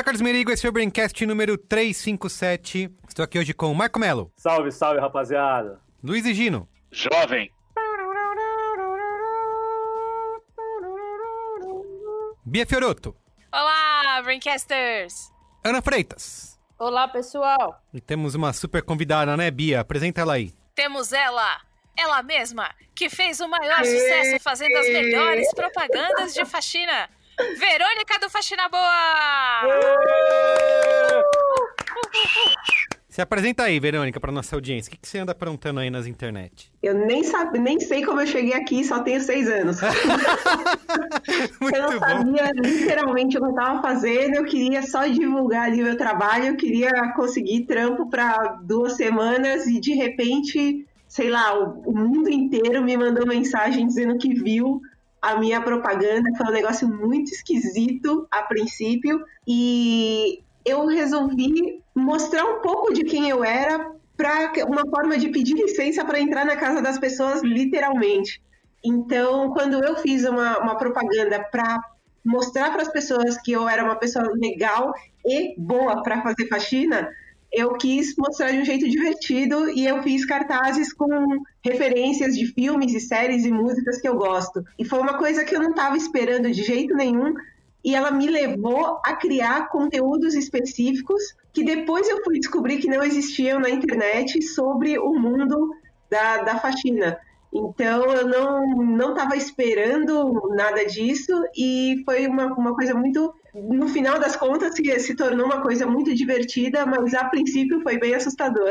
sou Carlos Merigo, esse é o Braincast número 357. Estou aqui hoje com Marco Melo, Salve, salve, rapaziada. Luiz e Gino, Jovem. Bia Fioroto, Olá, Braincasters! Ana Freitas. Olá, pessoal. E temos uma super convidada, né, Bia? Apresenta ela aí. Temos ela, ela mesma, que fez o maior sucesso fazendo as melhores propagandas de faxina. Verônica do Faxina Boa! Se apresenta aí, Verônica, para nossa audiência. O que, que você anda aprontando aí nas internet? Eu nem, sabe, nem sei como eu cheguei aqui, só tenho seis anos. Muito eu não bom. sabia literalmente o que eu estava fazendo, eu queria só divulgar ali o meu trabalho, eu queria conseguir trampo para duas semanas e de repente, sei lá, o, o mundo inteiro me mandou mensagem dizendo que viu a minha propaganda. Foi um negócio muito esquisito a princípio e eu resolvi mostrar um pouco de quem eu era para uma forma de pedir licença para entrar na casa das pessoas, literalmente. Então, quando eu fiz uma, uma propaganda para mostrar para as pessoas que eu era uma pessoa legal e boa para fazer faxina, eu quis mostrar de um jeito divertido e eu fiz cartazes com referências de filmes e séries e músicas que eu gosto. E foi uma coisa que eu não estava esperando de jeito nenhum e ela me levou a criar conteúdos específicos que depois eu fui descobrir que não existiam na internet sobre o mundo da, da faxina. Então eu não não estava esperando nada disso e foi uma, uma coisa muito no final das contas se, se tornou uma coisa muito divertida, mas a princípio foi bem assustador.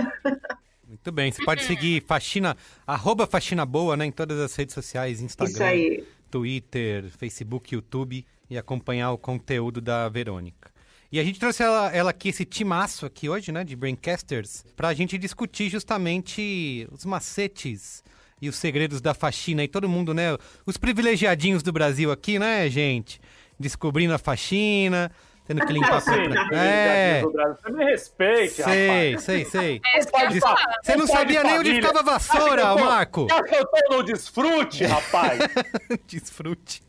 Muito bem, você pode seguir faxina, arroba faxina boa, né, em todas as redes sociais, Instagram. Twitter, Facebook, YouTube e acompanhar o conteúdo da Verônica. E a gente trouxe ela, ela aqui, esse timaço aqui hoje, né, de Braincasters, pra gente discutir justamente os macetes e os segredos da faxina. E todo mundo, né, os privilegiadinhos do Brasil aqui, né, gente? Descobrindo a faxina, tendo que limpar... Sim, pra- É, Você me respeite, sei, rapaz. sei, sei. É falar. Você não sabia nem onde ficava a vassoura, tô- Marco? Eu tô no desfrute, rapaz? Desfrute.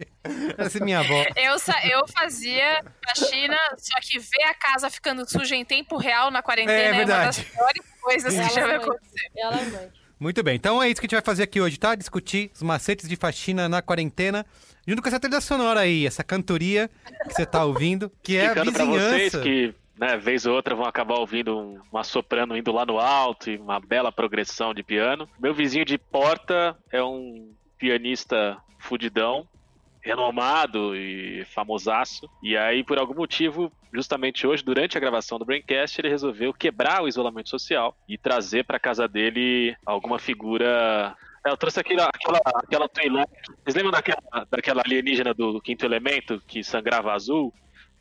Essa é minha avó. Eu, sa- eu fazia faxina, só que ver a casa ficando suja em tempo real na quarentena É é, uma das piores coisas que já vai Ela acontecer. É alarmante. Muito bem, então é isso que a gente vai fazer aqui hoje, tá? Discutir os macetes de faxina na quarentena, junto com essa trilha sonora aí, essa cantoria que você tá ouvindo, que é a Ficando pra vocês vizinhança. que, né, vez ou outra vão acabar ouvindo um- uma soprano indo lá no alto e uma bela progressão de piano. Meu vizinho de porta é um pianista fudidão, renomado e famosaço. E aí, por algum motivo, justamente hoje, durante a gravação do Braincast, ele resolveu quebrar o isolamento social e trazer pra casa dele alguma figura. É, Eu trouxe aquela, aquela, aquela Twi'lek. Vocês lembram daquela, daquela alienígena do Quinto Elemento que sangrava azul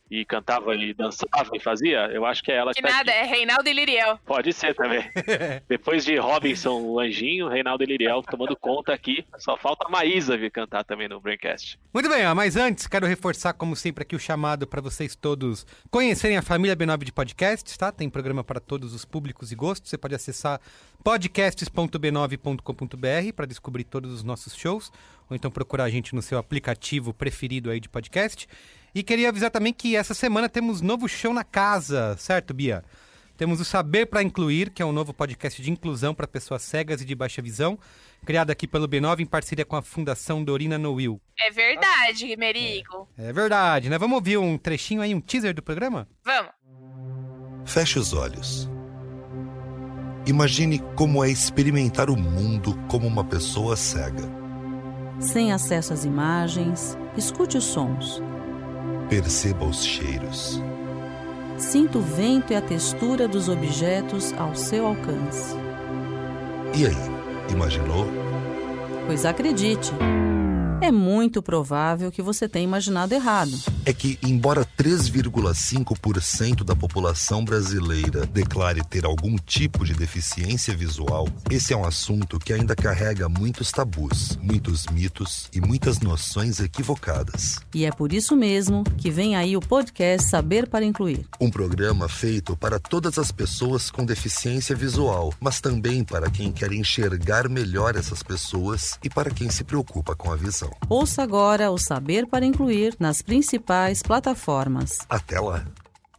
e cantava e dançava e fazia? Eu acho que é ela Que que tá nada, aqui. é Reinaldo e Liriel. Pode ser também. Depois de Robinson, o Anjinho, Reinaldo e Liriel tomando conta aqui. Só falta a Maísa vir cantar também no Braincast. Muito bem, ó, mas antes quero reforçar, como sempre, aqui o chamado para vocês todos conhecerem a família B9 de podcasts, tá? Tem programa para todos os públicos e gostos. Você pode acessar podcasts.b9.com.br para descobrir todos os nossos shows, ou então procurar a gente no seu aplicativo preferido aí de podcast. E queria avisar também que essa semana temos novo show na casa, certo, Bia? Temos o Saber para Incluir, que é um novo podcast de inclusão para pessoas cegas e de baixa visão, criado aqui pelo B9 em parceria com a Fundação Dorina Noil. É verdade, Merigo. É verdade, né? Vamos ouvir um trechinho aí, um teaser do programa? Vamos. Feche os olhos. Imagine como é experimentar o mundo como uma pessoa cega. Sem acesso às imagens, escute os sons. Perceba os cheiros. Sinta o vento e a textura dos objetos ao seu alcance. E aí, imaginou? Pois acredite, é muito provável que você tenha imaginado errado. é que, embora 3,5% da população brasileira declare ter algum tipo de deficiência visual, esse é um assunto que ainda carrega muitos tabus, muitos mitos e muitas noções equivocadas. E é por isso mesmo que vem aí o podcast Saber para Incluir. Um programa feito para todas as pessoas com deficiência visual, mas também para quem quer enxergar melhor essas pessoas e para quem se preocupa com a visão. Ouça agora o Saber para Incluir nas principais plataformas. Até lá!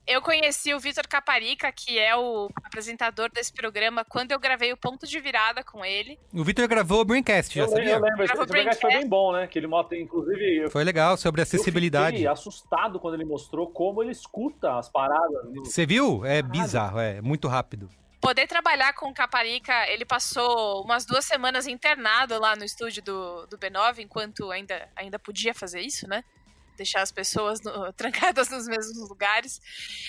Eu conheci o Vitor Caparica, que é o apresentador desse programa, quando eu gravei o Ponto de Virada com ele. O Vitor gravou o Braincast, já Eu, lembro, sabia? eu lembro, esse Gravou esse podcast foi Braincast. bem bom, né? Que ele mostra, inclusive, eu, Foi legal, sobre eu acessibilidade. fiquei assustado quando ele mostrou como ele escuta as paradas. Você viu? É bizarro, é muito rápido. Poder trabalhar com o Caparica, ele passou umas duas semanas internado lá no estúdio do, do B9, enquanto ainda, ainda podia fazer isso, né? Deixar as pessoas no- trancadas nos mesmos lugares.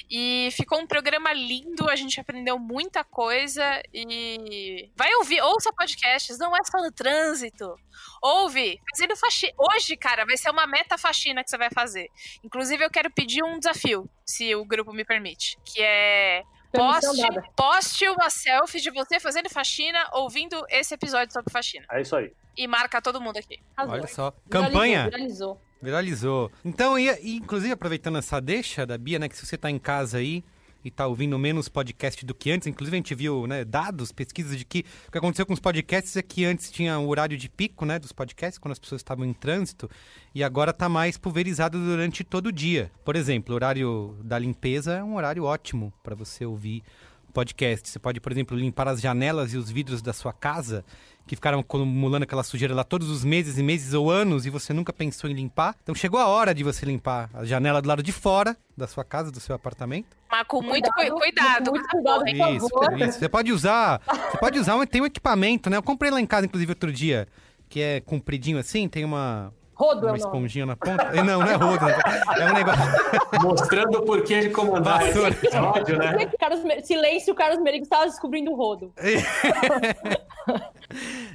E ficou um programa lindo, a gente aprendeu muita coisa e vai ouvir, ouça podcasts, não é só no trânsito. Ouve, fazendo faxina. Hoje, cara, vai ser uma meta faxina que você vai fazer. Inclusive, eu quero pedir um desafio, se o grupo me permite, que é Poste, poste uma selfie de você fazendo faxina, ouvindo esse episódio sobre faxina. É isso aí. E marca todo mundo aqui. Arrasou. Olha só. Viralizou, Campanha Viralizou. viralizou. Então, e, e, inclusive, aproveitando essa deixa da Bia, né? Que se você tá em casa aí e tá ouvindo menos podcast do que antes, inclusive a gente viu, né, dados, pesquisas de que o que aconteceu com os podcasts é que antes tinha o horário de pico, né, dos podcasts, quando as pessoas estavam em trânsito, e agora tá mais pulverizado durante todo o dia. Por exemplo, o horário da limpeza é um horário ótimo para você ouvir podcast. Você pode, por exemplo, limpar as janelas e os vidros da sua casa, que ficaram acumulando aquela sujeira lá todos os meses e meses ou anos e você nunca pensou em limpar. Então chegou a hora de você limpar a janela do lado de fora da sua casa, do seu apartamento. Mas com muito cu- Cuidado, cuidado. muito cuidado. Por Isso, isso. Você pode usar, você pode usar, tem um equipamento, né? Eu comprei lá em casa, inclusive, outro dia, que é compridinho assim, tem uma, Rodo é uma esponjinha na ponta. Não, não é rodo, é um negócio... Mostrando o porquê de comandar esse episódio, né? Carlos Silêncio, o Carlos Merigo estava descobrindo o rodo.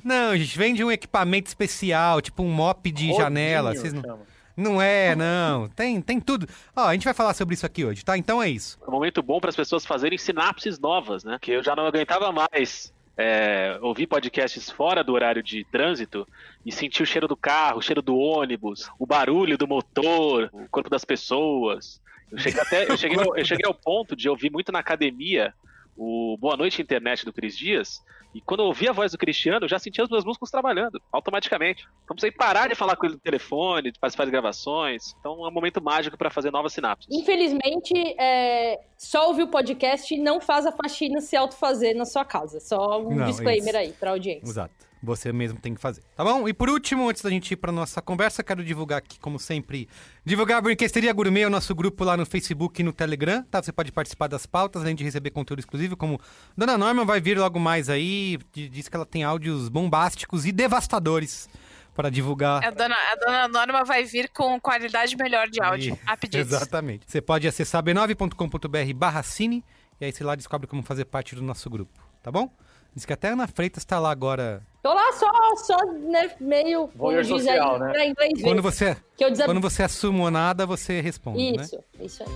Não, gente, vende um equipamento especial, tipo um mop de janela. Rodinho, Vocês não... chama. não é, não. Tem, tem tudo. Ó, a gente vai falar sobre isso aqui hoje, tá? Então é isso. É um momento bom para as pessoas fazerem sinapses novas, né? Que eu já não aguentava mais é, ouvir podcasts fora do horário de trânsito e sentir o cheiro do carro, o cheiro do ônibus, o barulho do motor, o corpo das pessoas. Eu cheguei até, eu cheguei, eu cheguei ao ponto de ouvir muito na academia o Boa Noite Internet do Cris Dias. E quando eu ouvi a voz do Cristiano, eu já sentia os meus músculos trabalhando, automaticamente. Não precisei parar de falar com ele no telefone, de participar de gravações. Então é um momento mágico para fazer novas sinapses. Infelizmente, é, só ouvir o podcast não faz a faxina se autofazer na sua casa. Só um Não, disclaimer isso. aí pra audiência. Exato. Você mesmo tem que fazer. Tá bom? E por último, antes da gente ir pra nossa conversa, quero divulgar aqui, como sempre, divulgar a Brinquesteria Gourmet, o nosso grupo lá no Facebook e no Telegram, tá? Você pode participar das pautas, além de receber conteúdo exclusivo, como Dona Norma vai vir logo mais aí, diz que ela tem áudios bombásticos e devastadores para divulgar. A dona, a dona Norma vai vir com qualidade melhor de áudio. A pedidos. Exatamente. Você pode acessar b9.com.br barra cine e aí você lá descobre como fazer parte do nosso grupo, tá bom? Diz que até a Ana Freitas tá lá agora. Tô lá só, só né, meio, Voyeur diz social, aí, né? pra inglês ver, Quando você, que eu desab... quando você é sumonada, você responde, né? Isso, isso aí.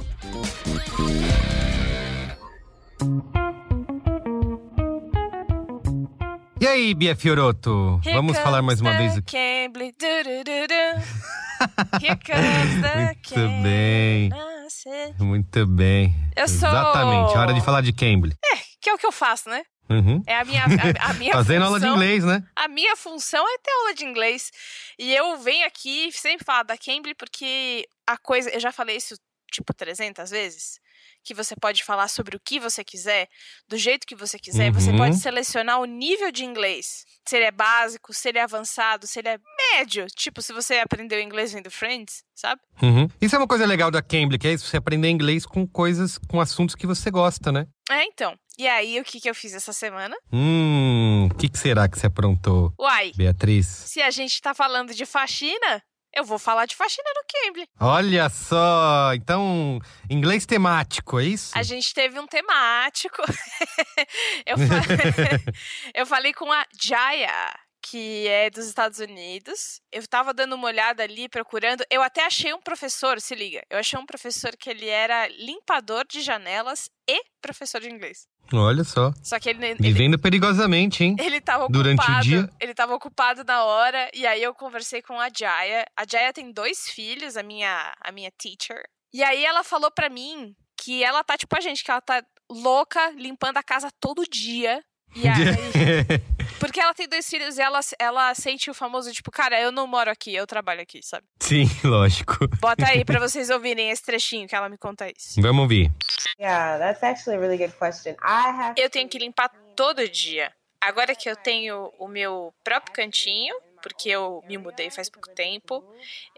E aí, Bia Fioroto? Here Vamos falar mais uma vez. Cambly, du, du, du, du. Here comes the Muito bem. Muito bem. Eu sou- Exatamente, hora de falar de Cambly. Que é o que eu faço, né? Uhum. É a minha, a, a minha Fazendo função. aula de inglês, né? A minha função é ter aula de inglês. E eu venho aqui sempre falar da Cambly porque a coisa. Eu já falei isso tipo 300 vezes. Que você pode falar sobre o que você quiser, do jeito que você quiser. Você Uhum. pode selecionar o nível de inglês. Se ele é básico, se ele é avançado, se ele é médio. Tipo, se você aprendeu inglês vendo Friends, sabe? Uhum. Isso é uma coisa legal da Cambly, que é isso, você aprender inglês com coisas, com assuntos que você gosta, né? É, então. E aí, o que, que eu fiz essa semana? Hum, o que, que será que você aprontou, Uai, Beatriz? se a gente tá falando de faxina, eu vou falar de faxina no Cambly. Olha só, então, inglês temático, é isso? A gente teve um temático. eu, eu falei com a Jaya, que é dos Estados Unidos. Eu tava dando uma olhada ali, procurando. Eu até achei um professor, se liga. Eu achei um professor que ele era limpador de janelas e professor de inglês. Olha só. Só que ele. ele Vivendo perigosamente, hein? ele tava ocupado. Durante o dia. Ele tava ocupado na hora. E aí eu conversei com a Jaya. A Jaya tem dois filhos, a minha, a minha teacher. E aí ela falou pra mim que ela tá tipo a gente, que ela tá louca limpando a casa todo dia. E aí, porque ela tem dois filhos e ela, ela sente o famoso, tipo, cara, eu não moro aqui, eu trabalho aqui, sabe? Sim, lógico. Bota aí pra vocês ouvirem esse trechinho que ela me conta isso. Vamos ouvir. Yeah, that's actually a really good question. I have Eu tenho que limpar todo dia. Agora que eu tenho o meu próprio cantinho, porque eu me mudei faz pouco tempo,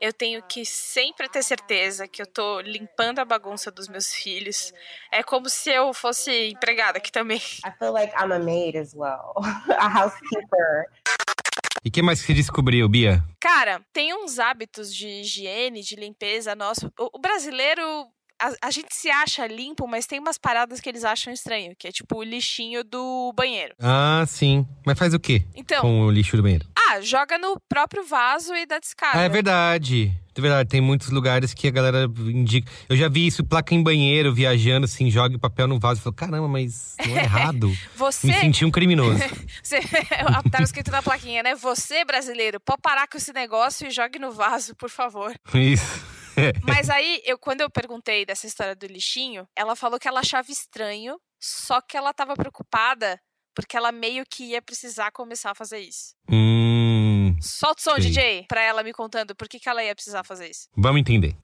eu tenho que sempre ter certeza que eu tô limpando a bagunça dos meus filhos. É como se eu fosse empregada aqui também. I feel like I'm a maid as well, a housekeeper. E que mais que você descobriu, Bia? Cara, tem uns hábitos de higiene, de limpeza nosso. O, o brasileiro. A, a gente se acha limpo, mas tem umas paradas que eles acham estranho, que é tipo o lixinho do banheiro. Ah, sim. Mas faz o quê Então, com o lixo do banheiro? ah, joga no próprio vaso e dá descarga. Ah, é verdade. É verdade, tem muitos lugares que a galera indica. Eu já vi isso, placa em banheiro, viajando, assim, joga o papel no vaso. Eu falo, caramba, mas não é errado. Você. Me senti um criminoso. Você, tava escrito na plaquinha, né? Você, brasileiro, pode parar com esse negócio e jogue no vaso, por favor. Isso. Mas aí, eu, quando eu perguntei dessa história do lixinho, ela falou que ela achava estranho, só que ela tava preocupada porque ela meio que ia precisar começar a fazer isso. Hum. Solta o som, Sei. DJ, pra ela me contando por que, que ela ia precisar fazer isso. Vamos entender.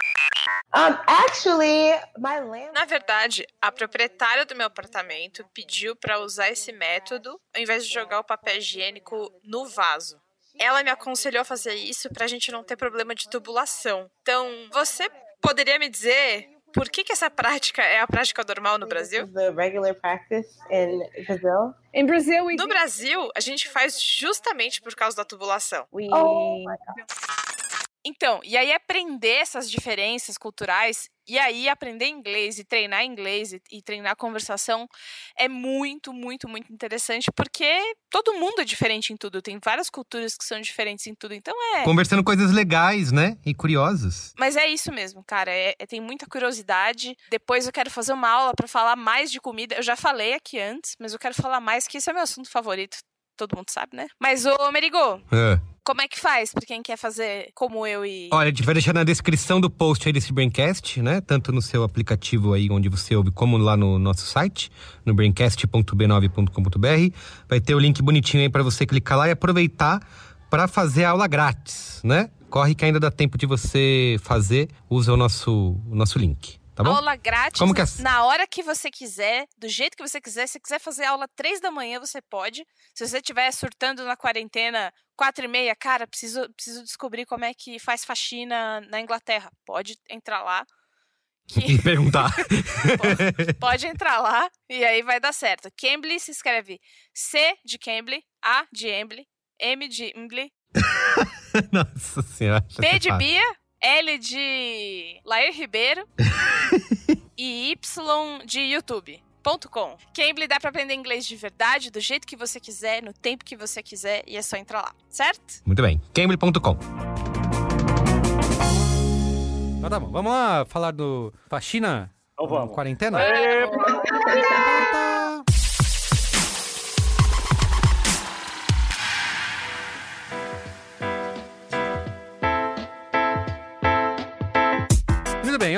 Um, actually, my land. Na verdade, a proprietária do meu apartamento pediu pra usar esse método ao invés de jogar o papel higiênico no vaso. Ela me aconselhou a fazer isso pra gente não ter problema de tubulação. Então, você poderia me dizer por que, que essa prática é a prática normal no Brasil? This is the regular practice in Brazil. In Brazil, we No Brasil, a gente faz justamente por causa da tubulação. We Oh Então, e aí aprender essas diferenças culturais, e aí aprender inglês e treinar inglês e, e treinar conversação é muito, muito, muito interessante, porque todo mundo é diferente em tudo, tem várias culturas que são diferentes em tudo, então é. Conversando coisas legais, né? E curiosas. Mas é isso mesmo, cara. É, é- tem muita curiosidade. Depois eu quero fazer uma aula pra falar mais de comida. Eu já falei aqui antes, mas eu quero falar mais, que esse é meu assunto favorito. Todo mundo sabe, né? Mas, ô, Merigo, Ah. Como é que faz pra quem quer fazer como eu e. Olha, a gente vai deixar na descrição do post aí desse Braincast, né? Tanto no seu aplicativo aí onde você ouve, como lá no nosso site, no braincast.b9.com.br. Vai ter o link bonitinho aí pra você clicar lá e aproveitar pra fazer a aula grátis, né? Corre que ainda dá tempo de você fazer, usa o nosso, o nosso link, tá bom? Aula grátis, Como que é? na hora que você quiser, do jeito que você quiser. Se quiser fazer aula três da manhã, você pode. Se você estiver surtando na quarentena quatro e meia, cara, preciso, preciso descobrir como é que faz faxina na Inglaterra. Pode entrar lá. E Que perguntar. pode entrar lá e aí vai dar certo. Cambly se escreve C de Cambly, A de Embly, M de Embly, Nossa senhora. B sei de. Bia, L de Lair Ribeiro e Y de YouTube. .com. Cambly dá pra aprender inglês de verdade, do jeito que você quiser, no tempo que você quiser, e é só entrar lá, certo? Muito bem. Cambly.com. Então tá bom. Vamos lá falar do faxina Então vamos. quarentena?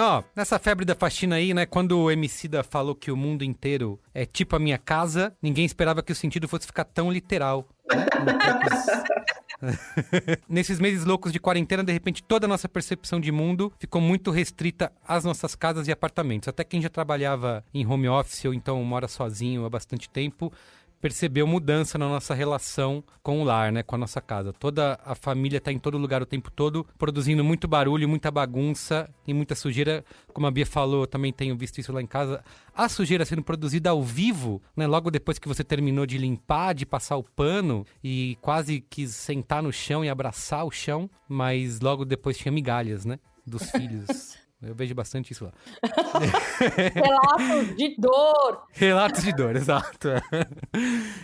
Ó. Nessa febre da faxina aí, né? Quando o Emicida falou que o mundo inteiro é tipo a minha casa, ninguém esperava que o sentido fosse ficar tão literal. Nesses meses loucos de quarentena, de repente, toda a nossa percepção de mundo ficou muito restrita às nossas casas e apartamentos. Até quem já trabalhava em home office ou então mora sozinho há bastante tempo, percebeu mudança na nossa relação com o lar, né, com a nossa casa. Toda a família está em todo lugar o tempo todo, produzindo muito barulho, muita bagunça e muita sujeira. Como a Bia falou, eu também tenho visto isso lá em casa. A sujeira sendo produzida ao vivo, né, logo depois que você terminou de limpar, de passar o pano e quase quis sentar no chão e abraçar o chão, mas logo depois tinha migalhas, né, dos filhos Eu vejo bastante isso lá. Relatos de dor. Relatos de dor, exato.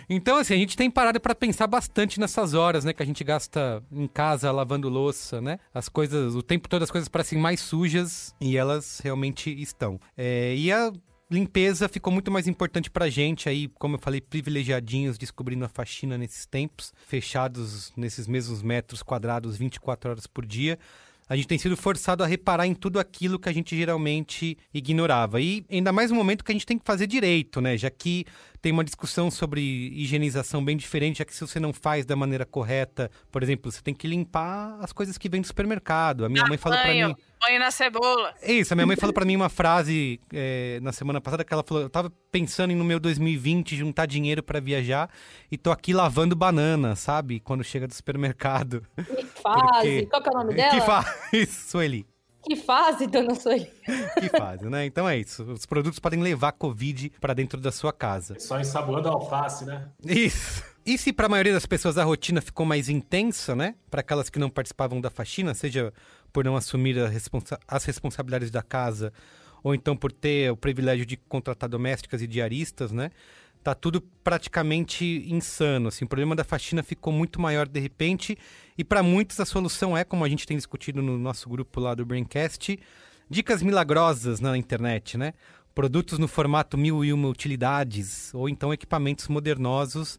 Então, assim, a gente tem parado para pensar bastante nessas horas, né? Que a gente gasta em casa lavando louça, né? As coisas, o tempo todo as coisas parecem mais sujas e elas realmente estão. É, e a limpeza ficou muito mais importante pra gente aí, como eu falei, privilegiadinhos, descobrindo a faxina nesses tempos, fechados nesses mesmos metros quadrados 24 horas por dia a gente tem sido forçado a reparar em tudo aquilo que a gente geralmente ignorava. E ainda mais no momento que a gente tem que fazer direito, né? Já que tem uma discussão sobre higienização bem diferente, já que se você não faz da maneira correta, por exemplo, você tem que limpar as coisas que vêm do supermercado. A minha Dá mãe falou para mim. Banho na cebola. É Isso, a minha mãe falou pra mim uma frase é, na semana passada que ela falou: eu tava pensando em no meu 2020 juntar dinheiro pra viajar e tô aqui lavando banana, sabe? Quando chega do supermercado. Que fase. Qual que é o nome dela? Que faz, Sueli. Que fase, dona Sueli? Que fase, né? Então é isso. Os produtos podem levar Covid pra dentro da sua casa. Só ensaboando a alface, né? Isso. E se para a maioria das pessoas a rotina ficou mais intensa, né? Para aquelas que não participavam da faxina, seja por não assumir a responsa as responsabilidades da casa, ou então por ter o privilégio de contratar domésticas e diaristas, né? Tá tudo praticamente insano, assim. O problema da faxina ficou muito maior de repente, e para muitos a solução é, como a gente tem discutido no nosso grupo lá do Braincast, dicas milagrosas na internet, né? Produtos no formato mil e uma utilidades, ou então equipamentos modernosos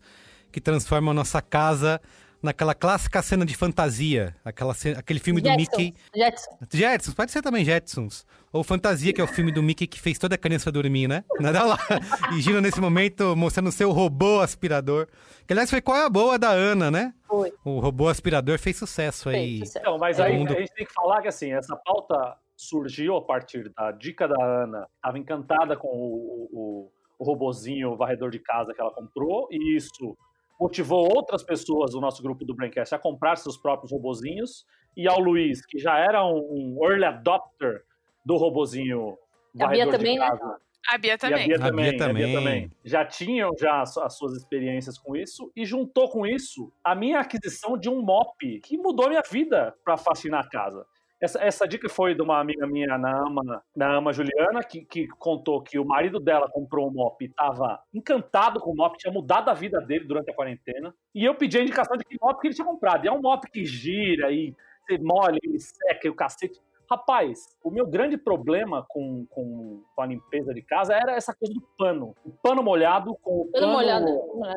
que transformam a nossa casa naquela clássica cena de fantasia, aquela cena- aquele filme do Jetsons, Mickey. Jetsons. Jetsons, pode ser também Jetsons. Ou Fantasia, que é o filme do Mickey que fez toda a criança dormir, né? Nada lá. E Gino, nesse momento, mostrando o seu robô aspirador. Que, aliás, foi qual é a boa da Ana, né? Foi. O robô aspirador fez sucesso aí. Fez sucesso. Então, mas aí mundo- a gente tem que falar que assim, essa pauta surgiu a partir da dica da Ana. Estava encantada com o, o, o robozinho varredor de casa que ela comprou, e isso motivou outras pessoas do nosso grupo do Braincast a comprar seus próprios robozinhos. E ao Luiz, que já era um, early adopter do robozinho A Bia varredor também, de né? casa. A Bia E a também. Bia A também, Bia a Bia também. também. Já tinham já as, as suas experiências com isso e juntou com isso a minha aquisição de um mop que mudou a minha vida para faxinar a casa. Essa, essa dica foi de uma amiga minha, na Ama, na Ama Juliana, que, que contou que o marido dela comprou um mop e estava encantado com o mop, tinha mudado a vida dele durante a quarentena. E eu pedi a indicação de que mop que ele tinha comprado. E é um mop que gira e você molha, ele seca e o cacete. Rapaz, o meu grande problema com, com, com a limpeza de casa era essa coisa do pano. O pano molhado com o Pano pano, molhado.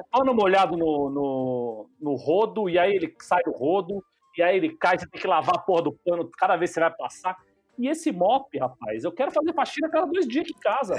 pano molhado no, no, no rodo, e aí ele sai do rodo, e aí ele cai, você tem que lavar a porra do pano cada vez que você vai passar. E esse mop, rapaz, eu quero fazer faxina cada dois dias aqui em casa.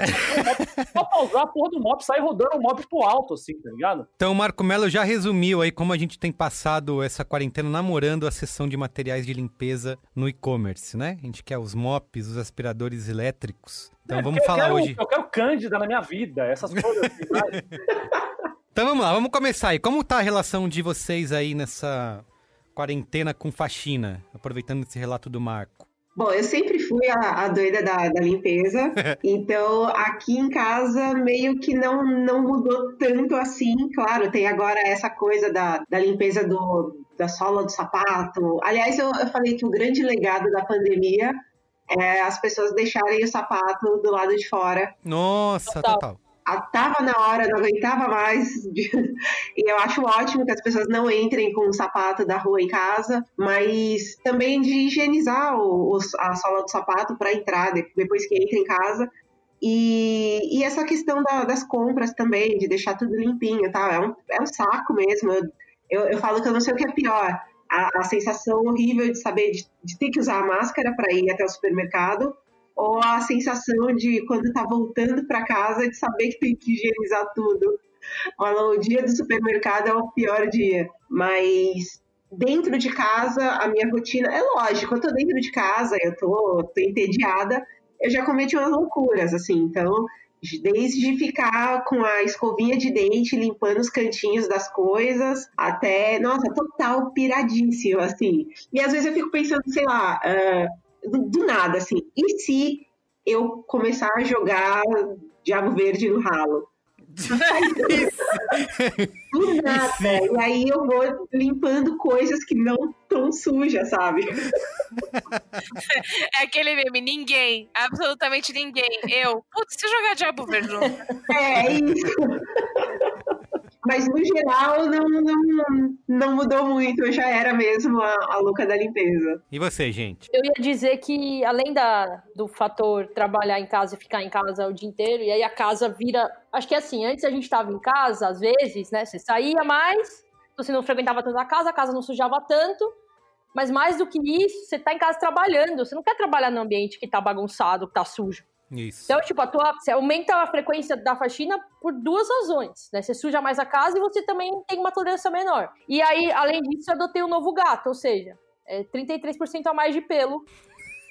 Só pra usar a porra do mop, sair rodando o mop pro alto, assim, tá ligado? Então, o Marco Melo já resumiu aí como a gente tem passado essa quarentena namorando a seção de materiais de limpeza no e-commerce, né? A gente quer os mops, os aspiradores elétricos. Então, É, vamos falar quero, hoje. Eu quero Cândida na minha vida, essas coisas assim? Então vamos lá, vamos começar aí. Como tá a relação de vocês aí nessa quarentena com faxina? Aproveitando esse relato do Marco. Bom, eu sempre fui a, a doida da, da limpeza, então aqui em casa meio que não, não mudou tanto assim. Claro, tem agora essa coisa da, da limpeza do, da sola do sapato. Aliás, eu, eu falei que o grande legado da pandemia é as pessoas deixarem o sapato do lado de fora. Nossa, Total. total. Ah, Tava na hora, não aguentava mais. E eu acho ótimo que as pessoas não entrem com o sapato da rua em casa, mas também de higienizar o, o- a sola do sapato para entrar de- depois que entra em casa. E, e essa questão da- das compras também, de deixar tudo limpinho, tá? É um, é um saco mesmo. Eu, eu, eu falo que eu não sei o que é pior. A, a sensação horrível de saber de, de ter que usar a máscara para ir até o supermercado ou a sensação de quando tá voltando para casa de saber que tem que higienizar tudo. O dia do supermercado é o pior dia, mas dentro de casa a minha rotina é lógico, eu tô dentro de casa, eu tô, tô entediada, eu já cometi umas loucuras assim, então desde ficar com a escovinha de dente limpando os cantinhos das coisas até, nossa, total piradíssimo assim. E às vezes eu fico pensando, sei lá, ah, do, do nada, assim. E se eu começar a jogar Diabo Verde no ralo? Do nada. E aí eu vou limpando coisas que não tão sujas, sabe? É aquele meme, ninguém, absolutamente ninguém. Eu, putz, se eu jogar Diabo Verde junto. É isso. Mas no geral não, não, não mudou muito, eu já era mesmo a, a louca da limpeza. E você, gente? Eu ia dizer que, além da, do fator trabalhar em casa e ficar em casa o dia inteiro, e aí a casa vira. Acho que é assim, antes a gente estava em casa, às vezes, né? Você saía mais, você não frequentava tanto a casa, a casa não sujava tanto. Mas mais do que isso, você tá em casa trabalhando. Você não quer trabalhar num ambiente que tá bagunçado, que tá sujo. Isso. Então, tipo, a tua, você aumenta a frequência da faxina por duas razões, né? Você suja mais a casa e você também tem uma tolerância menor. E aí, além disso, eu adotei um novo gato, ou seja, é 33% a mais de pelo.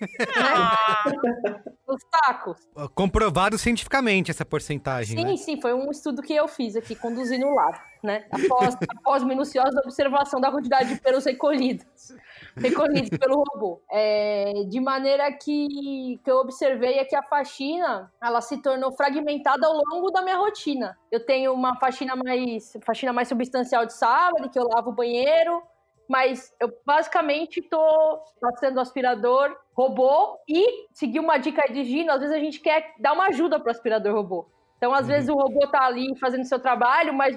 né? Nos tacos. Comprovado cientificamente essa porcentagem, Sim, né? sim, foi um estudo que eu fiz aqui, conduzindo o lar, né? Após, após minuciosa observação da quantidade de pelos recolhidos. Recolhidos pelo robô. É, de maneira que, que eu observei é que a faxina, ela se tornou fragmentada ao longo da minha rotina. Eu tenho uma faxina mais, faxina mais substancial de sábado, que eu lavo o banheiro, mas eu basicamente tô passando o aspirador robô e seguir uma dica de Gino, às vezes a gente quer dar uma ajuda pro aspirador robô. Então, às vezes o robô tá ali fazendo seu trabalho, mas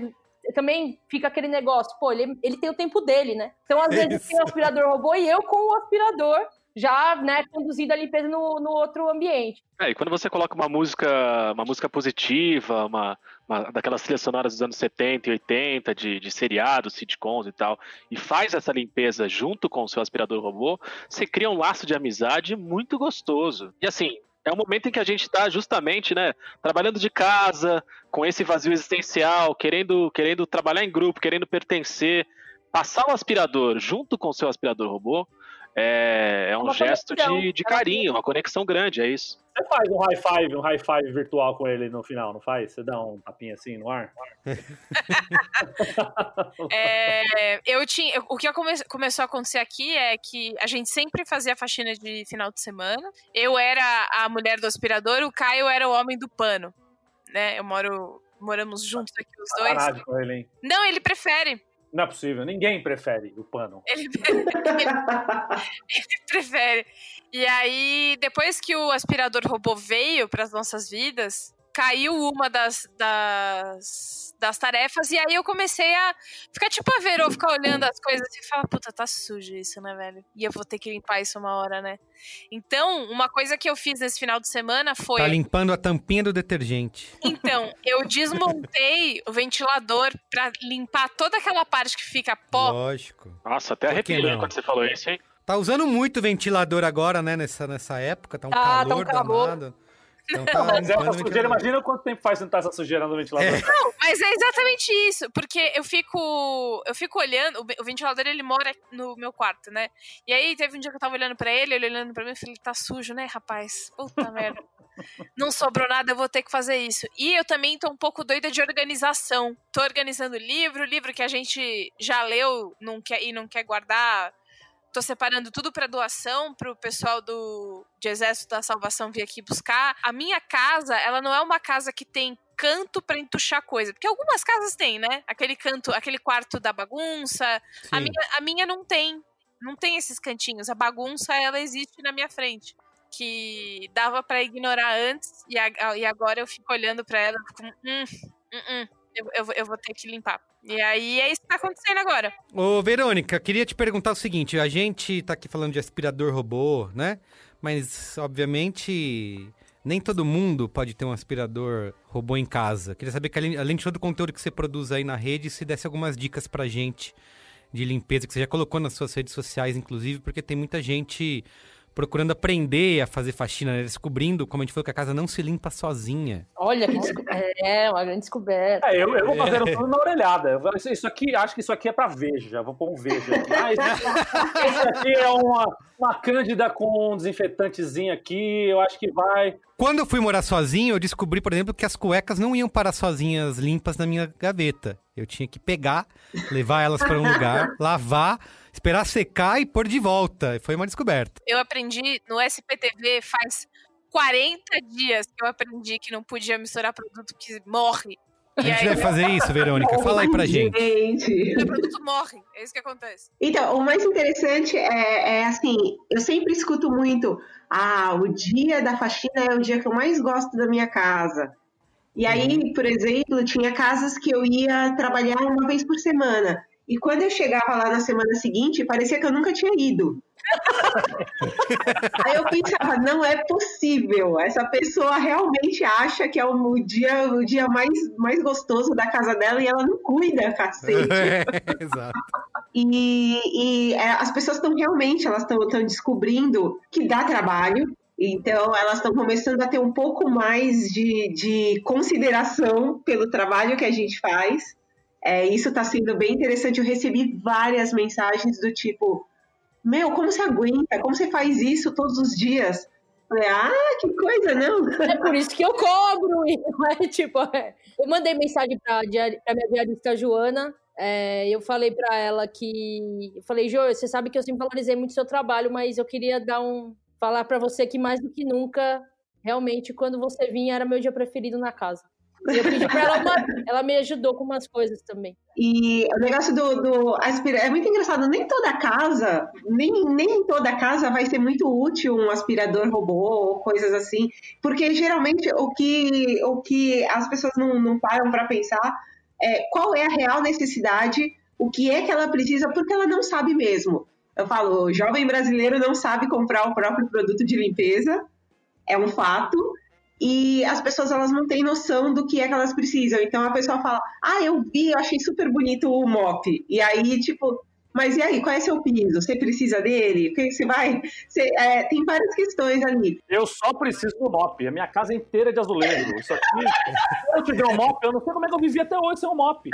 também fica aquele negócio, pô, ele, ele tem o tempo dele, né? Então, às vezes Isso. tem o aspirador robô e eu com o aspirador já, né, conduzindo a limpeza no, no outro ambiente. É, e quando você coloca uma música, uma música positiva, uma, uma daquelas trilhas sonoras dos anos 70 e 80, de, de seriados, sitcoms e tal, e faz essa limpeza junto com o seu aspirador robô, você cria um laço de amizade muito gostoso. E assim, é um momento em que a gente está justamente, né, trabalhando de casa, com esse vazio existencial, querendo, querendo trabalhar em grupo, querendo pertencer, passar o aspirador junto com o seu aspirador robô, é, é um gesto de, de carinho, uma conexão grande, é isso. Você faz um high five, um high five virtual com ele no final, não faz? Você dá um tapinha assim no ar? É, eu tinha, o que come- começou a acontecer aqui é que a gente sempre fazia faxina de final de semana. Eu era a mulher do aspirador, o Caio era o homem do pano. Né? Eu moro. Moramos juntos aqui os dois. Com ele, hein? Não, ele prefere. Não é possível, ninguém prefere o pano. Ele, ele prefere. E aí, depois que o aspirador robô veio para as nossas vidas, caiu uma das, das, das tarefas, e aí eu comecei a ficar tipo a Verô, ficar olhando as coisas e falar, puta, tá sujo isso, né, velho? E eu vou ter que limpar isso uma hora, né? Então, uma coisa que eu fiz nesse final de semana foi. Tá limpando a tampinha do detergente. Então, eu desmontei o ventilador pra limpar toda aquela parte que fica pó. Lógico. Nossa, até arrepiei não? quando você falou isso, hein? Tá usando muito ventilador agora, né, nessa, nessa época. Tá um Tá, tá um calor calor. danado. Então tá Mas essa sujeira, imagina quanto tempo faz sentar essa sujeira no ventilador. É. Não, mas é exatamente isso, porque eu fico, eu fico olhando, o ventilador ele mora no meu quarto, né? E aí teve um dia que eu tava olhando pra ele, ele olhando pra mim, eu falei, tá sujo, né, rapaz? Puta merda. Não sobrou nada, eu vou ter que fazer isso. E eu também tô um pouco doida de organização. Tô organizando livro, livro que a gente já leu não quer, e não quer guardar. Tô separando tudo para doação pro pessoal do de Exército da Salvação vir aqui buscar. A minha casa, ela não é uma casa que tem canto para entuchar coisa, porque algumas casas têm, né? Aquele canto, aquele quarto da bagunça. A minha, a minha não tem. Não tem esses cantinhos. A bagunça ela existe na minha frente. Que dava para ignorar antes e, a- e agora eu fico olhando para ela com hum, hum, hum, eu, eu, vou- eu vou ter que limpar. E aí é isso que tá acontecendo agora. Ô, Verônica, queria te perguntar o seguinte: a gente tá aqui falando de aspirador robô, né? Mas, obviamente, nem todo mundo pode ter um aspirador robô em casa. Queria saber que, além de todo o conteúdo que você produz aí na rede, se desse algumas dicas pra gente de limpeza que você já colocou nas suas redes sociais, inclusive, porque tem muita gente procurando aprender a fazer faxina, né? descobrindo, como a gente falou, que a casa não se limpa sozinha. Olha que desco... É, uma grande descoberta. É, eu, eu vou fazer tudo na orelhada. Isso, isso aqui, acho que isso aqui é pra veja. Vou pôr um veja aqui. Ah, isso, isso aqui é uma, uma cândida com um desinfetantezinho aqui. Eu acho que vai. Quando eu fui morar sozinho, eu descobri, por exemplo, que as cuecas não iam parar sozinhas limpas na minha gaveta. Eu tinha que pegar, levar elas para um lugar, lavar, esperar secar e pôr de volta. Foi uma descoberta. Eu aprendi no SPTV faz 40 dias que eu aprendi que não podia misturar produto que morre A gente vai fazer isso, Verônica? Fala aí pra gente. Gente. O produto morre. É isso que acontece. Então, o mais interessante é, é assim, eu sempre escuto muito, ah, o dia da faxina é o dia que eu mais gosto da minha casa. E aí, por exemplo, tinha casas que eu ia trabalhar uma vez por semana. E quando eu chegava lá na semana seguinte, parecia que eu nunca tinha ido. Aí eu pensava, não é possível. Essa pessoa realmente acha que é o dia, o dia mais, mais gostoso da casa dela e ela não cuida, cacete. Exato. E, e, é, as pessoas estão realmente, elas estão descobrindo que dá trabalho. Então, elas estão começando a ter um pouco mais de, de consideração pelo trabalho que a gente faz. É, isso está sendo bem interessante. Eu recebi várias mensagens do tipo: Meu, como você aguenta? Como você faz isso todos os dias? Falei, ah, que coisa, não. É por isso que eu cobro. É, tipo, é. Eu mandei mensagem para a minha diarista Joana. É, eu falei para ela que. Eu falei, Jo, você sabe que eu sempre valorizei muito o seu trabalho, mas eu queria dar um. Falar para você que mais do que nunca, realmente, quando você vinha, era meu dia preferido na casa. Eu pedi pra ela, ela me ajudou com umas coisas também. E o negócio do, do aspirar é muito engraçado, nem toda casa, nem, nem toda casa vai ser muito útil um aspirador robô ou coisas assim, porque geralmente o que, o que as pessoas não, não param para pensar é qual é a real necessidade, o que é que ela precisa, porque ela não sabe mesmo. Eu falo, o jovem brasileiro não sabe comprar o próprio produto de limpeza, é um fato, e as pessoas elas não têm noção do que é que elas precisam. Então a pessoa fala: "Ah, eu vi, eu achei super bonito o mop". E aí tipo, mas e aí, qual é seu piso? Você precisa dele? Você vai. Você, é, tem várias questões ali. Eu só preciso do mop. A minha casa é inteira de azulejo. Isso aqui. se eu tiver um mop, eu não sei como é que eu vivi até hoje sem um mop.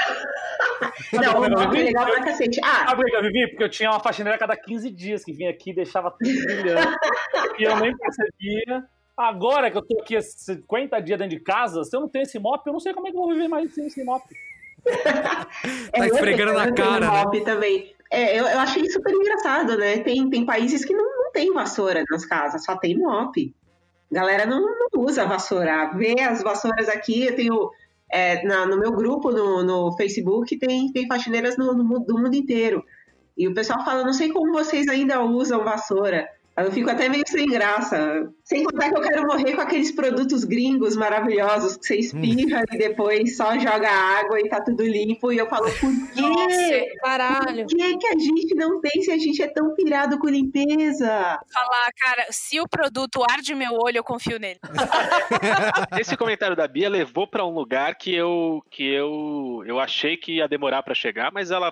Não, o mop é legal pra cacete. Ah, Sabe por que eu vivi? Porque eu tinha uma faxineira a cada 15 dias que vinha aqui e deixava tudo brilhando. e eu nem percebia. Agora que eu tô aqui há 50 dias dentro de casa, se eu não tenho esse mop, eu não sei como é que eu vou viver mais sem esse mop. Tá esfregando na cara, né? mop também. É, eu, eu achei super engraçado, né? Tem, tem países que não, não tem vassoura nas casas, só tem mop. Galera não, não usa vassoura. Vê as vassouras aqui, eu tenho. é, na- no meu grupo no, no Facebook tem, tem faxineiras no, no do mundo inteiro. E o pessoal fala, não sei como vocês ainda usam vassoura. Eu fico até meio sem graça. Sem contar que eu quero morrer com aqueles produtos gringos maravilhosos que você espirra e depois só joga água e tá tudo limpo. E eu falo, por quê? Nossa, caralho. Por que, que a gente não tem se a gente é tão pirado com limpeza? Falar, cara, se o produto arde meu olho, eu confio nele. Esse comentário da Bia levou pra um lugar que eu que eu eu achei que ia demorar pra chegar, mas ela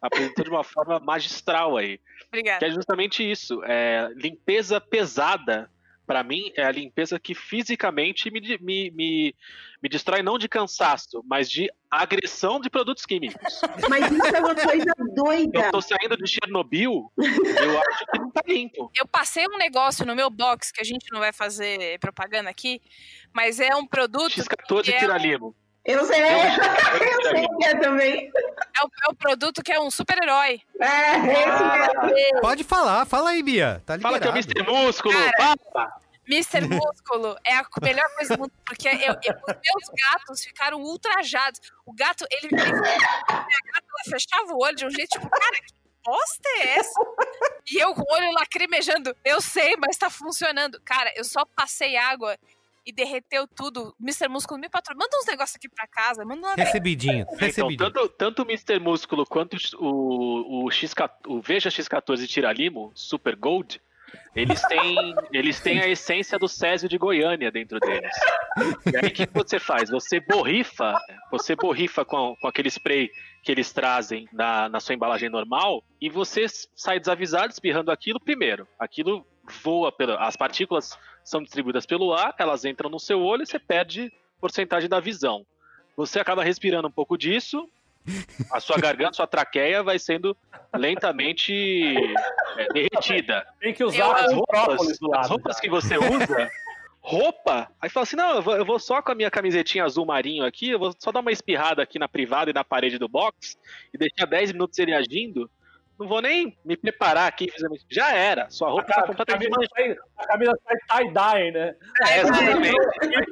apresentou de uma forma magistral aí, Obrigada. que é justamente isso, é, limpeza pesada. Pra mim, é a limpeza que fisicamente me, me, me, me destrói não de cansaço, mas de agressão de produtos químicos. Mas isso é uma coisa doida. Eu tô saindo de Chernobyl, eu acho que não tá limpo. Eu passei um negócio no meu box, que a gente não vai fazer propaganda aqui, mas é um produto. X14 que é, tiralimo. Eu sei, eu sei que é também. é um, é um produto que é um super-herói. É, esse mesmo. Pode falar, fala aí, Bia. Tá Fala que é o. Mr. Músculo, Cara! Mr. Músculo é a melhor coisa do mundo, porque eu- eu- os meus gatos ficaram ultrajados. O gato, ele. ele ela fechava o olho de um jeito, tipo, cara, que bosta é essa? E eu com o olho lacrimejando, eu sei, mas tá funcionando. Cara, eu só passei água e derreteu tudo. Mr. Músculo me patrocinou. Manda uns negócios aqui pra casa, manda uma. Recebidinho, Então, recebidinho. tanto, tanto o Mr. Músculo quanto o, o, X, o Veja X14 Tiralimo, Super Gold, eles têm, eles têm a essência do Césio de Goiânia dentro deles. E aí o que você faz? Você borrifa, você borrifa com, com aquele spray que eles trazem na, na sua embalagem normal e você sai desavisado espirrando aquilo primeiro. Aquilo voa pela. As partículas são distribuídas pelo ar, elas entram no seu olho e você perde porcentagem da visão. Você acaba respirando um pouco disso, a sua garganta, sua traqueia vai sendo lentamente é, derretida. Tem que usar Eu as As roupas lado. as roupas que você usa, roupa, aí fala assim, não, eu vou, eu vou só com a minha camisetinha azul marinho aqui, eu vou só dar uma espirrada aqui na privada e na parede do box e deixar 10 minutos ele agindo, não vou nem me preparar aqui fisicamente. Já era. Sua roupa tá A completamente camisa sai- a camisa sai tie-dye, né? É, exatamente.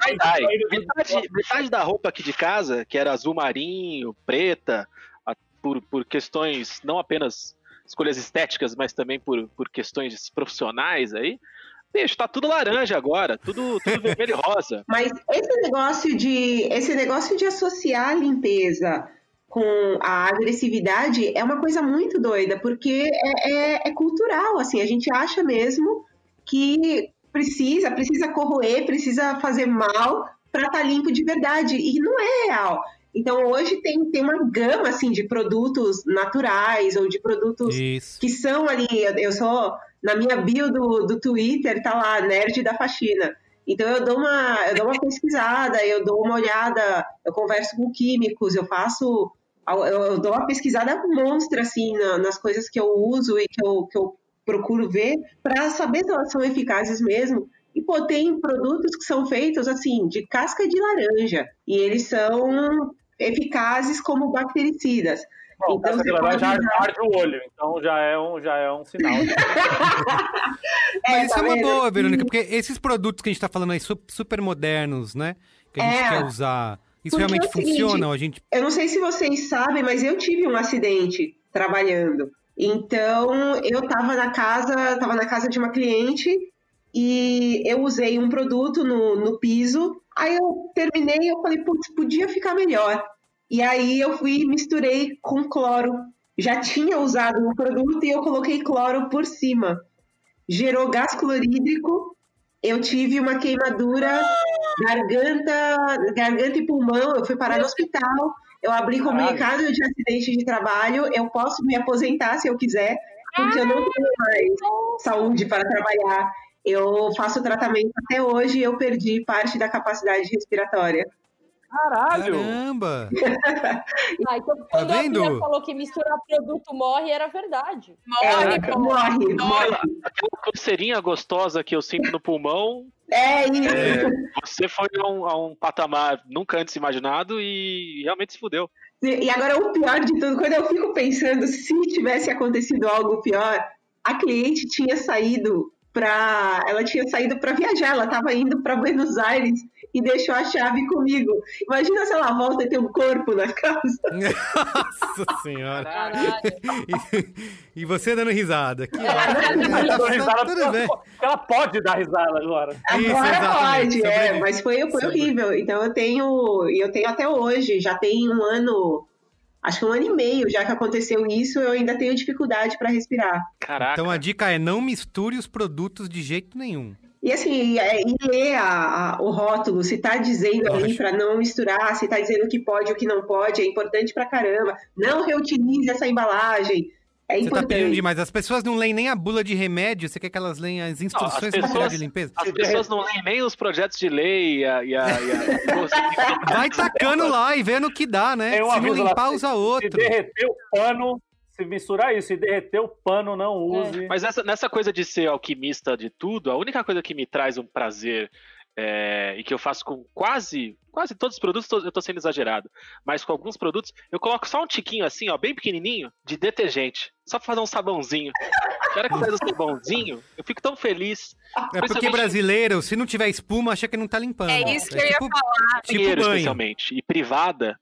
Tie-dye. Metade, metade da roupa aqui de casa, que era azul marinho, preta, a- por, por questões não apenas escolhas estéticas, mas também por, por questões profissionais aí. Bicho, tá tudo laranja agora, tudo, tudo vermelho e rosa. Mas esse negócio de esse negócio de associar a limpeza com a agressividade é uma coisa muito doida, porque é, é- é cultural, assim, a gente acha mesmo que precisa, precisa corroer, precisa fazer mal para estar limpo de verdade, e não é real. Então hoje tem, tem uma gama assim de produtos naturais ou de produtos Isso. que são ali, eu- eu sou na minha bio do, do Twitter, tá lá, nerd da faxina. Então eu dou uma, eu dou uma pesquisada, eu dou uma olhada, eu converso com químicos, eu faço, eu, eu dou uma pesquisada monstra assim na- nas coisas que eu uso e que eu, que eu procuro ver para saber se elas são eficazes mesmo. E pô, tem produtos que são feitos assim de casca de laranja e eles são eficazes como bactericidas. Bom, Então, você pode já arde o olho, então já é um, já é um sinal. Mas isso tá é uma vendo? boa, Verônica, porque esses produtos que a gente tá falando aí, su- super modernos, né? Que a gente É. quer usar, isso Porque realmente é o seguinte, funciona? Ou a gente... Eu não sei se vocês sabem, mas eu tive um acidente trabalhando. Então, eu estava na casa, tava na casa de uma cliente e eu usei um produto no, no piso. Aí eu terminei e eu falei, putz, podia ficar melhor. E aí eu fui e misturei com cloro. Já tinha usado um produto e eu coloquei cloro por cima. Gerou gás clorídrico. Eu tive uma queimadura, garganta, garganta e pulmão. Eu fui parar no hospital. Eu abri comunicado de acidente de trabalho. Eu posso me aposentar se eu quiser, porque eu não tenho mais saúde para trabalhar. Eu faço tratamento até hoje e eu perdi parte da capacidade respiratória. Caralho! Caramba! Ah, então quando a vendo? Bia falou que misturar produto morre, era verdade. Morre, É, morre, morre. Aquela coceirinha gostosa que eu sinto no pulmão, É isso. é, você foi a um, a um patamar nunca antes imaginado e realmente se fudeu. E agora o pior de tudo, quando eu fico pensando se tivesse acontecido algo pior, a cliente tinha saído para, ela tinha saído para viajar, ela estava indo para Buenos Aires e deixou a chave comigo. Imagina se ela volta e tem um corpo na casa. Nossa senhora! E, e você dando risada. Que Eu dou risada Tudo bem. ela, pode dar risada agora. Isso, Agora exatamente, pode, é, mas foi, foi horrível. Então eu tenho, e eu tenho até hoje, já tem um ano, acho que um ano e meio já que aconteceu isso, eu ainda tenho dificuldade para respirar. Caraca. Então a dica é não misture os produtos de jeito nenhum. E assim, é, e ler a- a- o rótulo, se tá dizendo ali Lógico. para não misturar, se tá dizendo o que pode e o que não pode, é importante pra caramba. Não reutilize essa embalagem. É Você tá pedindo demais. As pessoas não leem nem a bula de remédio, você quer que elas leiam as instruções do pessoas- material de limpeza? As pessoas não leem nem os projetos de lei e a. E a, e a- Vai tacando lá e vendo o que dá, né? Um Se não lá, limpar, se- usa Se outro. derreter o pano, se misturar isso, se derreter o pano, não use. Mas essa, nessa coisa de ser alquimista de tudo, a única coisa que me traz um prazer é, e que eu faço com quase quase todos os produtos, eu tô sendo exagerado, mas com alguns produtos, eu coloco só um tiquinho assim, ó, bem pequenininho, de detergente, só pra fazer um sabãozinho. Na hora que faz o sabãozinho, eu fico tão feliz. É porque Principalmente brasileiro, se não tiver espuma, acha que não tá limpando. É isso que eu ia tipo, falar. tipo banheiro, banho. especialmente, e privada,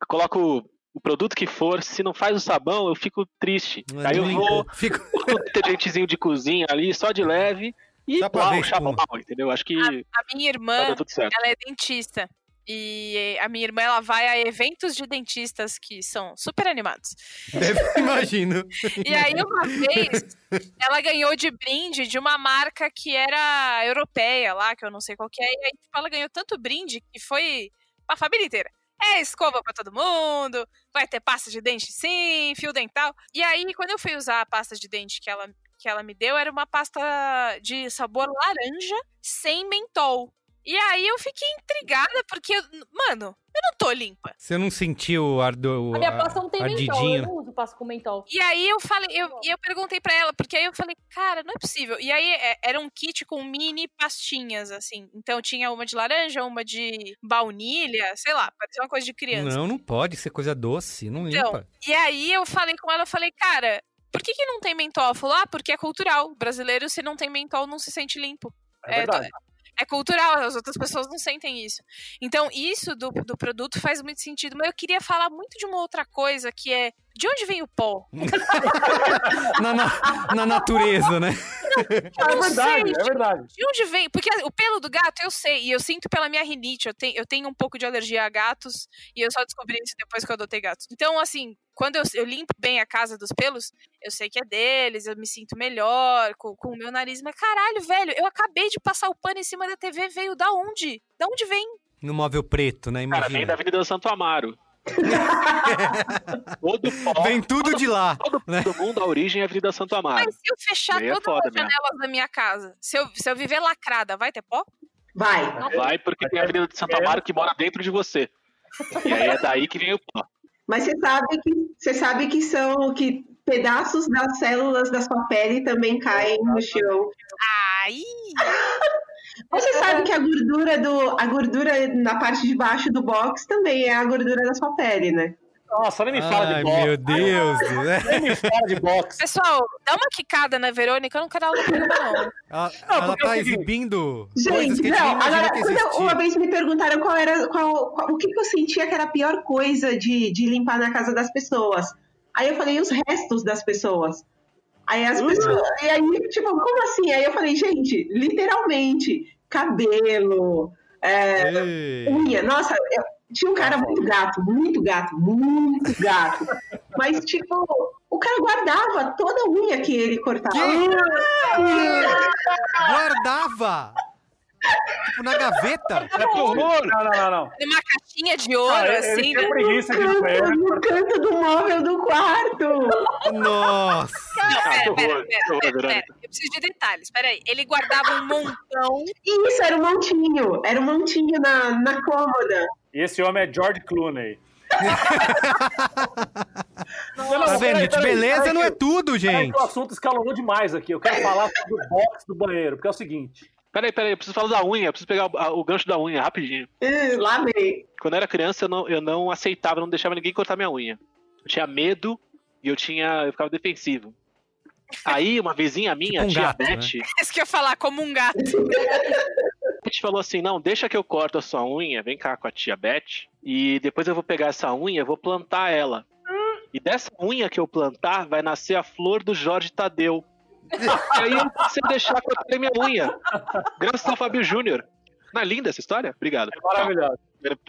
eu coloco o produto que for, se não faz o sabão, eu fico triste. Aí eu Não vou, limpa. Fico... um detergentezinho de cozinha ali, só de leve, e Só ver espuma. mal, entendeu? Acho que A minha vai irmã, ela é dentista. E a minha irmã, ela vai a eventos de dentistas que são super animados. Imagino. E aí, uma vez, ela ganhou de brinde de uma marca que era europeia lá, que eu não sei qual que é. E aí, tipo, ela ganhou tanto brinde que foi pra família inteira. É escova pra todo mundo, vai ter pasta de dente sim, fio dental. E aí, quando eu fui usar a pasta de dente que ela, que ela me deu, era uma pasta de sabor laranja sem mentol. E aí eu fiquei intrigada, porque, mano, eu não tô limpa. Você não sentiu o ardo, A minha pasta não tem mentol, eu ardidinho? não uso pasta com mentol. E aí eu falei, eu, e eu perguntei pra ela, porque aí eu falei, cara, não é possível. E aí é, era um kit com mini pastinhas, assim. Então tinha uma de laranja, uma de baunilha, sei lá, parecia uma coisa de criança. Não, não pode ser coisa doce, não Então, limpa. e aí eu falei com ela, eu falei, cara, por que, que não tem mentol? Falou, ah, porque é cultural. Brasileiro, se não tem mentol, não se sente limpo. É verdade. É cultural, as outras pessoas não sentem isso. Então, isso do, do produto faz muito sentido. Mas eu queria falar muito de uma outra coisa, que é de onde vem o pó? na, na, na natureza, né? Eu É não verdade, sei, é verdade. De onde vem? Porque o pelo do gato eu sei, e eu sinto pela minha rinite. Eu tenho, eu tenho um pouco de alergia a gatos, e eu só descobri isso depois que eu adotei gatos. Então, assim, quando eu, eu limpo bem a casa dos pelos, eu sei que é deles, eu me sinto melhor com, com o meu nariz. Mas caralho, velho, eu acabei de passar o pano em cima da TV, veio da onde? Da onde vem? No móvel preto, né? Cara, vem Imagina. da Avenida Santo Amaro. Todo pó, Vem tudo de lá. todo, né? todo mundo, a origem é a Avenida Santo Amaro. Mas se eu fechar é todas as janelas da minha casa, se eu, se eu viver lacrada, vai ter pó? Vai. Vai porque tem a Avenida de Santo Amaro que mora dentro de você. E aí é daí que vem o pó. Mas você sabe que você sabe que são que pedaços das células da sua pele também caem no chão. Ai! Você sabe que a gordura do a gordura na parte de baixo do box também é a gordura da sua pele, né? Nossa, nem me fala Ai, de boxe. meu Deus. né? Nem me fala de boxe. Pessoal, dá uma quicada na Verônica, eu não quero ela no programa, não. Ela, Não, ela tá exibindo Gente, não, agora, uma vez me perguntaram qual era qual, qual- o que, que eu sentia que era a pior coisa de, de limpar na casa das pessoas. Aí eu falei, os restos das pessoas. Aí as pessoas. E aí, tipo, como assim? Aí eu falei, gente, literalmente, cabelo, é, unha. Nossa, eu- tinha um cara muito gato, muito gato, muito gato. Mas, tipo, o cara guardava toda a unha que ele cortava. Guardava! tipo, na gaveta. É que horror! Não, não, não, não. Numa caixinha de ouro, Ah, ele- assim, ele né? tem preguiça de no Canto, no canto do móvel do quarto. Nossa! Não, pera, que pera, pera, pera, pera. Eu preciso de detalhes. Peraí. Ele guardava um montão. Isso, era um montinho. Era um montinho na, na cômoda. E esse homem é George Clooney. Tá vendo, gente? Beleza não é tudo, gente. o assunto escalonou demais aqui. Eu quero falar sobre o box do banheiro, porque é o seguinte. Peraí, peraí, eu preciso falar da unha, eu preciso pegar o, a- o gancho da unha rapidinho. Uh, lá vem. Quando eu era criança, eu não, eu não aceitava, não deixava ninguém cortar minha unha. Eu tinha medo e eu tinha. eu ficava defensivo. Aí, uma vizinha minha, Tipo um a tia gato, né? Beth, Isso que eu ia falar, como um gato. a gente falou assim: não, deixa que eu corto a sua unha, vem cá com a tia Beth, e depois eu vou pegar essa unha, vou plantar ela. E dessa unha que eu plantar, vai nascer a flor do Jorge Tadeu. e aí eu não sei deixar cortar minha unha. Graças ao Fábio Júnior. Não é linda essa história? Obrigado. É maravilhoso.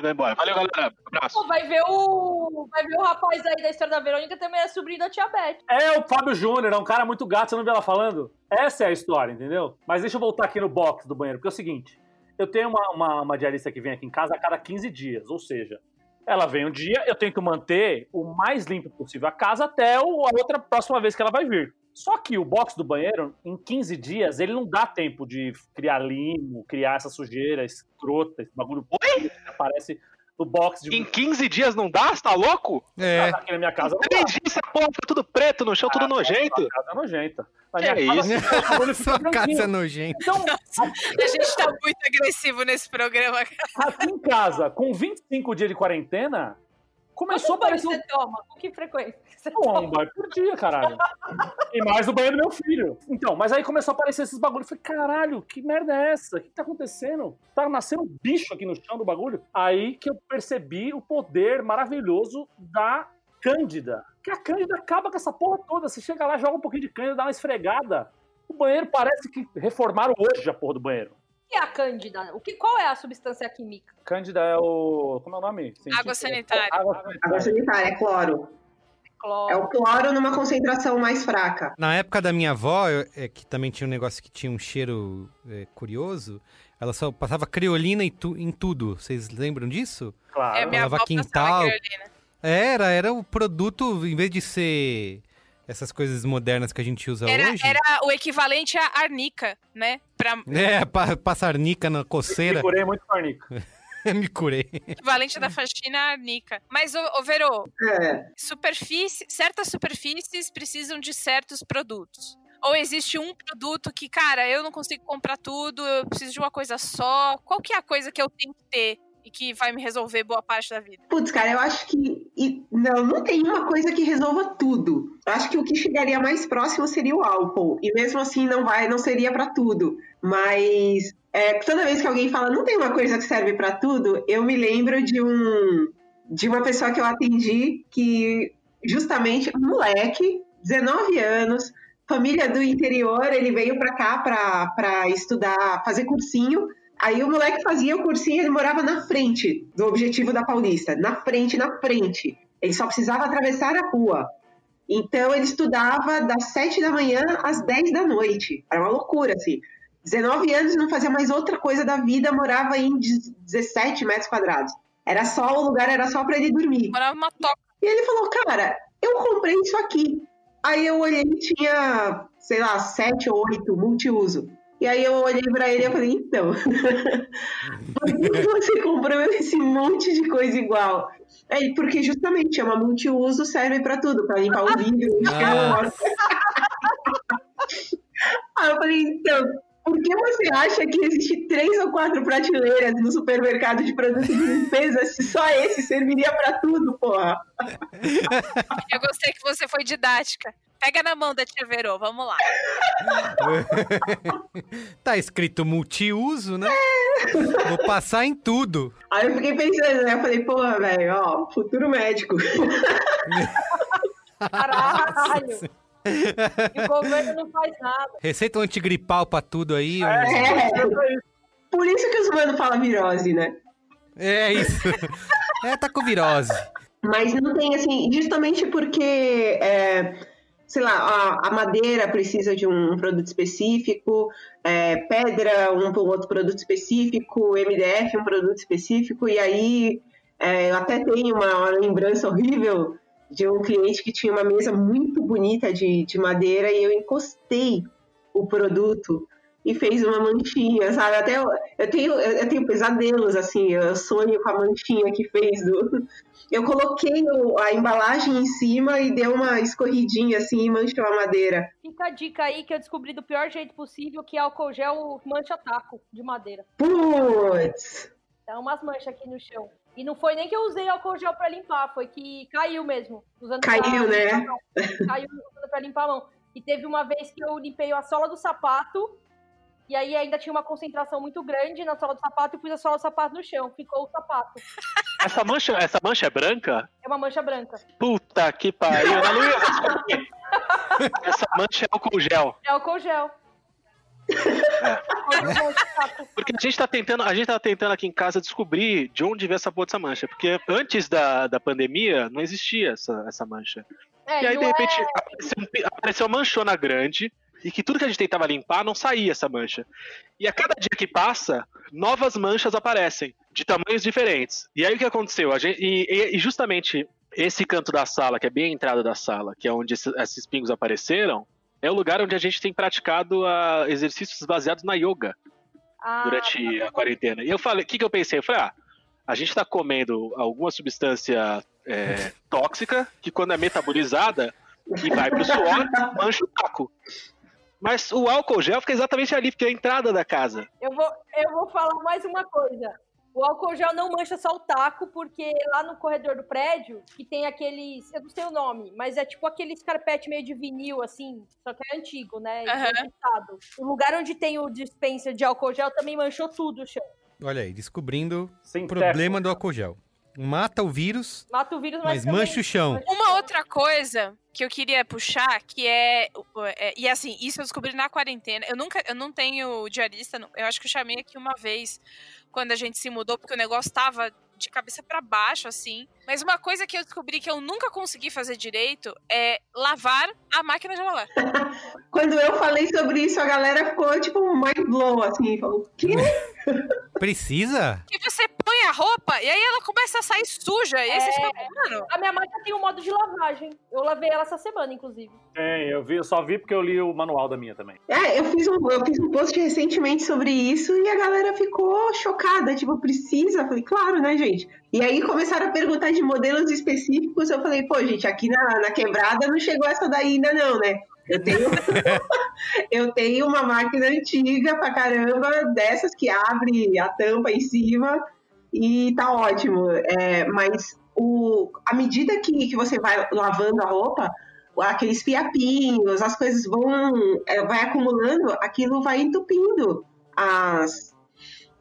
Vai embora. Valeu, galera. Abraço. Pô, vai ver o. Vai ver o rapaz aí da história da Verônica também é sobrinho da tia Beth. É o Fábio Júnior, é um cara muito gato, você não viu ela falando? Essa é a história, entendeu? Mas deixa eu voltar aqui no box do banheiro, porque é o seguinte: eu tenho uma, uma, uma diarista que vem aqui em casa a cada 15 dias, ou seja, ela vem um dia, eu tenho que manter o mais limpo possível a casa até o- a outra próxima vez que ela vai vir. Só que o box do banheiro, em 15 dias, ele não dá tempo de criar limo, criar essa sujeira escrota, esse bagulho que aparece no box de Em 15 dias não dá? Você tá louco? É. aqui na minha casa. Não Três dias essa porra tá tudo preto no chão, tudo nojento. A casa é nojenta. Na Que minha casa, isso? fica Sua casa é nojenta. Então, A gente tá muito agressivo nesse programa. aqui em casa, com 25 dias de quarentena, começou a Quanto aparecer você toma? Com que frequência? Você um, um banho por dia, caralho. E mais o banho do meu filho. Então, mas aí começou a aparecer esses bagulhos. Eu falei, caralho, que merda é essa? O que tá acontecendo? Tá nascendo um bicho aqui no chão do bagulho. Aí que eu percebi o poder maravilhoso da Cândida. Que a Cândida acaba com essa porra toda. Você chega lá, joga um pouquinho de Cândida, dá uma esfregada. O banheiro parece que reformaram hoje a porra do banheiro. O que é a Cândida? O que, qual é a substância química? Cândida é o. Como é o nome? Água sanitária. Água Água sanitária. sanitária, é cloro. É o cloro numa concentração mais fraca. Na época da minha avó, eu- é, que também tinha um negócio que tinha um cheiro é, curioso, ela só passava criolina em, tu- em tudo. Vocês lembram disso? Claro. É, minha avó quintal. passava criolina. Era, era o produto, em vez de ser essas coisas modernas que a gente usa Era, hoje. era o equivalente à arnica, né? Pra, É, pa, passar arnica na Me coceira. curei muito farnico. Me curei. equivalente da faxina à arnica. Mas, ô, ô Verô, É. superfície, certas superfícies precisam de certos produtos. Ou existe um produto que, cara, eu não consigo comprar tudo, eu preciso de uma coisa só. Qual que é a coisa que eu tenho que ter e que vai me resolver boa parte da vida. Putz, cara, eu acho que. e- não, não tem uma coisa que resolva tudo. Eu acho que o que chegaria mais próximo seria o álcool. E mesmo assim não vai, não seria pra tudo. Mas é, toda vez que alguém fala não tem uma coisa que serve pra tudo, eu me lembro de um de uma pessoa que eu atendi que justamente um moleque, 19 anos, família do interior, ele veio pra cá pra estudar, fazer cursinho. Aí o moleque fazia o cursinho, ele morava na frente do objetivo da Paulista, na frente, na frente. Ele só precisava atravessar a rua. Então ele estudava das 7 da manhã às 10 da noite. Era uma loucura, assim. 19 anos não fazia mais outra coisa da vida, morava em 17 metros quadrados. Era só, o lugar era só para ele dormir. Morava uma toca. E ele falou, cara, eu comprei isso aqui. Aí eu olhei e tinha, sei lá, sete ou oito multiuso. E aí eu olhei pra ele e falei, então, por que você comprou esse monte de coisa igual? Aí, porque justamente é uma multiuso, serve pra tudo, pra limpar o vidro. Aí eu falei, então, por que você acha que existe três ou quatro prateleiras no supermercado de produtos de limpeza se só esse serviria pra tudo, porra? Eu gostei que você foi didática. Pega na mão da tia Verô, vamos lá. tá escrito multiuso, né? Vou passar em tudo. Aí eu fiquei pensando, né? Eu falei, porra, velho, ó, futuro médico. Caralho! O governo não faz nada. Receita antigripal pra tudo aí. um- É, por isso que os mano falam virose, né? É isso. É, tá com virose. Mas não tem, assim, justamente porque, é, sei lá, a, madeira precisa de um produto específico, é, pedra, um outro produto específico, MDF, um produto específico, e aí é, eu até tenho uma lembrança horrível de um cliente que tinha uma mesa muito bonita de, de madeira e eu encostei o produto e fez uma manchinha, sabe? Até eu, eu tenho, eu tenho pesadelos, assim, eu sonho com a manchinha que fez do. Eu coloquei a embalagem em cima e deu uma escorridinha assim e manchou a madeira. Fica a dica aí que eu descobri do pior jeito possível, que álcool gel mancha taco de madeira. Putz! Dá umas manchas aqui no chão. E não foi nem que eu usei álcool gel pra limpar, foi que caiu mesmo. Usando Caiu, pra né? Caiu usando pra limpar a mão. E teve uma vez que eu limpei a sola do sapato, e aí ainda tinha uma concentração muito grande na sola do sapato, e pus a sola do sapato no chão. Ficou o sapato. Essa mancha, essa mancha é branca? É uma mancha branca. Puta que pariu. Ana Luísa, desculpe. Essa mancha é álcool gel. É álcool gel. Porque a gente tá tentando, a gente tá tentando aqui em casa descobrir de onde veio essa porra dessa mancha. Porque antes da, da pandemia não existia essa, essa mancha. É, e aí, de repente, é- apareceu, apareceu uma manchona grande e que tudo que a gente tentava limpar não saía essa mancha. E a cada dia que passa, novas manchas aparecem, de tamanhos diferentes. E aí o que aconteceu? A gente, e, e- justamente esse canto da sala, que é bem a entrada da sala, que é onde esse- esses pingos apareceram, é o lugar onde a gente tem praticado ah, exercícios baseados na yoga Ah, durante a quarentena. E eu falei, o que, que eu pensei? Eu falei, ah, a gente tá comendo alguma substância é, tóxica que quando é metabolizada e vai pro suor, mancha o taco. Mas o álcool gel fica exatamente ali, porque é a entrada da casa. Eu vou, eu vou falar mais uma coisa. O álcool gel não mancha só o taco, porque lá no corredor do prédio, que tem aqueles. Eu não sei o nome, mas é tipo aqueles carpete meio de vinil, assim, só que é antigo, né? Improvisado. O lugar onde tem o dispenser de álcool gel também manchou tudo o chão. Olha aí, descobrindo Sem o problema do álcool gel. Mata o vírus, Mata o vírus, mas mas, mancha o chão. Uma outra coisa que eu queria puxar, que é, é- E assim, isso eu descobri na quarentena. Eu nunca. Eu não tenho diarista. Eu acho que eu chamei aqui uma vez quando a gente se mudou, porque o negócio tava de cabeça pra baixo, assim. Mas uma coisa que eu descobri que eu nunca consegui fazer direito é lavar a máquina de lavar. Quando eu falei sobre isso, a galera ficou tipo um mind blow, assim, falou, o quê? Precisa? Que você põe a roupa e aí ela começa a sair suja. E aí você fica, mano. A minha máquina tem um modo de lavagem. Eu lavei ela essa semana, inclusive. Tem, eu, vi, eu só vi porque eu li o manual da minha também. É, eu fiz, um, eu fiz um post recentemente sobre isso e a galera ficou chocada, tipo, precisa? Eu falei, claro, né, gente? E aí começaram a perguntar de modelos específicos, eu falei, pô, gente, aqui na, na quebrada não chegou essa daí ainda não, né? Eu tenho, eu tenho uma máquina antiga pra caramba, dessas que abre a tampa em cima, e tá ótimo. É, mas o, à medida que, que você vai lavando a roupa, aqueles fiapinhos, as coisas vão é, vai acumulando, aquilo vai entupindo as.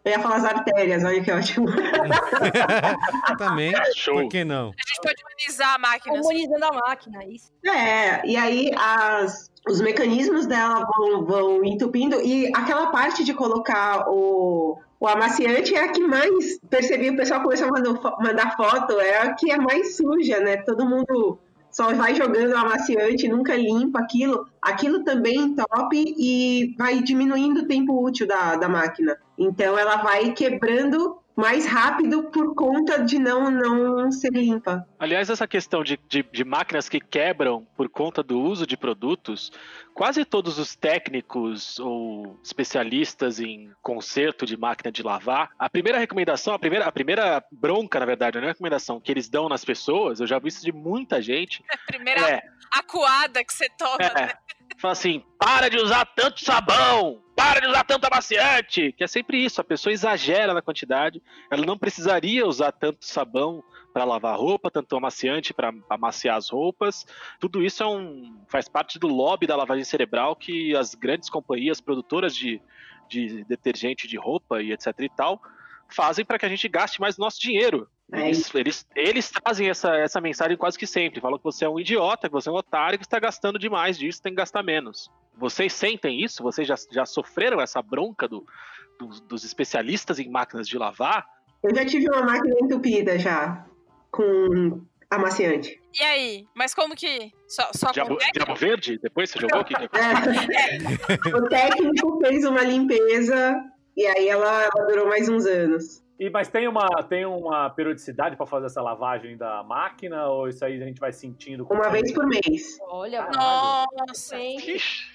Eu ia falar as artérias, olha que ótimo. Também, Show. por que não? A gente pode humanizar a máquina. Humanizando a máquina, isso. É, e aí as, os mecanismos dela vão, vão entupindo e aquela parte de colocar o, o amaciante é a que mais percebi, o pessoal começou a mandar, mandar foto, é a que é mais suja, né? Todo mundo só vai jogando o amaciante, nunca limpa aquilo. Aquilo também entope e vai diminuindo o tempo útil da, da máquina. Então ela vai quebrando mais rápido por conta de não, não ser limpa. Aliás, essa questão de, de, de máquinas que quebram por conta do uso de produtos, quase todos os técnicos ou especialistas em conserto de máquina de lavar, a primeira recomendação, a primeira, a primeira bronca, na verdade, a recomendação que eles dão nas pessoas, eu já vi isso de muita gente, Primeira é, acuada que você toma. né? é, fala assim, para de usar tanto sabão, para de usar tanto amaciante, que é sempre isso, a pessoa exagera na quantidade, ela não precisaria usar tanto sabão para lavar roupa, tanto amaciante para amaciar as roupas. Tudo isso é um, faz parte do lobby da lavagem cerebral que as grandes companhias produtoras de, de detergente de roupa e etc e tal fazem para que a gente gaste mais nosso dinheiro. É Eles, eles, eles trazem essa, essa mensagem quase que sempre. Falam que você é um idiota, que você é um otário, que está gastando demais disso, tem que gastar menos. Vocês sentem isso? Vocês já, já sofreram essa bronca do, dos, dos especialistas em máquinas de lavar? Eu já tive uma máquina entupida já, com amaciante. E aí? Mas como que. Só, só Diabo? Diabo Verde? Depois você jogou? Que... É. O técnico fez uma limpeza e aí ela, ela durou mais uns anos. E, mas tem uma, tem uma periodicidade para fazer essa lavagem da máquina? Ou isso aí a gente vai sentindo? Uma tempo? vez por mês. Olha, Nossa! Ixi.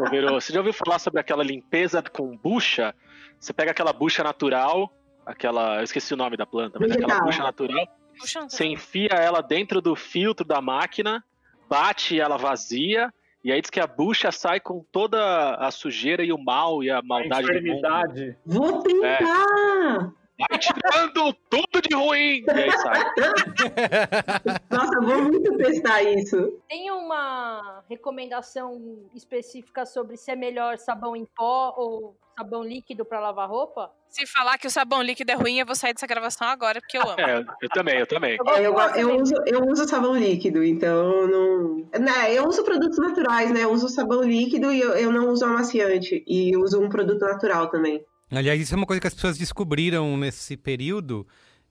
Ô, Verô, você já ouviu falar sobre aquela limpeza com bucha? Você pega aquela bucha natural, aquela. Eu esqueci o nome da planta, mas aquela bucha natural. Puxa, Você enfia ela dentro do filtro da máquina, bate ela vazia, e aí diz que a bucha sai com toda a sujeira e o mal e a A maldade do mundo. Vou tentar! Vai tirando tudo de ruim! E aí sai. Nossa, eu vou muito testar isso. Tem uma recomendação específica sobre se é melhor sabão em pó ou sabão líquido para lavar roupa? Se falar que o sabão líquido é ruim, eu vou sair dessa gravação agora, porque eu amo. É, eu também, eu também. É, eu, eu, uso, eu uso sabão líquido, então não. Né, eu uso produtos naturais, né? Eu uso sabão líquido e eu, eu não uso amaciante. E uso um produto natural também. Aliás, isso é uma coisa que as pessoas descobriram nesse período,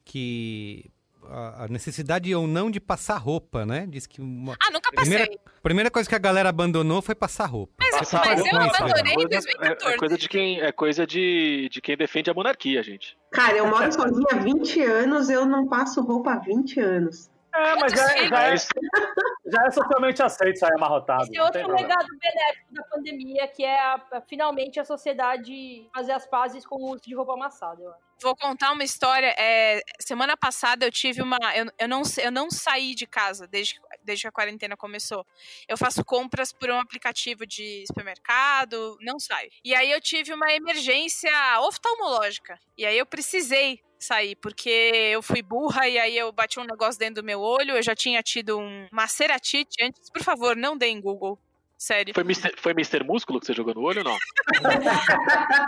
que a a necessidade ou não de passar roupa, né? Diz que uma Ah, nunca passei. primeira, primeira coisa que a galera abandonou foi passar roupa. Mas, Passar mas roupa eu é abandonei em coisa- 2014. É, é coisa de quem, é coisa de, de quem defende a monarquia, gente. Cara, eu moro sozinha há 20 anos, eu não passo roupa há 20 anos. É, mas já, Quantos já, é, já é socialmente aceito sair amarrotado. Esse é outro legado benéfico da pandemia, que é a- a- finalmente a sociedade fazer as pazes com o uso de roupa amassada, eu acho. Vou contar uma história. É, semana passada eu tive uma. Eu, eu, não, eu não saí de casa desde, que- desde que a quarentena começou. Eu faço compras por um aplicativo de supermercado, não saio. E aí eu tive uma emergência oftalmológica. E aí eu precisei sair, porque eu fui burra e aí eu bati um negócio dentro do meu olho. Eu já tinha tido um, uma ceratite antes. Por favor, não deem Google. Sério. Foi Mr. Foi Mr. Músculo que você jogou no olho ou não?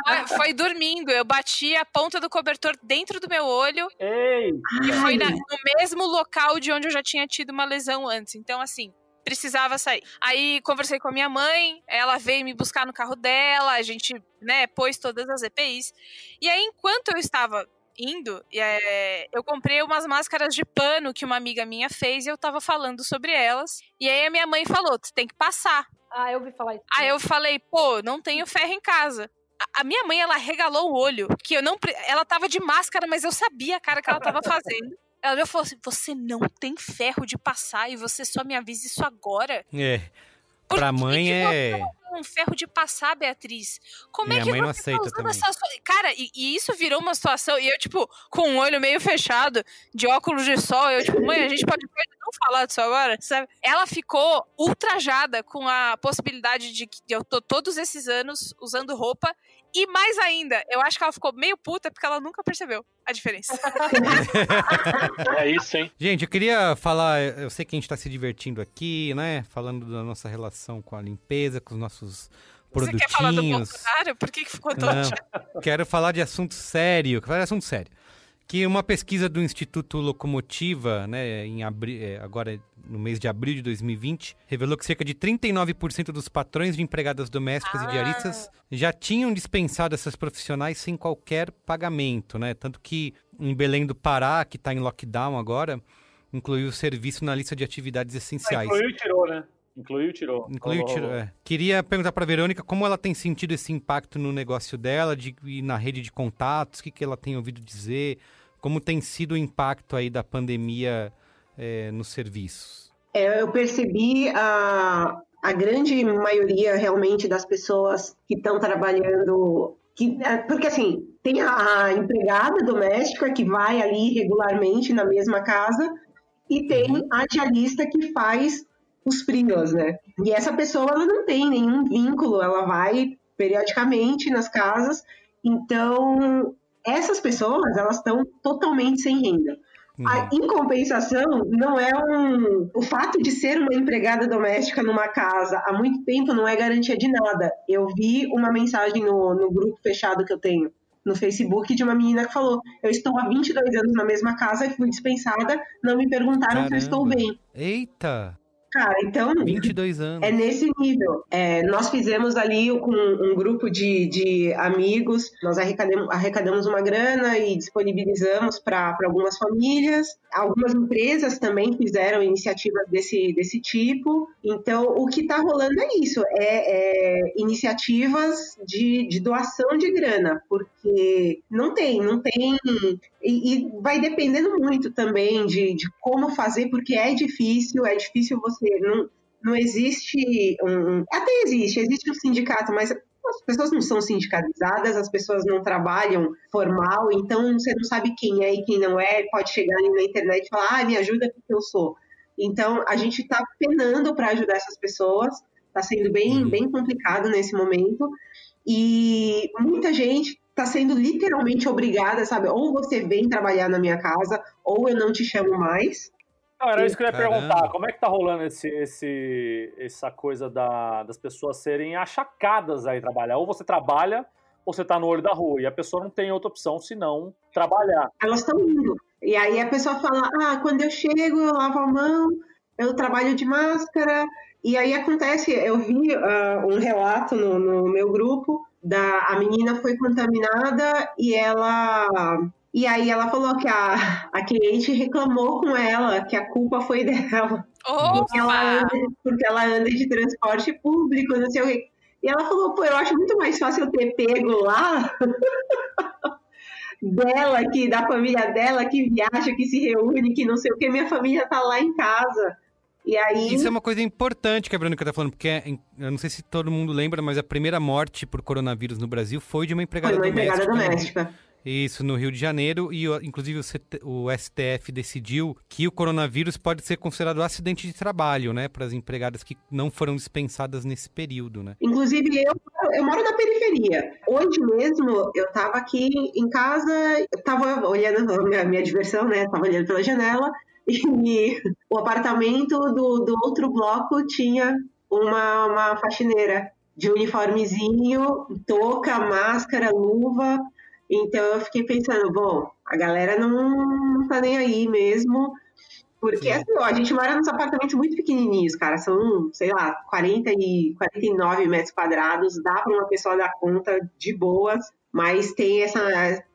Foi, foi dormindo. Eu bati a ponta do cobertor dentro do meu olho Ei! E foi na- no mesmo local de onde eu já tinha tido uma lesão antes. Então, assim, precisava sair. Aí conversei com a minha mãe, ela veio me buscar no carro dela, a gente, né, pôs todas as EPIs. E aí, enquanto eu estava indo, é, eu comprei umas máscaras de pano que uma amiga minha fez e eu tava falando sobre elas. E aí a minha mãe falou: tu tem que passar. Ah, eu ouvi falar isso. Aí eu falei, pô, não tenho ferro em casa. A- A minha mãe, ela regalou o olho, que eu não. pre- Ela tava de máscara, mas eu sabia a cara que ela tava fazendo. Ela olhou e falou assim: você não tem ferro de passar e você só me avisa isso agora? É. Pra que mãe é. um ferro de passar, Beatriz? Como Minha é que mãe não você aceita tá usando também. essa sua... Cara, e, e isso virou uma situação, e eu, tipo, com o olho meio fechado, de óculos de sol, eu, tipo, mãe, a gente pode não falar disso agora, sabe? Ela ficou ultrajada com a possibilidade de que eu tô todos esses anos usando roupa e mais ainda, eu acho que ela ficou meio puta porque ela nunca percebeu a diferença. É isso, hein? Gente, eu queria falar, eu sei que a gente tá se divertindo aqui, né? Falando da nossa relação com a limpeza, com os nossos Você quer falar do produtinhos. Bolsonaro? Por que, que ficou tão Não, quero falar de assunto sério, quero falar de assunto sério. Que uma pesquisa do Instituto Locomotiva, né, em abri- é, agora no mês de abril de 2020, revelou que cerca de 39% dos patrões de empregadas domésticas e diaristas já tinham dispensado essas profissionais sem qualquer pagamento, né? Tanto que em Belém do Pará, que está em lockdown agora, incluiu o serviço na lista de atividades essenciais. Incluiu e tirou, né? Incluiu e tirou. Incluiu, Rolou, tiro- rolou. é. Queria perguntar para Verônica como ela tem sentido esse impacto no negócio dela de, e na rede de contatos, o que, que ela tem ouvido dizer, como tem sido o impacto aí da pandemia é, nos serviços. É, eu percebi a, a grande maioria realmente das pessoas que estão trabalhando. Que, é, porque assim, tem a, a empregada doméstica que vai ali regularmente na mesma casa e tem a diarista que faz os frios, né? E essa pessoa ela não tem nenhum vínculo, ela vai periodicamente nas casas, então essas pessoas elas estão totalmente sem renda. A, em compensação, não é um. O fato de ser uma empregada doméstica numa casa há muito tempo não é garantia de nada. Eu vi uma mensagem no, no grupo fechado que eu tenho no Facebook de uma menina que falou: Eu estou há 22 anos na mesma casa e fui dispensada, não me perguntaram se eu estou Caramba. bem. Eita, Cara, então. 22 anos. É nesse nível. É, nós fizemos ali com um grupo de, de amigos, nós arrecadamos, arrecadamos uma grana e disponibilizamos para algumas famílias. Algumas empresas também fizeram iniciativas desse, desse tipo. Então, o que está rolando é isso: é, é iniciativas de, de doação de grana, porque não tem, não tem. E, e vai dependendo muito também de, de como fazer, porque é difícil, é difícil você. Não, não existe um. Até existe, existe um sindicato, mas as pessoas não são sindicalizadas, as pessoas não trabalham formal, então você não sabe quem é e quem não é, pode chegar ali na internet e falar, ah, me ajuda porque eu sou. Então, a gente está penando para ajudar essas pessoas, está sendo bem, bem complicado nesse momento, e muita gente está sendo literalmente obrigada, sabe? Ou você vem trabalhar na minha casa, ou eu não te chamo mais. Não, era isso que eu ia Caramba. perguntar. Como é que tá rolando esse, esse, essa coisa da- das pessoas serem achacadas aí trabalhar? Ou você trabalha, ou você tá no olho da rua. E a pessoa não tem outra opção senão trabalhar. elas estão indo. E aí a pessoa fala: ah, quando eu chego, eu lavo a mão, eu trabalho de máscara. E aí acontece, eu vi ah, um relato no, no meu grupo da a menina foi contaminada e ela e aí ela falou que a, a cliente reclamou com ela que a culpa foi dela porque ela anda, porque ela anda de transporte público, não sei o quê. E ela falou, pô, eu acho muito mais fácil eu ter pego lá dela, que da família dela, que viaja, que se reúne, que não sei o que, minha família tá lá em casa. E aí. Isso é uma coisa importante que a Verônica tá falando, porque é- eu não sei se todo mundo lembra, mas a primeira morte por coronavírus no Brasil foi de uma empregada Foi uma doméstica. empregada Rio- doméstica. Isso, no Rio de Janeiro, e inclusive o, CT o STF decidiu que o coronavírus pode ser considerado acidente de trabalho, né, para as empregadas que não foram dispensadas nesse período, né? Inclusive, eu, eu moro na periferia. Hoje mesmo, eu tava aqui em casa, eu tava olhando a minha, minha diversão, né? Tava olhando pela janela e o apartamento do, do outro bloco tinha uma, uma faxineira de uniformezinho, touca, máscara, luva. Então eu fiquei pensando, bom, a galera não, tá nem aí mesmo. Porque Sim. assim, ó, a gente mora nos apartamentos muito pequenininhos, cara. São, sei lá, 40 e 49 metros quadrados. Dá para uma pessoa dar conta de boas. Mas tem essa.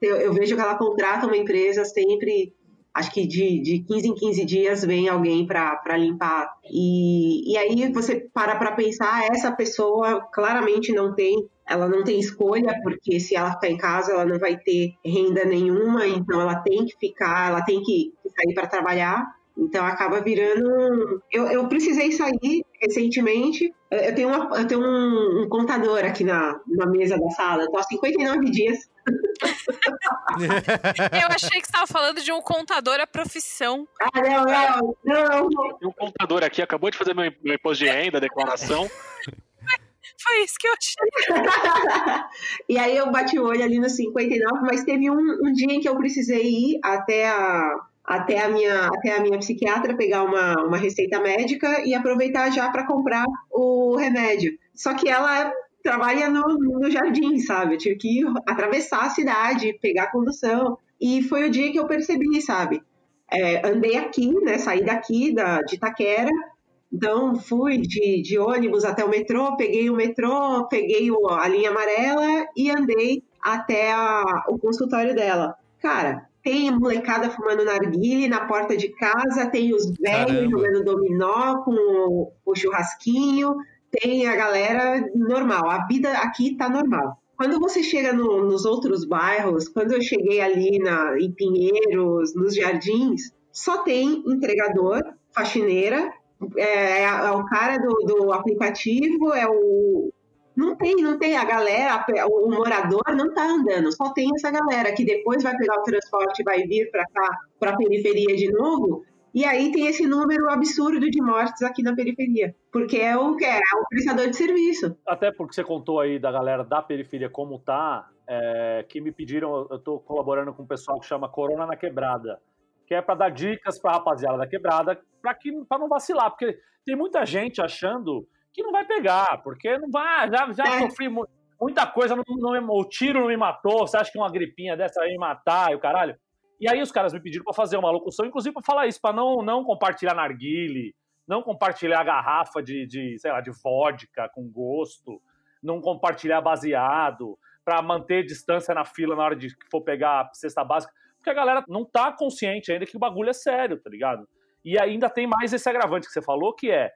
Eu vejo que ela contrata uma empresa sempre. Acho que de, de 15 em 15 dias vem alguém para limpar. E, e aí você para para pensar, essa pessoa claramente não tem ela não tem escolha, porque se ela ficar em casa, ela não vai ter renda nenhuma, então ela tem que ficar, ela tem que sair para trabalhar. Então acaba virando. Eu, eu precisei sair recentemente. Eu tenho, uma, eu tenho um, um contador aqui na, na mesa da sala. Eu tô há 59 dias Eu achei que você estava falando de um contador à profissão. Ah, não, não, não. Tem um contador aqui, acabou de fazer meu, meu imposto de renda, declaração. Foi isso que eu achei. e aí eu bati o olho ali no 59, mas teve um, um dia em que eu precisei ir até a, até a minha, até a minha psiquiatra pegar uma, uma receita médica e aproveitar já para comprar o remédio. Só que ela trabalha no, no jardim, sabe? Eu tive que ir atravessar a cidade, pegar a condução. E foi o dia que eu percebi, sabe? É, andei aqui, né? Saí daqui da, de Itaquera. Então, fui de, de ônibus até o metrô, peguei o metrô, peguei o, a linha amarela e andei até a, o consultório dela. Cara, tem molecada fumando narguile na porta de casa, tem os velhos jogando dominó com o, o churrasquinho, tem a galera normal. A vida aqui tá normal. Quando você chega no- nos outros bairros, quando eu cheguei ali na, em Pinheiros, nos jardins, só tem entregador, faxineira, é, é o cara do, do aplicativo, é o. Não tem, não tem. A galera, o morador não tá andando, só tem essa galera que depois vai pegar o transporte e vai vir para cá, para a periferia de novo. E aí tem esse número absurdo de mortes aqui na periferia, porque é o que é, é o prestador de serviço. Até porque você contou aí da galera da periferia como tá, é, que me pediram, eu tô colaborando com um pessoal que chama Corona na Quebrada, que é para dar dicas pra rapaziada da quebrada, para que para não vacilar, porque tem muita gente achando que não vai pegar, porque não vai, já, já É. sofri mu- muita coisa, não, não o tiro não me matou, você acha que uma gripinha dessa vai me matar e o caralho? E aí os caras me pediram para fazer uma locução, inclusive para falar isso, para não, não compartilhar narguile, não compartilhar garrafa de, de, sei lá, de vodka com gosto, não compartilhar baseado, para manter distância na fila na hora de que for pegar a cesta básica, porque a galera não tá consciente ainda que o bagulho é sério, tá ligado? E ainda tem mais esse agravante que você falou, que é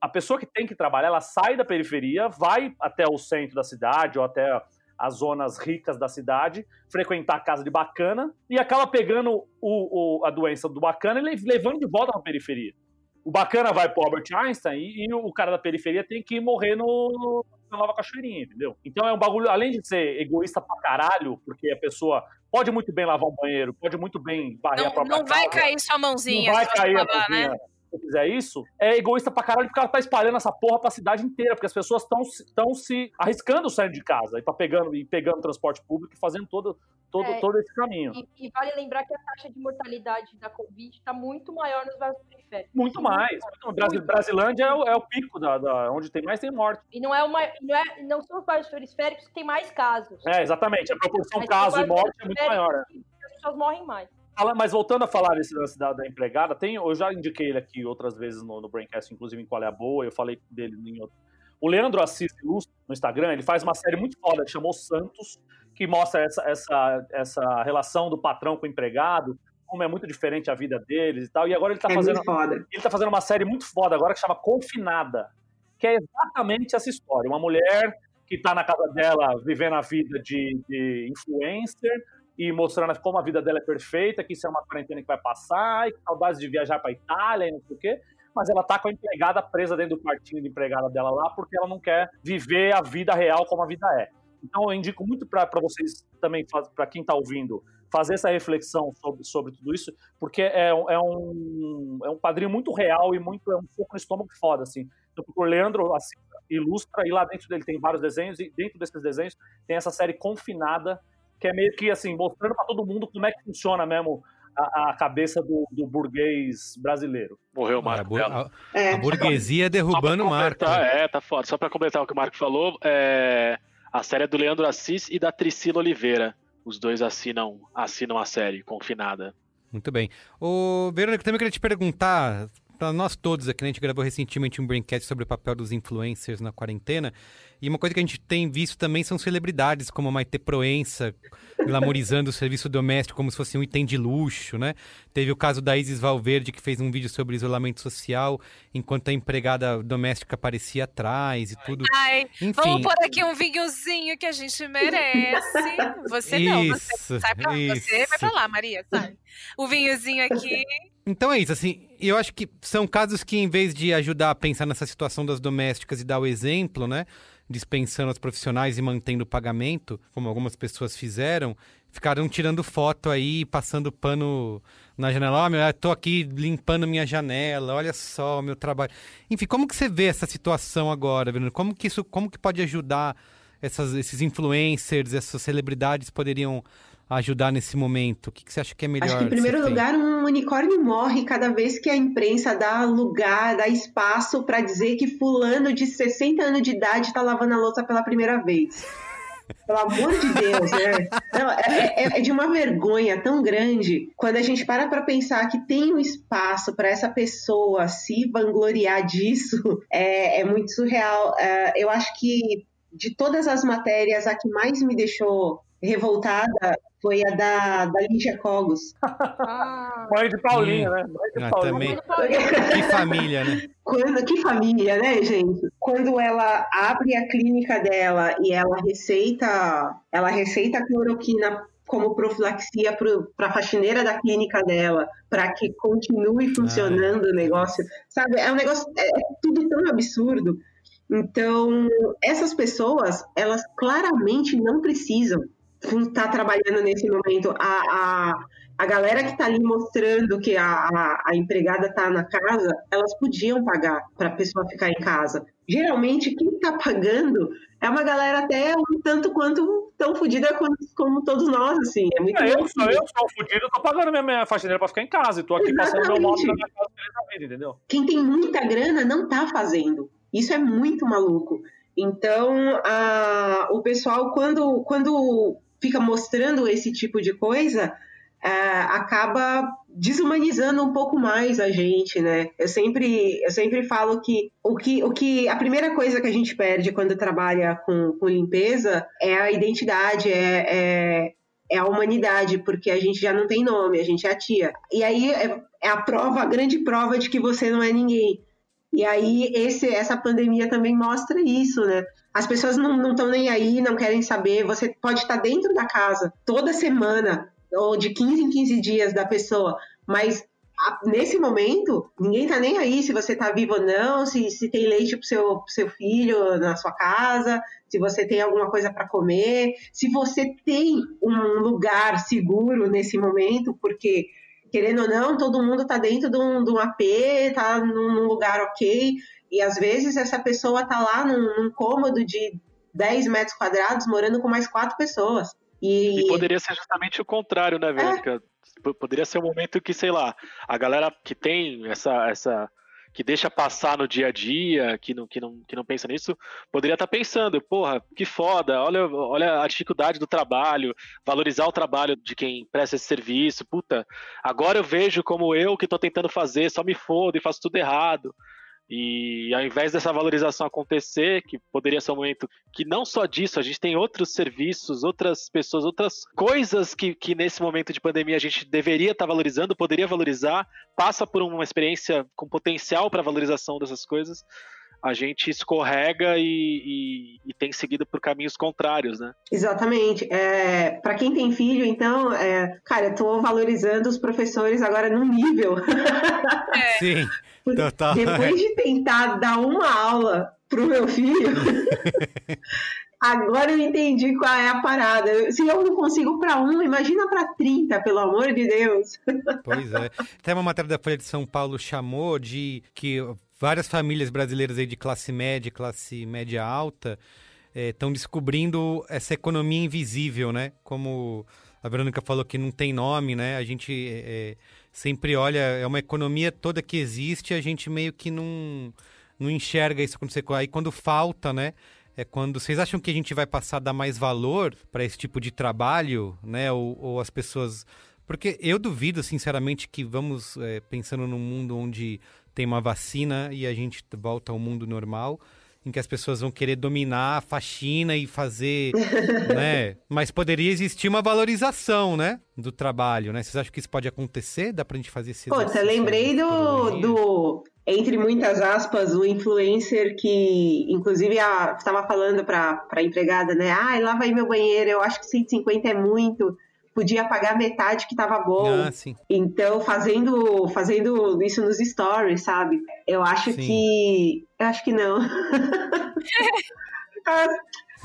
a pessoa que tem que trabalhar, ela sai da periferia, vai até o centro da cidade ou até as zonas ricas da cidade, frequentar a casa de bacana e acaba pegando o, o- a doença do bacana e le- levando de volta para a periferia. O bacana vai pro Albert Einstein e, e o cara da periferia tem que morrer no, na Nova Cachoeirinha, entendeu? Então é um bagulho, além de ser egoísta pra caralho, porque a pessoa pode muito bem lavar um banheiro, pode muito bem varrer a própria não vai casa, cair sua mãozinha. não vai cair a mãozinha né? Se você fizer isso, é egoísta pra caralho porque ela tá espalhando essa porra pra cidade inteira, porque as pessoas estão se arriscando saindo de casa e tá pegando, e pegando transporte público e fazendo todo, todo, É, todo esse caminho. E, e vale lembrar que a taxa de mortalidade da Covid está muito maior nos bairros periféricos. Muito mais. Muito, Brasil, Brasilândia é o, é o pico da, da- onde tem mais tem morte. E não, é uma, não, é, não são os bairros periféricos que tem mais casos. É, exatamente. A proporção Mas caso e morte é muito maior. que As pessoas morrem mais. Mas voltando a falar desse lance da, da empregada, tem, eu já indiquei ele aqui outras vezes no, no Braincast, inclusive em Qual é a Boa, eu falei dele em outro. O Leandro Assis Ilustre, no Instagram, ele faz uma série muito foda, que chamou Santos, que mostra essa, essa, essa relação do patrão com o empregado, como é muito diferente a vida deles e tal. E agora ele tá é fazendo ele tá fazendo uma série muito foda agora que chama Confinada, que é exatamente essa história. Uma mulher que tá na casa dela vivendo a vida de, de influencer e mostrando como a vida dela é perfeita, que isso é uma quarentena que vai passar, e que saudades de viajar pra Itália e não sei o quê. Mas ela tá com a empregada presa dentro do quartinho de empregada dela lá, porque ela não quer viver a vida real como a vida é. Então eu indico muito para vocês também, para quem tá ouvindo, fazer essa reflexão sobre, sobre tudo isso, porque é, é, um, é um quadrinho muito real e muito é um foco no estômago foda, assim. Então, o Leandro assim, ilustra, e lá dentro dele tem vários desenhos, e dentro desses desenhos tem essa série confinada, que é meio que assim, mostrando para todo mundo como é que funciona mesmo a, a cabeça do, do burguês brasileiro. Morreu o A, Marco. Belo. a- É, a burguesia derrubando o Marco. É, tá foda. Só pra completar o que o Marco falou, é, a série é do Leandro Assis e da Priscila Oliveira. Os dois assinam, assinam a série, confinada. Muito bem. Ô, Verônica, também queria te perguntar, para nós todos aqui, né, a gente gravou recentemente um Braincast sobre o papel dos influencers na quarentena, e uma coisa que a gente tem visto também são celebridades como a Maite Proença, glamorizando o serviço doméstico como se fosse um item de luxo, né? Teve o caso da Isis Valverde, que fez um vídeo sobre isolamento social, enquanto a empregada doméstica aparecia atrás e tudo. Ai, Enfim, vamos pôr aqui um vinhozinho que a gente merece. Você não, você Isso, sai pra, você isso. vai pra lá, Maria, sai. O vinhozinho aqui. Então é isso, assim, eu acho que são casos que, em vez de ajudar a pensar nessa situação das domésticas e dar o exemplo, né, dispensando os profissionais e mantendo o pagamento, como algumas pessoas fizeram, ficaram tirando foto aí, passando pano na janela. Ó, meu, eu tô aqui limpando minha janela, olha só o meu trabalho. Enfim, como que você vê essa situação agora, Bruno? Como que isso, como que pode ajudar essas, esses influencers, essas celebridades poderiam ajudar nesse momento? O que, que você acha que é melhor? Acho que, em primeiro lugar, um unicórnio morre cada vez que a imprensa dá lugar, dá espaço para dizer que fulano de 60 anos de idade está lavando a louça pela primeira vez. Pelo amor de Deus, né? Não, é, é, é, de uma vergonha tão grande quando a gente para para pensar que tem um espaço para essa pessoa se vangloriar disso, é, é muito surreal. É, eu acho que de todas as matérias, a que mais me deixou revoltada foi a da, da Lígia Cogos. Ah. Mãe de Paulinho, hum. né? Mãe de ah, Paulinho. Também. que família, né? Quando, que família, né, gente? Quando ela abre a clínica dela e ela receita, ela receita a cloroquina como profilaxia para a faxineira da clínica dela, para que continue funcionando ah. o negócio, sabe? É um negócio, é, é tudo tão absurdo. Então, essas pessoas, elas claramente não precisam está trabalhando nesse momento, a, a, a galera que está ali mostrando que a, a, a empregada está na casa, elas podiam pagar para a pessoa ficar em casa. Geralmente, quem está pagando é uma galera até um tanto quanto tão fodida como, como, todos nós, assim. É muito é, eu, sou, eu sou fudido, tô pagando minha, minha faxineira para ficar em casa e tô aqui Exatamente. passando meu moto na minha casa vida, entendeu? Quem tem muita grana não tá fazendo. Isso é muito maluco. Então, a, o pessoal, quando, quando fica mostrando esse tipo de coisa, é, acaba desumanizando um pouco mais a gente, né? Eu sempre, eu sempre falo que o, que o que a primeira coisa que a gente perde quando trabalha com, com limpeza é a identidade, é, é, é, a humanidade, porque a gente já não tem nome, a gente é a tia. E aí é, é a prova, a grande prova de que você não é ninguém. E aí esse, essa pandemia também mostra isso, né? As pessoas não estão nem aí, não querem saber. Você pode estar dentro da casa toda semana, ou de 15 em 15 dias da pessoa, mas nesse momento, ninguém tá nem aí se você tá vivo ou não, se, se tem leite pro seu, seu filho na sua casa, se você tem alguma coisa para comer, se você tem um lugar seguro nesse momento, porque querendo ou não, todo mundo tá dentro de um, de um AP, tá num, lugar ok. E às vezes essa pessoa tá lá num, num cômodo de 10 metros quadrados morando com mais quatro pessoas. E... e poderia ser justamente o contrário, né, Verônica? É. Poderia ser o um momento que, sei lá, a galera que tem essa, essa que deixa passar no dia a dia, que não, que não, que não pensa nisso, poderia estar tá pensando, porra, que foda, olha, olha a dificuldade do trabalho, valorizar o trabalho de quem presta esse serviço, puta, agora eu vejo como eu que estou tentando fazer, só me fodo e faço tudo errado. E ao invés dessa valorização acontecer, que poderia ser um momento que não só disso, a gente tem outros serviços, outras pessoas, outras coisas que, que nesse momento de pandemia a gente deveria estar tá valorizando, poderia valorizar, passa por uma experiência com potencial para valorização dessas coisas a gente escorrega e, e, e, tem seguido por caminhos contrários, né? Exatamente. É, para quem tem filho, então, é, cara, eu tô valorizando os professores agora num nível. É. Sim. Total. Depois de tentar dar uma aula pro meu filho, agora eu entendi qual é a parada. Se eu não consigo para um, imagina para 30, pelo amor de Deus. Pois é. Até uma matéria da Folha de São Paulo chamou de que várias famílias brasileiras aí de classe média, classe média alta, estão é, descobrindo essa economia invisível, né? Como a Verônica falou que não tem nome, né? A gente é, sempre olha, é uma economia toda que existe, a gente meio que não, não enxerga isso acontecer. Aí quando falta, né? É quando vocês acham que a gente vai passar a dar mais valor para esse tipo de trabalho, né? Ou, ou, as pessoas. Porque eu duvido, sinceramente, que vamos é, pensando num mundo onde tem uma vacina e a gente volta ao mundo normal, em que as pessoas vão querer dominar a faxina e fazer, né? Mas poderia existir uma valorização, né? Do trabalho, né? Vocês acham que isso pode acontecer? Dá pra gente fazer esse Pô, eu lembrei do, do, entre muitas aspas, o influencer que, inclusive, estava falando pra, pra empregada, né? Ah, lava aí meu banheiro, eu acho que 150 é muito podia pagar metade que tava bom. Ah, então, fazendo, fazendo isso nos stories, sabe? Eu acho sim. que. Eu acho que não.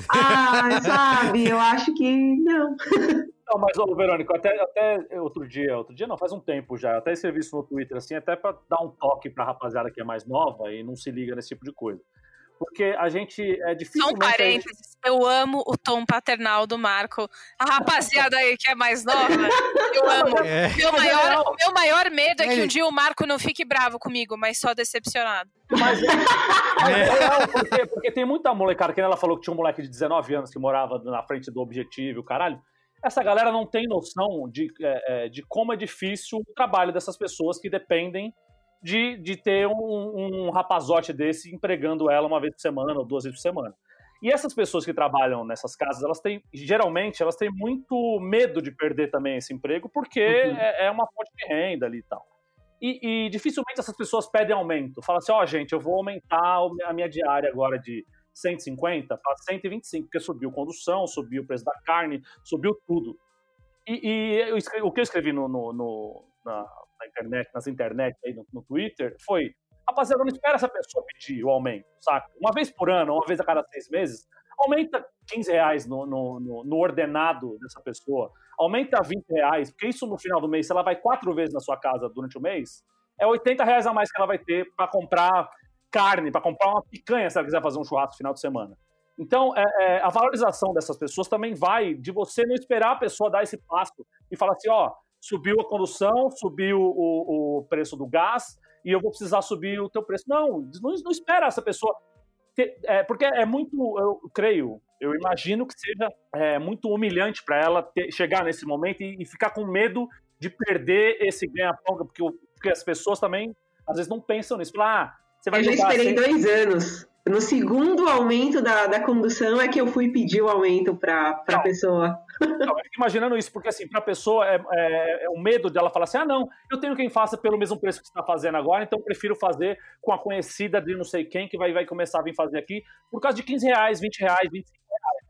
Ah, sabe, eu acho que não. Não, mas, ô, Verônica, até, até outro dia, outro dia não, faz um tempo já, eu até escrevi isso no Twitter, assim, até pra dar um toque pra rapaziada que é mais nova e não se liga nesse tipo de coisa. Porque a gente é Só difícil. um parênteses. Eu amo o tom paternal do Marco. A rapaziada aí que é mais nova, eu amo. É. Meu maior, o meu maior medo é que um dia o Marco não fique bravo comigo, mas só decepcionado. Mas, mas é real, porque, porque tem muita molecada, que ela falou que tinha um moleque de 19 anos que morava na frente do objetivo, e o caralho. Essa galera não tem noção de, é, é, de como é difícil o trabalho dessas pessoas que dependem de, de ter um, um rapazote desse empregando ela uma vez por semana ou duas vezes por semana. E essas pessoas que trabalham nessas casas, elas têm, geralmente, elas têm muito medo de perder também esse emprego, porque é, é uma fonte de renda ali e tal. E, e dificilmente essas pessoas pedem aumento. Fala assim, ó, gente, eu vou aumentar a minha diária agora de 150 para 125, porque subiu condução, subiu o preço da carne, subiu tudo. E, e eu o que eu escrevi no, no- no- na, na internet, nas internet, aí no, no Twitter, foi, rapaziada, não espera essa pessoa pedir o aumento, saca? Uma vez por ano, uma vez a cada seis meses, aumenta 15 reais no, no, no- ordenado dessa pessoa, aumenta 20 reais, porque isso no final do mês, se ela vai quatro vezes na sua casa durante o mês, é 80 reais a mais que ela vai ter para comprar carne, para comprar uma picanha se ela quiser fazer um churrasco no final de semana. Então, é, é, a valorização dessas pessoas também vai de você não esperar a pessoa dar esse passo e falar assim, ó, subiu a condução, subiu o, o preço do gás e eu vou precisar subir o teu preço. Não, não, não espera essa pessoa é, porque é muito, eu creio, eu imagino que seja é, muito humilhante para ela ter- chegar nesse momento e, e ficar com medo de perder esse ganha-pão, porque, porque as pessoas também às vezes não pensam nisso. Ah, você vai Eu já esperei dois anos. No segundo aumento da, da condução é que eu fui pedir o aumento para a pessoa. Não, eu fico imaginando isso, porque assim, pra pessoa é, é- é o medo dela falar assim: ah, não, eu tenho quem faça pelo mesmo preço que você está fazendo agora, então eu prefiro fazer com a conhecida de não sei quem que vai, vai começar a vir fazer aqui por causa de 15 reais, 20 reais, 25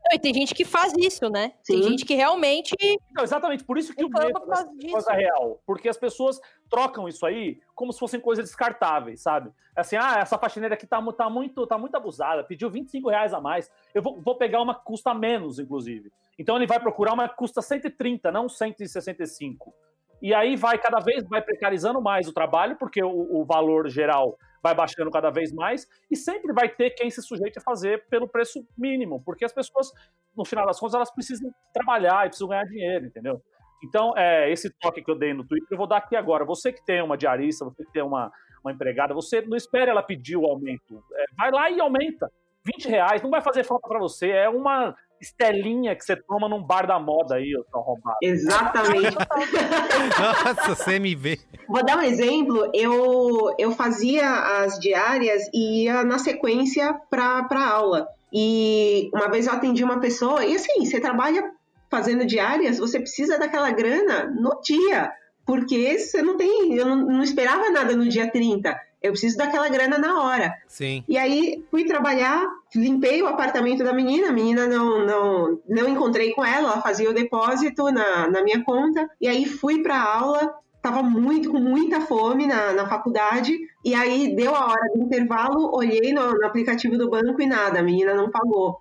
Não, e tem gente que faz isso, né? Tem Sim. gente que realmente. Não, exatamente, por isso que o medo é coisa real. Porque as pessoas trocam isso aí como se fossem coisas descartáveis, sabe? Assim, ah, essa faxineira aqui tá, tá, muito, tá muito abusada, pediu 25 reais a mais. Eu vou, vou pegar uma que custa menos, inclusive. Então ele vai procurar uma que custa 130, não 165. E aí vai cada vez, vai precarizando mais o trabalho, porque o, o valor geral vai baixando cada vez mais, e sempre vai ter quem se sujeite a fazer pelo preço mínimo, porque as pessoas, no final das contas, elas precisam trabalhar e precisam ganhar dinheiro, entendeu? Então, é, esse toque que eu dei no Twitter, eu vou dar aqui agora. Você que tem uma diarista, você que tem uma, uma empregada, você não espere ela pedir o aumento. É, vai lá e aumenta. 20 reais, não vai fazer falta para você. É uma estelinha que você toma num bar da moda aí, ô seu arrombado. Exatamente. Nossa, CMV. Vou dar um exemplo. Eu, eu fazia as diárias e ia na sequência para aula. E uma vez eu atendi uma pessoa, e assim, você trabalha fazendo diárias, você precisa daquela grana no dia. Porque você não tem. Eu não, não esperava nada no dia 30. Eu preciso daquela grana na hora. Sim. E aí fui trabalhar, limpei o apartamento da menina, a menina não, não, não encontrei com ela, ela fazia o depósito na, na minha conta, e aí fui para aula, tava muito, com muita fome na, na faculdade, e aí deu a hora do intervalo, olhei no, no aplicativo do banco e nada, a menina não pagou.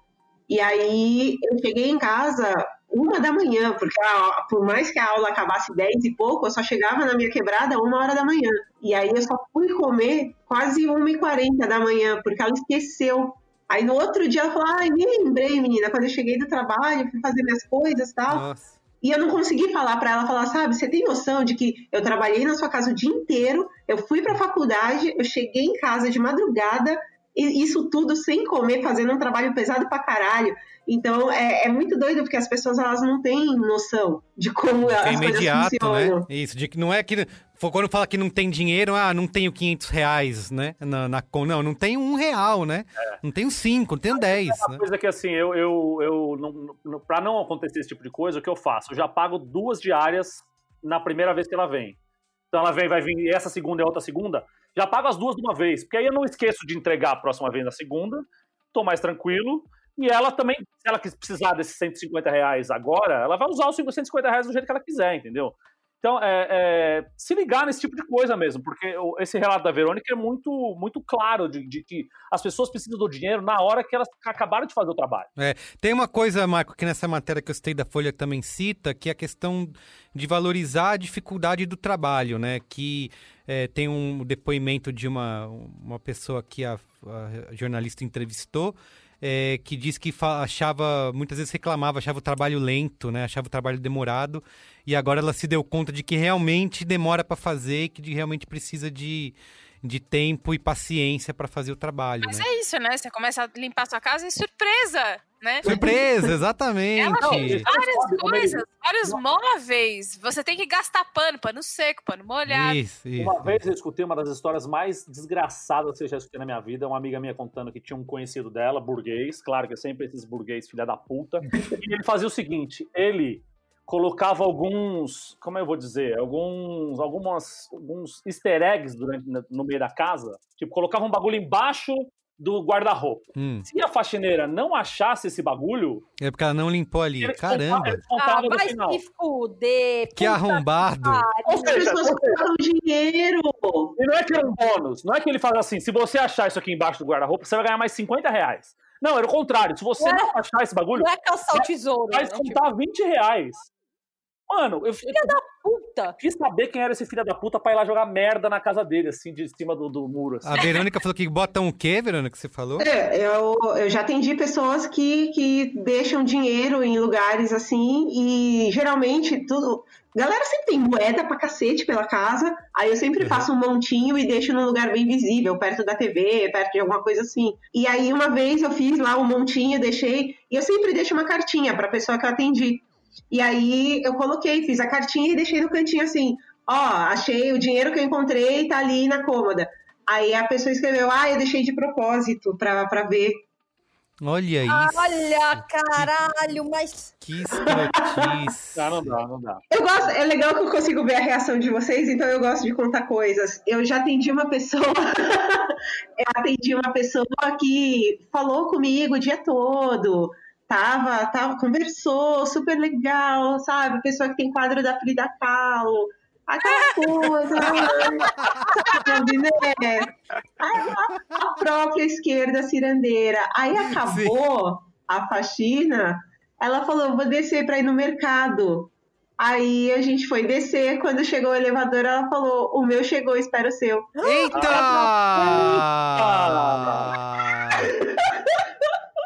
E aí eu cheguei em casa uma da manhã, porque a- por mais que a aula acabasse 10 e pouco, eu só chegava na minha quebrada uma hora da manhã. E aí eu só fui comer quase 1h40 da manhã, porque ela esqueceu. Aí no outro dia ela falou, ai, nem lembrei, menina, quando eu cheguei do trabalho, fui fazer minhas coisas e tal. Nossa. E eu não consegui falar pra ela, falar, sabe, você tem noção de que eu trabalhei na sua casa o dia inteiro, eu fui pra faculdade, eu cheguei em casa de madrugada, e isso tudo sem comer, fazendo um trabalho pesado pra caralho. Então é, é muito doido, porque as pessoas elas não têm noção de como É as coisas imediato, funcionam. né? Isso, de que não é que. Quando fala que não tem dinheiro, ah, não tenho 500 reais, né? Na, na Não, não tem um real, né? Não tenho cinco, não tenho dez. É uma Né? coisa que assim, eu, eu, eu não, não, pra não acontecer esse tipo de coisa, o que eu faço? Eu já pago duas diárias na primeira vez que ela vem. Então ela vem, vai vir essa segunda e outra segunda, já pago as duas de uma vez, porque aí eu não esqueço de entregar a próxima vez na segunda, tô mais tranquilo, e ela também, se ela precisar desses 150 reais agora, ela vai usar os 150 reais do jeito que ela quiser, entendeu? Então, é, é, se ligar nesse tipo de coisa mesmo, porque esse relato da Verônica é muito, muito claro de, de que as pessoas precisam do dinheiro na hora que elas acabaram de fazer o trabalho. É, tem uma coisa, Marco, que nessa matéria que eu citei da Folha também cita, que é a questão de valorizar a dificuldade do trabalho, né? Que é, tem um depoimento de uma, uma pessoa que a, a jornalista entrevistou, é, que diz que achava, muitas vezes reclamava, achava o trabalho lento, né? Achava o trabalho demorado, e agora ela se deu conta de que realmente demora para fazer, e que de- realmente precisa de, de tempo e paciência para fazer o trabalho, Mas né? é isso, né? Você começa a limpar sua casa e surpresa, né? Surpresa, exatamente! Ela tem várias coisas, vários móveis. Você tem que gastar pano, pano seco, pano molhado. Isso, isso. Uma vez eu escutei uma das histórias mais desgraçadas que eu já escutei na minha vida. Uma amiga minha contando que tinha um conhecido dela, burguês, claro que é sempre esses burguês filha da puta. E ele fazia o seguinte: ele colocava alguns, como eu vou dizer, alguns, algumas, alguns easter eggs durante, no meio da casa. Tipo, colocava um bagulho embaixo do guarda-roupa. Hum, Se a faxineira não achasse esse bagulho, é porque ela não limpou ali. Caramba, contavam- Ah, vai final. se fuder. que arrombado. Ou seja, pessoas ou seja, colocam dinheiro. E não é que é um bônus, não é que ele faz assim, se você achar isso aqui embaixo do guarda-roupa, você vai ganhar mais 50 reais. Não, era o contrário, se você Ué? não achar esse bagulho, Não é caçar o tesouro. vai né? Tipo, descontar 20 reais. Mano, eu, eu puta. quis saber quem era esse filho da puta pra ir lá jogar merda na casa dele, assim, de cima do, do muro. Assim. A Verônica falou que botam o quê, Verônica, que você falou? É, eu, eu já atendi pessoas que, que deixam dinheiro em lugares assim e geralmente tudo. Galera sempre tem moeda pra cacete pela casa, aí eu sempre Uhum. faço um montinho e deixo num lugar bem visível, perto da TV, perto de alguma coisa assim. E aí uma vez eu fiz lá um montinho, deixei, e eu sempre deixo uma cartinha pra pessoa que eu atendi. E aí eu coloquei, fiz a cartinha e deixei no cantinho assim: ó, achei o dinheiro que eu encontrei, tá ali na cômoda. Aí a pessoa escreveu: ah, eu deixei de propósito pra, pra ver. Olha isso. Olha, caralho, mas. Que escrotice. Ah, não dá, não dá. Eu gosto, é legal que eu consigo ver a reação de vocês, então eu gosto de contar coisas. Eu já atendi uma pessoa, eu atendi uma pessoa que falou comigo o dia todo, tava, tava, conversou, super legal, sabe? Pessoa que tem quadro da Frida Kahlo, aquela coisa, sabe, né? A, a própria esquerda cirandeira. Aí acabou a faxina, ela falou, vou descer para ir no mercado. Aí a gente foi descer, quando chegou o elevador, ela falou, o meu chegou, espera o seu. Eita!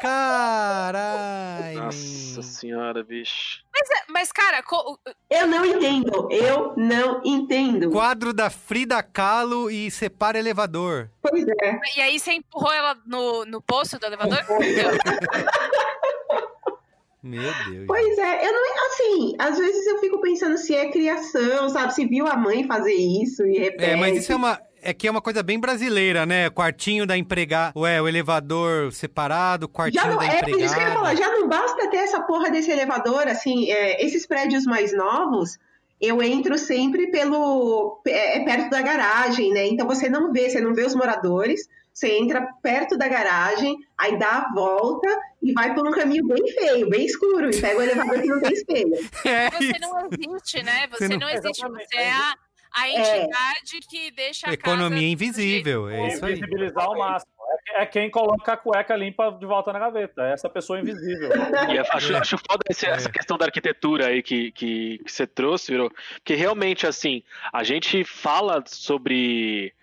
Caralho! Nossa senhora, bicho. Mas, é- mas, cara, co- Eu não entendo, eu não entendo. Quadro da Frida Kahlo e separa elevador. Pois é. e aí você empurrou ela no, no poço do elevador? Meu Deus. Pois é, eu não, assim, às vezes eu fico pensando se é criação, sabe? Se viu a mãe fazer isso e repete. É, mas isso é uma. É que é uma coisa bem brasileira, né? Quartinho da empregada. Ué, o elevador separado, quartinho Já não, da é por isso que eu ia falar, já não basta ter essa porra desse elevador, assim, é, esses prédios mais novos, eu entro sempre pelo. É, é perto da garagem, né? Então você não vê, você não vê os moradores, você entra perto da garagem, aí dá a volta e vai por um caminho bem feio, bem escuro, e pega o elevador que não tem espelho. É Você isso. não existe, né? Você, Você não, não- existe. Você é a, a entidade que deixa a Economia casa invisível, é isso aí. Invisibilizar ao máximo. É, é quem coloca a cueca limpa de volta na gaveta. É essa pessoa invisível. E acho, acho foda esse- essa questão da arquitetura aí que, que, que você trouxe, virou. Porque realmente, assim, a gente fala sobre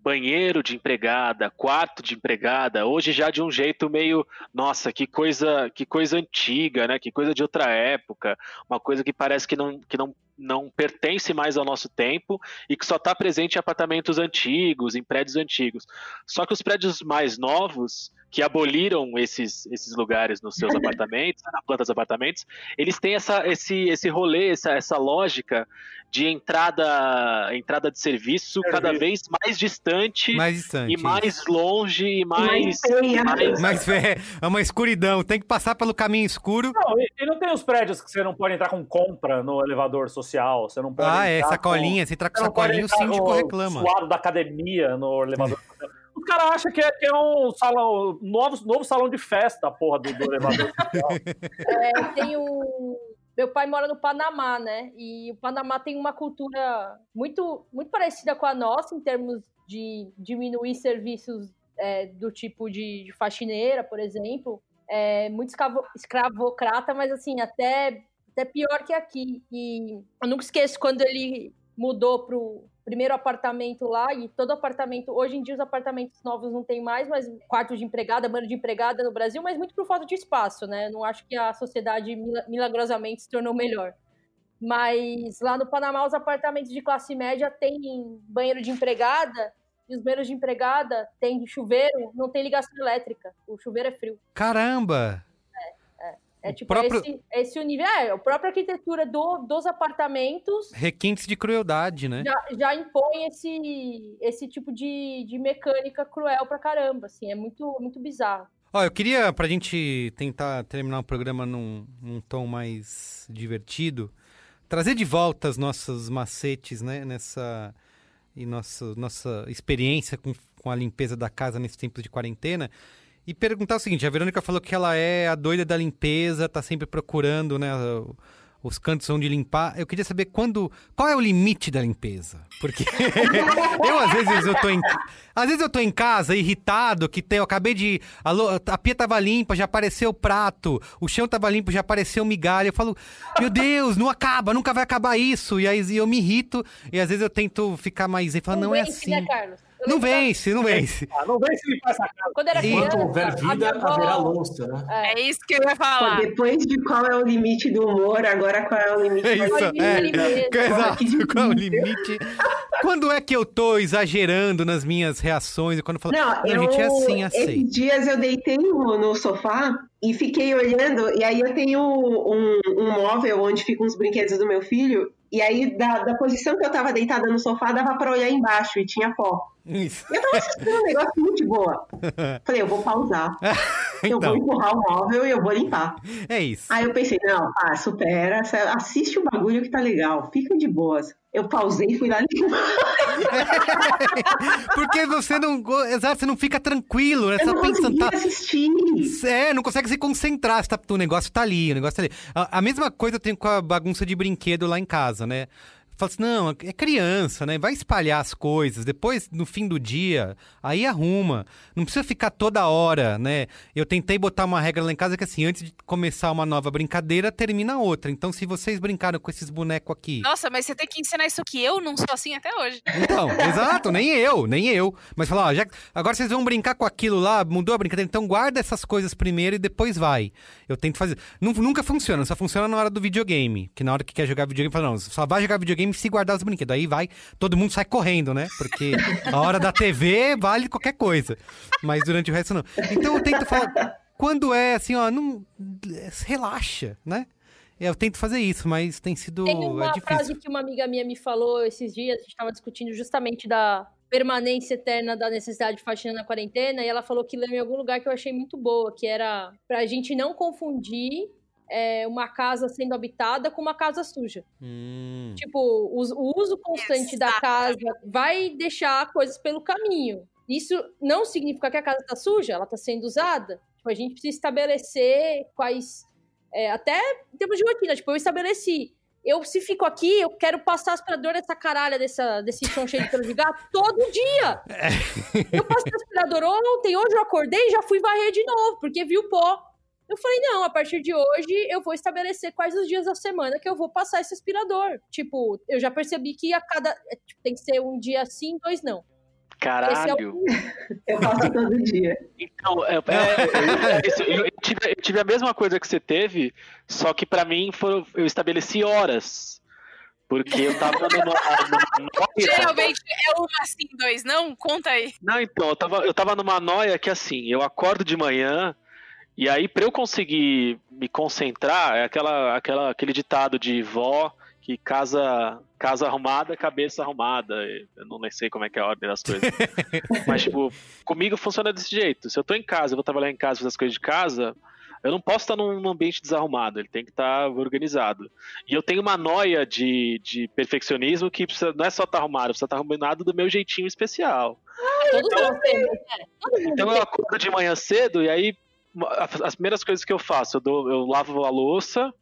banheiro de empregada, quarto de empregada, hoje já de um jeito meio, nossa, que coisa, que coisa antiga, né? Que coisa de outra época, uma coisa que parece que não, que não, não pertence mais ao nosso tempo e que só está presente em apartamentos antigos, em prédios antigos. Só que os prédios mais novos, que aboliram esses, esses lugares nos seus apartamentos, na planta dos apartamentos, eles têm essa, esse, esse rolê, essa, essa lógica de entrada, entrada de serviço cada vez mais distante Mais distante. e mais longe e mais. mais- Mas é, é uma escuridão, tem que passar pelo caminho escuro. Não, e, e não tem os prédios que você não pode entrar com compra no elevador social. Você não pode Ah, é, sacolinha. Você entra com Com, você não pode sacolinha, o síndico com reclama. suado da academia no elevador social. O cara acha que é, que é um salão, novo, novo salão de festa, porra do, do elevador. É, tem um, meu pai mora no Panamá, né? E o Panamá tem uma cultura muito, muito parecida com a nossa em termos de diminuir serviços é, do tipo de, de, faxineira, por exemplo. É muito escravo, escravocrata, mas assim, até, até pior que aqui. E eu nunca esqueço quando ele mudou pro primeiro apartamento lá, e todo apartamento, hoje em dia os apartamentos novos não tem mais, mas quarto de empregada, banho de empregada no Brasil, mas muito por falta de espaço, né? Não acho que a sociedade milagrosamente se tornou melhor. Mas lá no Panamá, os apartamentos de classe média têm banheiro de empregada e os banheiros de empregada têm chuveiro, não tem ligação elétrica. O chuveiro é frio. Caramba! É tipo próprio... esse, esse nível. É, a própria arquitetura do, dos apartamentos. Requintes de crueldade, né? Já, já impõe esse, esse tipo de, de mecânica cruel pra caramba. Assim, é muito, muito bizarro. Ó, eu queria, pra gente tentar terminar o programa num, num tom mais divertido, trazer de volta os nossos macetes, né? Nessa. E nossa, nossa experiência com, com a limpeza da casa nesse tempo de quarentena. E perguntar o seguinte: a Verônica falou que ela é a doida da limpeza, tá sempre procurando, né? Os cantos onde limpar. Eu queria saber quando. Qual é o limite da limpeza? Porque eu, às vezes, eu tô em. Às vezes eu tô em casa irritado, que tem, eu acabei de. A, a pia tava limpa, já apareceu o prato, o chão tava limpo, já apareceu migalha. Eu falo, meu Deus, não acaba, nunca vai acabar isso. E aí eu me irrito, e às vezes eu tento ficar mais. E falo, não, não é assim. Né, Carlos? Não vence, não vence. Ah, não vence limpar essa casa. Quando era criança, Enquanto houver vida, avó... haverá louça, né? É. é. isso que eu ia falar. Depois de qual é o limite do humor, agora qual é o limite é isso, da é, Exato, qual é o limite? Quando é que eu tô exagerando nas minhas reações? Quando eu falo, não, eu, gente, é assim, aceito. Esses dias eu deitei no, no sofá e fiquei olhando, e aí eu tenho um, um móvel onde ficam os brinquedos do meu filho, e aí, da, da posição que eu tava deitada no sofá, dava pra olhar embaixo e tinha pó. Isso. Eu tava assistindo um negócio muito boa. Falei, eu vou pausar. então. Eu vou empurrar o móvel e eu vou limpar. É isso. Aí eu pensei, não, ah, supera, assiste o bagulho que tá legal, fica de boas. Eu pausei e fui lá limpar. Porque você não. Exato, você não fica tranquilo, né? Você eu não pensando. Tá... assistir. É, não consegue se concentrar. Tá... O negócio tá ali, o negócio tá ali. A, a mesma coisa eu tenho com a bagunça de brinquedo lá em casa, né? Fala assim, não, é criança, né? Vai espalhar as coisas. Depois, no fim do dia, aí arruma. Não precisa ficar toda hora, né? Eu tentei botar uma regra lá em casa que assim, antes de começar uma nova brincadeira, termina outra. Então, se vocês brincaram com esses bonecos aqui. Nossa, mas você tem que ensinar isso aqui. Eu não sou assim até hoje. Então, exato, nem eu, nem eu. Mas falar, ó, já, agora vocês vão brincar com aquilo lá, mudou a brincadeira. Então, guarda essas coisas primeiro e depois vai. Eu tento fazer. Nunca funciona, só funciona na hora do videogame. Que na hora que quer jogar videogame, fala, não, só vai jogar videogame se guardar os brinquedos. Aí vai, todo mundo sai correndo, né? Porque a hora da TV vale qualquer coisa. Mas durante o resto não. Então eu tento falar. Quando é assim, ó, não. Relaxa, né? Eu tento fazer isso, mas tem sido. Tem uma é frase que uma amiga minha me falou esses dias, a gente estava discutindo justamente da permanência eterna da necessidade de faxina na quarentena, e ela falou que leu em algum lugar que eu achei muito boa, que era pra gente não confundir é, uma casa sendo habitada com uma casa suja. Hum. Tipo, o, o, uso constante Exato. da casa vai deixar coisas pelo caminho. Isso não significa que a casa está suja, ela está sendo usada. Tipo, a gente precisa estabelecer quais. É, até em termos de rotina, tipo, eu estabeleci. Eu, se fico aqui, eu quero passar aspirador nessa caralha dessa, desse chão cheio de pelo de gato todo dia. É. Eu passei aspirador ontem, hoje eu acordei e já fui varrer de novo, porque viu pó. Eu falei, não, a partir de hoje eu vou estabelecer quais os dias da semana que eu vou passar esse aspirador. Tipo, eu já percebi que a cada. É, tipo, tem que ser um dia sim, dois não. Caralho! É o... eu faço todo dia. Então, é, é, eu, eu, tive, eu, tive, a mesma coisa que você teve, só que para mim foi, eu estabeleci horas. Porque eu tava numa. numa Geralmente é uma sim, dois, não? Conta aí. Não, então, eu tava, eu tava numa noia que assim, eu acordo de manhã. E aí, para eu conseguir me concentrar, é aquela, aquela, aquele ditado de vó que casa, casa arrumada, cabeça arrumada. Eu não sei como é que é a ordem das coisas. Mas, tipo, comigo funciona desse jeito. Se eu tô em casa, eu vou trabalhar em casa, fazer as coisas de casa, eu não posso estar num ambiente desarrumado, ele tem que estar organizado. E eu tenho uma noia de, de perfeccionismo que precisa, não é só estar arrumado, precisa estar arrumado do meu jeitinho especial. então, então eu acordo de manhã cedo e aí as primeiras coisas que eu faço, eu, dou, eu lavo a louça,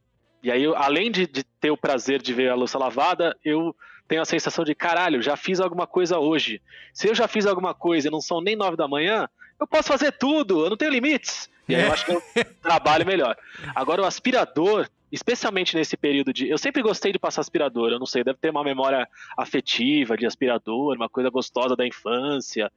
E aí, além de, de ter o prazer de ver a louça lavada, eu tenho a sensação de caralho, já fiz alguma coisa hoje. Se eu já fiz alguma coisa e não são nem nove da manhã, eu posso fazer tudo, eu não tenho limites. E aí eu acho que eu trabalho melhor. Agora, o aspirador, especialmente nesse período de. Eu sempre gostei de passar aspirador, eu não sei, deve ter uma memória afetiva de aspirador, uma coisa gostosa da infância,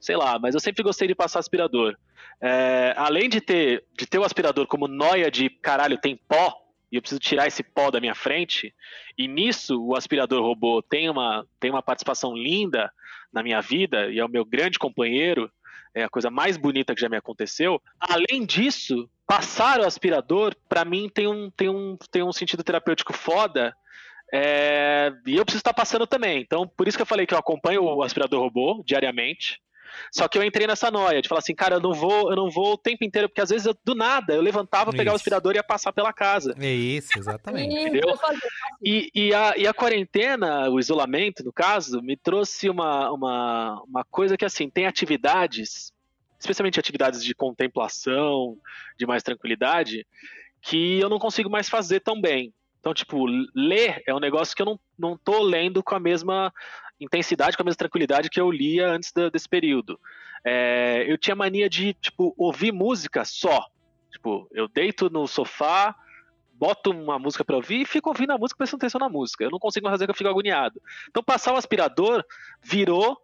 sei lá, mas eu sempre gostei de passar aspirador. É, além de ter, de ter o aspirador como noia de caralho, tem pó, e eu preciso tirar esse pó da minha frente, e nisso o aspirador robô tem uma, tem uma participação linda na minha vida, e é o meu grande companheiro, é a coisa mais bonita que já me aconteceu. Além disso, passar o aspirador, para mim, tem um, tem, um, tem um sentido terapêutico foda. É, e eu preciso estar passando também. Então, por isso que eu falei que eu acompanho o aspirador robô diariamente. Só que eu entrei nessa noia de falar assim, cara, eu não vou, eu não vou o tempo inteiro, porque às vezes eu, do nada eu levantava, pegava o Isso. aspirador e ia passar pela casa. É isso, exatamente. Entendeu? E, e, a, e a quarentena, o isolamento, no caso, me trouxe uma, uma, uma coisa que, assim, tem atividades, especialmente atividades de contemplação, de mais tranquilidade, que eu não consigo mais fazer tão bem. Então, tipo, ler é um negócio que eu não, não tô lendo com a mesma intensidade, com a mesma tranquilidade que eu lia antes da- desse período. É, eu tinha mania de, tipo, ouvir música só. Tipo, eu deito no sofá, boto uma música pra ouvir e fico ouvindo a música, prestando atenção na música. Eu não consigo mais fazer que eu fico agoniado. Então, passar o aspirador virou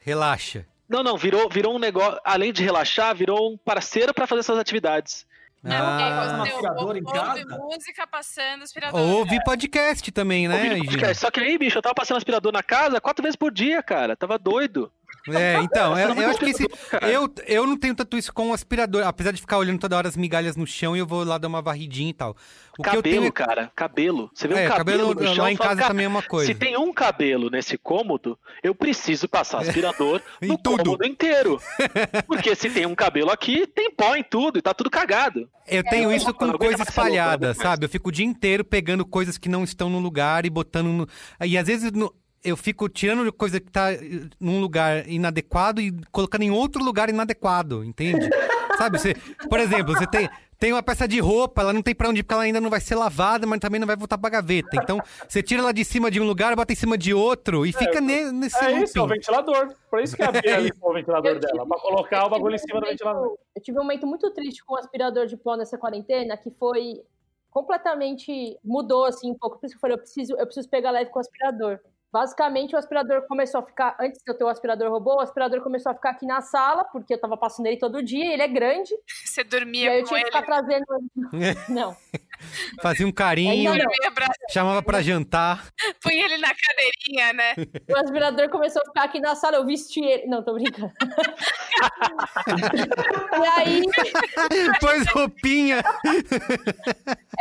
Relaxa. não, não, virou, virou um negócio, além de relaxar, virou um parceiro pra fazer essas atividades. Ah. Você aspirador em ouve casa? música passando aspirador. Ou ouvir podcast também, né, Gina? podcast. Só que aí, bicho, eu tava passando aspirador na casa quatro vezes por dia, cara. Tava doido. É, então, eu, eu acho que esse, eu, eu não tenho tanto isso com o aspirador, apesar de ficar olhando toda hora as migalhas no chão e eu vou lá dar uma varridinha e tal. O que eu cabelo, tenho cara, cabelo. Você vê É, um cabelo, cabelo no chão lá em fala, casa "Cara, também é uma coisa." Se tem um cabelo nesse cômodo, eu preciso passar aspirador Em no tudo. cômodo inteiro. Porque se tem um cabelo aqui, tem pó em tudo e tá tudo cagado. Eu tenho É, isso com não aguento sabe? Eu fico o dia inteiro pegando coisas que não estão no lugar e botando no... E às vezes no- eu fico tirando coisa que tá eh, num lugar inadequado e colocando em outro lugar inadequado, entende? sabe? Você, por exemplo, você tem, tem uma peça de roupa, ela não tem pra onde ir porque ela ainda não vai ser lavada, mas também não vai voltar pra gaveta. Então, você tira ela de cima de um lugar, bota em cima de outro e fica ne- nesse É isso, é o looping. ventilador. Por isso que a Bia limpou o ventilador Eu tive- dela, pra colocar o bagulho em cima do momento- ventilador. Eu tive um momento muito triste com o aspirador de pó nessa quarentena, que foi completamente mudou assim um pouco. Por isso que eu falei, eu preciso, eu preciso pegar leve com o aspirador. Basicamente, o aspirador começou a ficar, antes de eu ter o aspirador robô, o aspirador começou a ficar aqui na sala, porque eu tava passando ele todo dia, ele é grande, Você e dormia aí eu com tinha que ele. ficar trazendo. Não. Fazia um carinho, pra... chamava pra jantar. Põe ele na cadeirinha, né? O aspirador começou a ficar aqui na sala, eu vesti ele. Não, tô brincando. e aí, Pôs roupinha.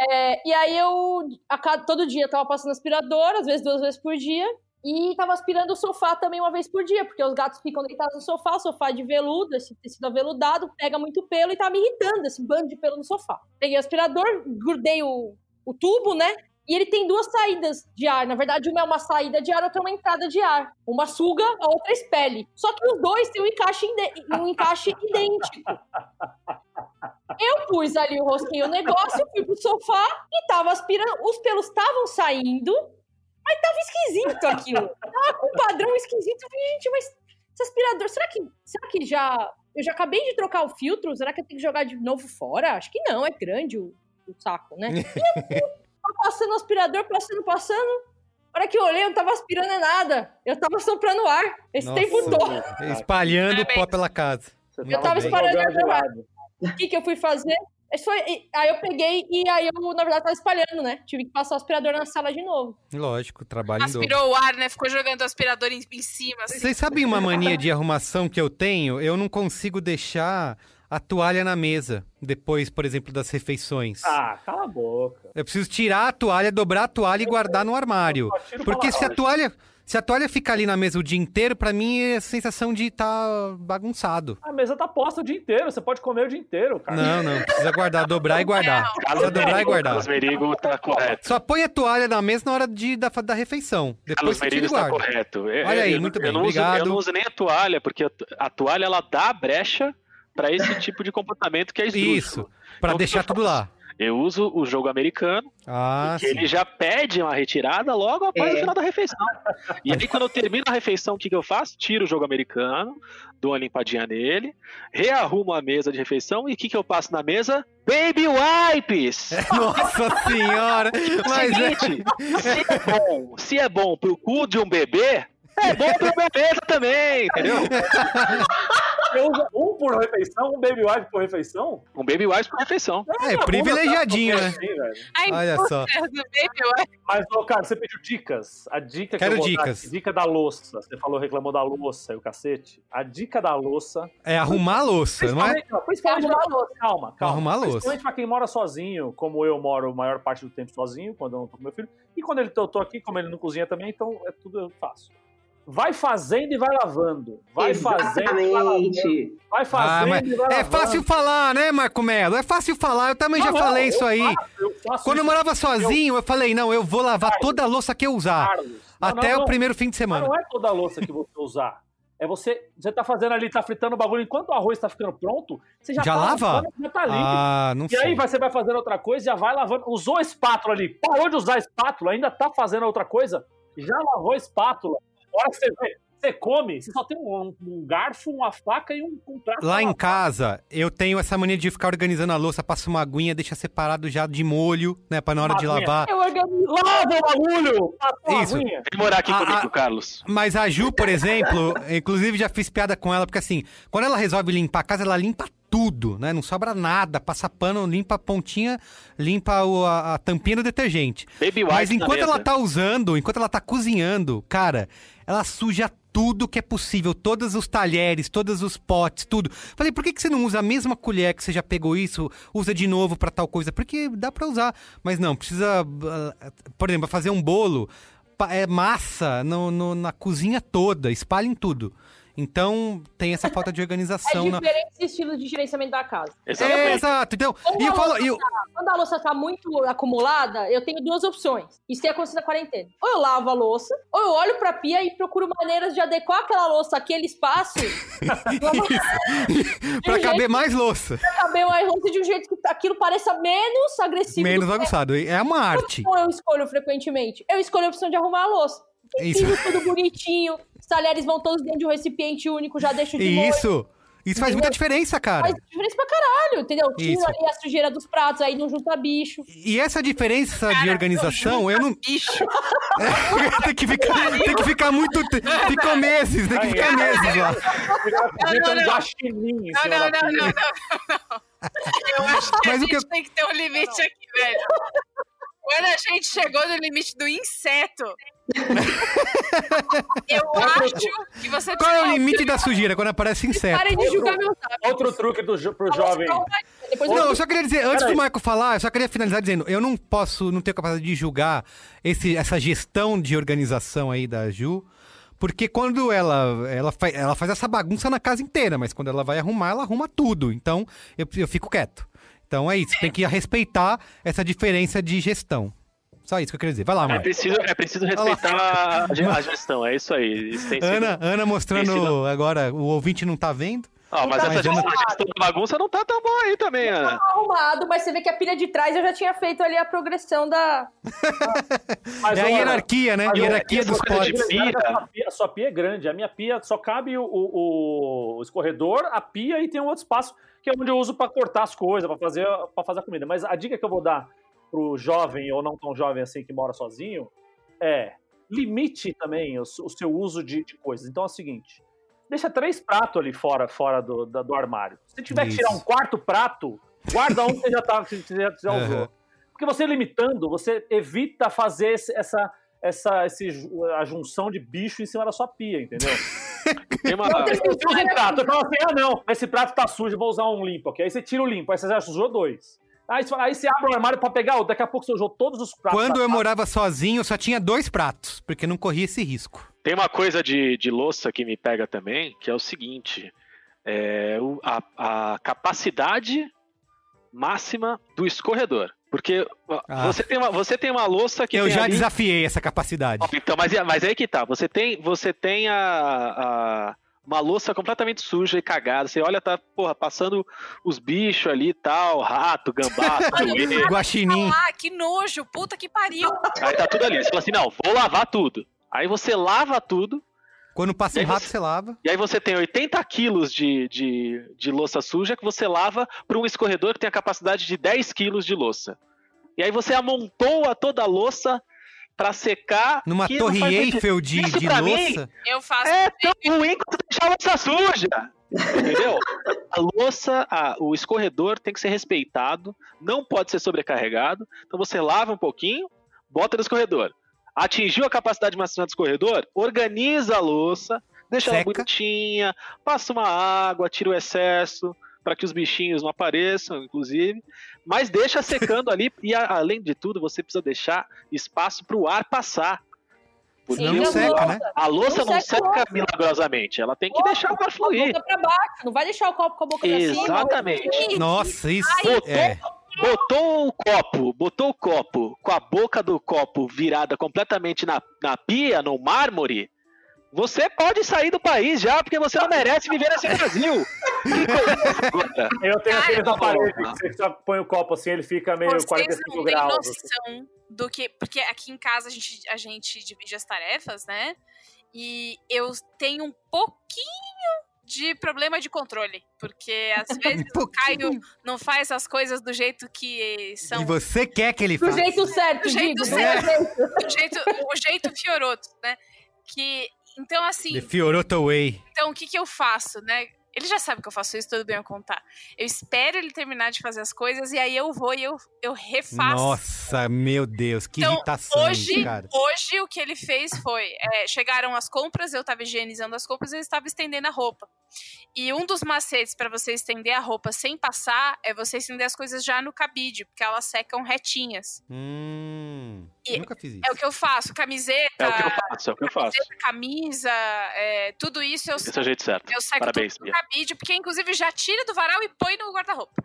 É, e aí eu, a cada, todo dia, eu tava passando aspirador, às vezes duas vezes por dia, e tava aspirando o sofá também uma vez por dia, porque os gatos ficam deitados no sofá, o sofá é de veludo, esse tecido aveludado, pega muito pelo e tá me irritando, esse bando de pelo no sofá. Peguei o aspirador, grudei o, o tubo, né? E ele tem duas saídas de ar. Na verdade, uma é uma saída de ar, outra é uma entrada de ar. Uma suga, a outra expele. Só que os dois têm um encaixe, um encaixe idêntico. Eu pus ali o rosquinho o negócio, fui pro sofá e tava aspirando. Os pelos estavam saindo, mas tava esquisito aquilo. Tava com um padrão esquisito. Eu falei, gente, mas esse aspirador, será que, será que já. Eu já acabei de trocar o filtro? Será que eu tenho que jogar de novo fora? Acho que não, é grande o, o saco, né? E eu tava passando o aspirador, passando, passando. A hora que eu olhei, eu não tava aspirando nada. Eu tava soprando ar esse Nossa, tempo todo. Espalhando pó pela casa. Você Muito tava espalhando ar. lado. O que, que eu fui fazer? Foi- aí eu peguei e aí eu, na verdade, tava espalhando, né? Tive que passar o aspirador na sala de novo. Lógico, trabalho. Aspirou o ar, né? Ficou jogando o aspirador em, em cima. Assim. Vocês sabem uma mania de arrumação que eu tenho? Eu não consigo deixar a toalha na mesa depois, por exemplo, das refeições. Ah, cala a boca. Eu preciso tirar a toalha, dobrar a toalha e guardar no armário. Porque se a toalha, se a toalha ficar ali na mesa o dia inteiro, pra mim é a sensação de estar bagunçado. A mesa tá posta o dia inteiro, você pode comer o dia inteiro, cara. Não, não, precisa guardar, dobrar e guardar. Precisa dobrar e guardar. Carlos Merigo tá correto. Só põe a toalha na mesa na hora de, da, da refeição. Depois Carlos Merigo está guarda. correto. É, Olha aí, eu, muito eu bem, não uso, obrigado. eu não uso nem a toalha, porque a, a toalha ela dá brecha pra esse tipo de comportamento que é esdrúxulo. Isso, pra Então, deixar eu tudo lá. Eu uso o jogo americano, Ah, que ele já pede uma retirada logo após É. o final da refeição. E aí, quando eu termino a refeição, o que, que eu faço? Tiro o jogo americano, dou uma limpadinha nele, rearrumo a mesa de refeição e o que, que eu passo na mesa? Baby wipes! Nossa senhora! Mas é... Seguinte, se é bom, se é bom pro cu de um bebê, é bom pro bebê também, entendeu? Você usa um por refeição, um baby wipe por refeição? Um baby wipes por refeição. É, privilegiadinho, né? Assim, Olha só. puta do baby, Mas, ô, cara, você pediu dicas. A dica Quero que eu vou dar dicas. dica da louça. Você falou, reclamou da louça e o cacete. A dica da louça. É arrumar a louça, não é? Principalmente, não, principalmente Arrumar pra- calma, calma. Arrumar a louça. Principalmente pra quem mora sozinho, como eu moro a maior parte do tempo sozinho, quando eu não tô com meu filho. E quando ele, eu tô aqui, como ele não cozinha também, então é tudo eu faço. Vai fazendo e vai lavando. Vai fazendo e vai lavando. Exatamente. Vai fazendo Ah, mas e vai é lavando. fácil falar, né, Marco Melo? É fácil falar, eu também já Não, não, falei eu isso aí. faço, eu faço Quando eu isso, morava sozinho, eu falei, não, eu vou lavar toda a louça que eu usar. Carlos. Não, Até não, o não. primeiro fim de semana. não é toda a louça que você usar. É você, você tá fazendo ali, tá fritando o bagulho, enquanto o arroz tá ficando pronto, você já, Já tá lava? lavando, já tá limpo. Ah, não e aí sei. você vai fazendo outra coisa, já vai lavando. Usou a espátula ali, parou de usar a espátula, ainda tá fazendo outra coisa, já lavou a espátula. A hora que você vê, você come, você só tem um, um garfo, uma faca e um, um prato. Lá em casa, eu tenho essa mania de ficar organizando a louça, passo uma aguinha, deixa separado já de molho, né, pra na hora de Uma aguinha. lavar. Eu organizo. Lava o bagulho! Isso. aguinha. Vem morar aqui Ah, comigo. Carlos. Mas a Ju, por exemplo, inclusive já fiz piada com ela, porque assim, quando ela resolve limpar a casa, ela limpa tudo, né? Não sobra nada, passa pano, limpa a pontinha, limpa o- a, a tampinha do detergente. Baby Mas enquanto mesa. ela tá usando, enquanto ela tá cozinhando, cara, ela suja tudo que é possível, todos os talheres, todos os potes, tudo. Falei, por que, que você não usa a mesma colher que você já pegou isso, usa de novo pra tal coisa? Porque dá pra usar, mas não, precisa, ah, por exemplo, fazer um bolo, é massa no- no- na cozinha toda, espalha em tudo. Então tem essa falta de É organização. na... diferentes estilos de gerenciamento da casa. É, Exatamente. exato. Então, Quando e eu a falo, louça eu- tá- quando a louça tá muito acumulada, eu tenho duas opções. Isso tem acontecido na quarentena. Ou eu lavo a louça, ou eu olho pra pia e procuro maneiras de adequar aquela louça àquele espaço pra um caber mais louça, pra caber mais louça de um jeito que aquilo pareça menos agressivo. menos que aguçado. É uma arte. Ou eu escolho frequentemente? Eu escolho a opção de arrumar a louça. Isso. Tudo bonitinho, os talheres vão todos dentro de um recipiente único, já deixo de molho. isso, isso faz muita diferença, cara. Faz diferença pra caralho, entendeu? Isso. ali a sujeira dos pratos, aí não junta bicho. E essa diferença de organização, eu não. Bicho. tem, que ficar, tem que ficar muito. Ficou meses, tem que ficar meses lá. Não. Não, não, não, não, não, não. Eu acho que Mas a o que gente tem que ter um limite aqui, velho. Quando a gente chegou no limite do inseto, eu acho que você Qual é o limite da sujeira quando aparece inseto? Parem de julgar meu zap. Outro truque do, jo- pro jovem. Depois eu Não, eu só queria dizer, antes do Marco falar, eu só queria finalizar dizendo, eu não posso, não tenho capacidade de julgar esse, essa gestão de organização aí da Ju, porque quando ela, ela, fa- ela faz essa bagunça na casa inteira, mas quando ela vai arrumar, ela arruma tudo. Então, eu, eu fico quieto. Então é isso, tem que respeitar essa diferença de gestão. Só isso que eu queria dizer. Vai lá, É Marco. preciso, é preciso respeitar a, a gestão, é isso aí. Isso tem sido- Ana, Ana mostrando Ensina. agora, o ouvinte não tá vendo. Ah, mas Mas essa gestão, a gestão da bagunça não tá tão boa aí também, Ana. arrumado, mas você vê que a pilha de trás eu já tinha feito ali a progressão da. Mas, É a hierarquia, né? ó, Hierarquia essa dos potes. A sua pia, a é grande. A minha pia só cabe o, o- o escorredor, a pia e tem um outro espaço que é onde eu uso pra cortar as coisas, pra fazer, pra fazer a comida. Mas a dica que eu vou dar pro jovem ou não tão jovem assim que mora sozinho é limite também o, o seu uso de, de coisas. Então é o seguinte. Deixa três pratos ali fora, fora do, da- do armário. Se tiver que Isso. tirar um quarto prato, guarda um que você já, tá, que você já, já usou. Aham. Porque você limitando, você evita fazer esse- essa, essa esse a junção de bicho em cima da sua pia, entendeu? Tem uma, Você usa um prato, eu falo assim, ah não, esse prato tá sujo, eu vou usar um limpo aqui. Aí você tira o limpo, aí você já sujou dois. Aí você, fala- aí você abre o armário pra pegar outro, daqui a pouco você usou todos os pratos. Quando eu casa. morava sozinho, eu só tinha dois pratos, porque não corria esse risco. tem uma coisa de, de louça que me pega também, que é o seguinte: é a, a capacidade máxima do escorredor. Porque Ah. você, tem uma, você tem uma louça que eu tem já ali- desafiei essa capacidade. Então, mas, mas aí que tá. Você tem, você tem a, a- uma louça completamente suja e cagada. Você olha, tá, porra, passando os bichos ali e tal, rato, gambá, Guaxinim. Ah, que nojo, puta que pariu. Aí tá tudo ali. Você fala assim, não, vou lavar tudo. Aí você lava tudo, Quando passa um aí rato, você- você lava. e aí você tem 80 quilos de, de, de louça suja que você lava para um escorredor que tem a capacidade de 10 quilos de louça. E aí você amontoa toda a louça para secar. Numa torre. Eiffel de, Isso de pra mim louça. Eu faço. É tão ruim quanto deixar a louça suja. Entendeu? A louça, a- o escorredor tem que ser respeitado, não pode ser sobrecarregado. Então você lava um pouquinho, bota no escorredor. Atingiu a capacidade máxima do escorredor, organiza a louça, deixa ela Seca. bonitinha, passa uma água, tira o excesso, para que os bichinhos não apareçam, inclusive. Mas deixa secando ali, e a- além de tudo, você precisa deixar espaço para o ar passar. Porque Senão não Sim, seca, né? a louça Não não seca seca milagrosamente, ela tem que deixar o ar Com a fluir. boca pra baixo, não vai deixar o copo com a boca pra cima. Exatamente. Nossa, isso Botou, é. botou o copo, botou o copo com a boca do copo virada completamente na, na pia, no mármore. Você pode sair do país já, porque você não merece viver nesse Brasil. Eu tenho aqueles aparelhos que você só põe o copo assim, ele fica meio Vocês 45 não têm graus. assim. noção do que. Porque aqui em casa a gente, a gente divide as tarefas, né? E eu tenho um pouquinho de problema de controle. Porque às vezes o Caio não faz as coisas do jeito que são. E você quer que ele Do faça. jeito certo, Do jeito digo. certo. né? O jeito, o jeito fioroto, né? Que. Então, assim. The Fioroto Way. Então, o que, que eu faço, né? Ele já sabe que eu faço isso, tudo bem eu contar. Eu espero ele terminar de fazer as coisas e aí eu vou e eu, eu refaço. Nossa, meu Deus, que Então, irritação, hoje, cara. hoje o que ele fez foi: é, chegaram as compras, eu tava higienizando as compras e ele estava estendendo a roupa. E um dos macetes para você estender a roupa sem passar é você estender as coisas já no cabide, porque elas secam retinhas. Hum, E- nunca fiz isso. É o que eu faço, camiseta, É o que eu faço, é o que eu faço. camiseta, camisa, é, tudo isso eu Esse é o jeito certo. eu seco Parabéns, tudo no cabide, porque inclusive já tira do varal e põe no guarda-roupa.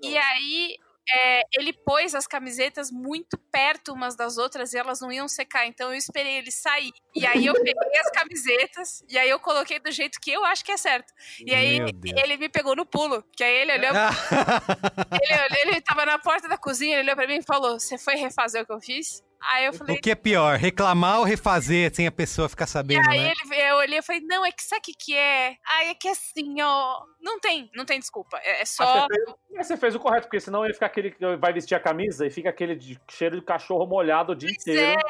E aí é, ele pôs as camisetas muito perto umas das outras e elas não iam secar, então eu esperei ele sair. E aí eu peguei as camisetas e aí eu coloquei do jeito que eu acho que é certo. E aí ele me pegou no pulo, que aí ele olhou, ele, ele tava na porta da cozinha, ele olhou pra mim e falou: Você foi refazer o que eu fiz? Aí eu falei, o que é pior, reclamar ou refazer sem a pessoa ficar E sabendo, aí né? ele, eu olhei e falei, não, é que sabe o que, que é? Ai, é que assim, ó. Não tem, não tem desculpa. É, é Mas só. você, fez, você fez o correto, porque senão ia ficar aquele que vai vestir a camisa e fica aquele de- cheiro de cachorro molhado o dia inteiro.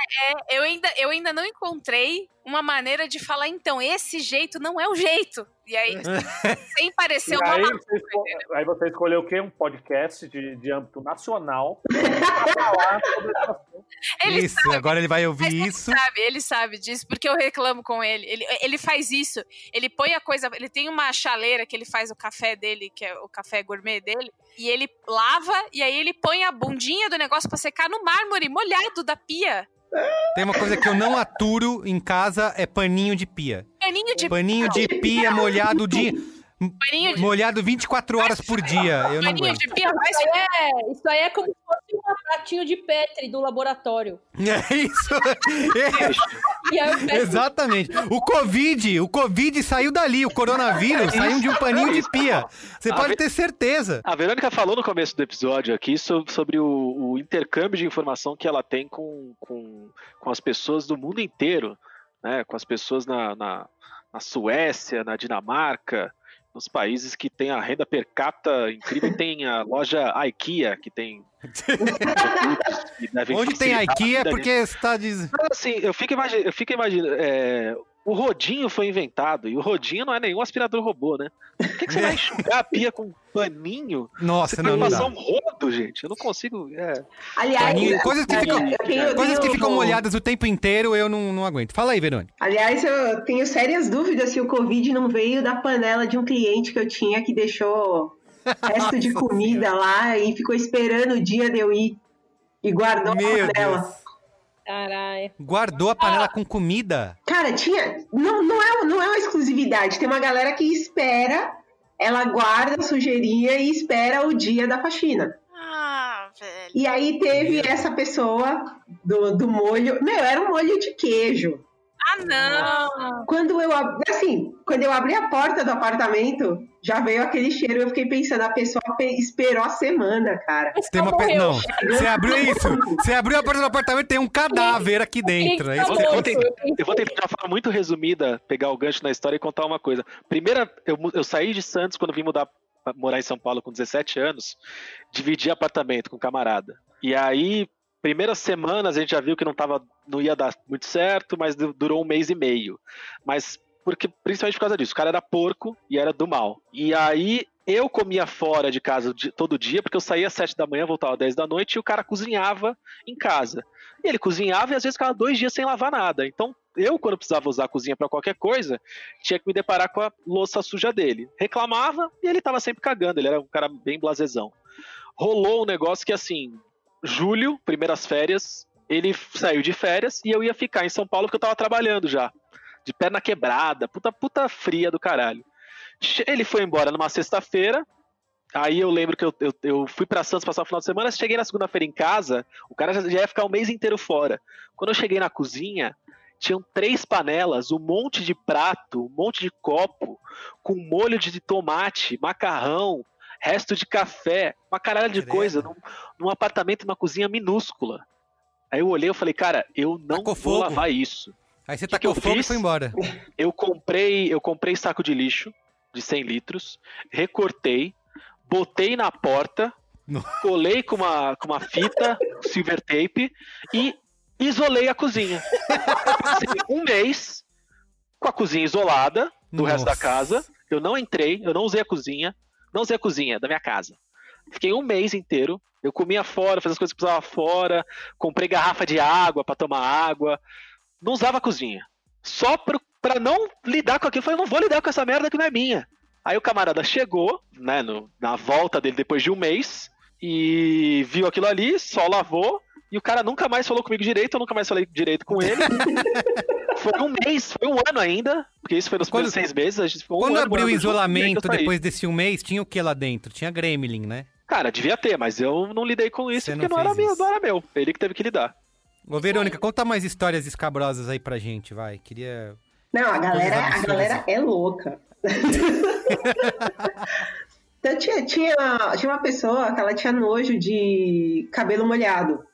É, eu ainda, eu ainda não encontrei uma maneira de falar, então, esse jeito não é o jeito. E aí, sem parecer E uma aí, você aí você escolheu o quê? Um podcast de, de âmbito nacional pra falar sobre assunto. Ele isso, agora ele vai ouvir ele isso. sabe, ele sabe disso, porque eu reclamo com ele. ele. Ele faz isso, ele põe a coisa. Ele tem uma chaleira que ele faz o café dele, que é o café gourmet dele, e ele lava, e aí ele põe a bundinha do negócio pra secar no mármore molhado da pia. Tem uma coisa que eu não aturo em casa, é paninho de pia. Paninho de Paninho de pia molhado de... paninho de, Molhado 24 horas por dia, eu não paninho aguento. de pia, mas Isso é, isso aí é como se fosse pratinho de Petri do laboratório. É isso. E Petri Exatamente. O Covid, o Covid saiu dali, o coronavírus saiu de um paninho de pia. Você A pode ter certeza. A Verônica falou no começo do episódio aqui so- sobre o, o intercâmbio de informação que ela tem com, com, com as pessoas do mundo inteiro, né? Com as pessoas na, na, na Suécia, na Dinamarca, nos países que tem a renda per capita incrível, e tem a loja IKEA, que tem. que Onde tem IKEA é porque você tá dizendo. Assim, eu fico imaginando, eu fico imaginando é, o rodinho foi inventado, e o rodinho não é nenhum aspirador robô, né? Por que, que você vai enxugar a pia com um paninho? Nossa, Você não, não dá. passar um rodo, gente. Eu não consigo. É. Aliás, Paninho, coisas que ficam, eu tenho- coisas que ficam molhadas o tempo inteiro, eu não, não aguento. Fala aí, Verônica. Aliás, eu tenho sérias dúvidas se o Covid não veio da panela de um cliente que eu tinha que deixou resto de comida lá e ficou esperando o dia de eu ir e guardou a Meu panela. Deus. Caralho. Guardou a panela com comida? Cara, tinha. Não, não, é, não é uma exclusividade. Tem uma galera que espera, ela guarda a sujeirinha e espera o dia da faxina. Ah, velho. E aí teve essa pessoa do, do molho. Meu, era um molho de queijo. Ah, não! Quando eu assim, quando eu abri a porta do apartamento, já veio aquele cheiro. Eu fiquei pensando, a pessoa pe- esperou a semana, cara. Tem uma pe... Não, você abriu isso. Você abriu a porta do apartamento tem um cadáver aqui dentro. É Eu vou, eu vou tentar, eu vou tentar de uma forma muito resumida pegar o gancho na história e contar uma coisa. Primeira, eu, eu saí de Santos quando vim mudar pra morar em São Paulo com 17 anos, dividi apartamento com um camarada. E aí, primeiras semanas a gente já viu que não tava, não ia dar muito certo, mas du- durou um mês e meio. Mas porque principalmente por causa disso, o cara era porco e era do mal. E aí eu comia fora de casa todo dia, porque eu saía às 7 da manhã, voltava às 10 da noite e o cara cozinhava em casa. E ele cozinhava e às vezes ficava dois dias sem lavar nada. Então, eu, quando precisava usar a cozinha para qualquer coisa, tinha que me deparar com a louça suja dele. Reclamava e ele tava sempre cagando, ele era um cara bem blasezão. Rolou um negócio que, assim, julho, primeiras férias, ele saiu de férias e eu ia ficar em São Paulo porque eu tava trabalhando já. De perna quebrada, puta, puta fria do caralho. Ele foi embora numa sexta-feira, Aí eu lembro que eu, eu, eu fui pra Santos passar o final de semana, cheguei na segunda-feira em casa, o cara já, já ia ficar o mês inteiro fora. Quando eu cheguei na cozinha, tinham três panelas, um monte de prato, um monte de copo, com molho de tomate, macarrão, resto de café, uma caralho de coisa, num, num apartamento, uma cozinha minúscula. Aí eu olhei e falei, cara, eu não vou fogo. lavar isso. Aí você Que que tacou eu fogo e fiz? foi embora. Eu comprei, eu comprei saco de lixo de 100 litros, recortei, botei na porta, colei com uma, com uma fita, silver tape e isolei a cozinha. Passei um mês com a cozinha isolada do resto da Nossa. casa. Eu não entrei, eu não usei a cozinha, não usei a cozinha da minha casa. Fiquei um mês inteiro. Eu comia fora, fazia as coisas que precisava fora, comprei garrafa de água para tomar água. Não usava a cozinha. Só pro, pra não lidar com aquilo. Eu falei, não vou lidar com essa merda que não é minha. Aí o camarada chegou, né, no- na volta dele depois de um mês, e viu aquilo ali, só lavou, e o cara nunca mais falou comigo direito, eu nunca mais falei direito com ele. foi um mês, foi um ano ainda, porque isso foi nos primeiros seis meses, a gente ficou um Quando ano abriu o isolamento depois desse um mês, tinha o que lá dentro? Tinha Gremlin, né? Cara, devia ter, mas eu não lidei com isso Você porque não não, era meu, não era meu. Ele que teve que lidar. Ô, Verônica, conta mais histórias escabrosas aí pra gente, vai. Queria. Não, a galera, a galera é louca. então, tinha, tinha, tinha uma pessoa que ela tinha nojo de cabelo molhado.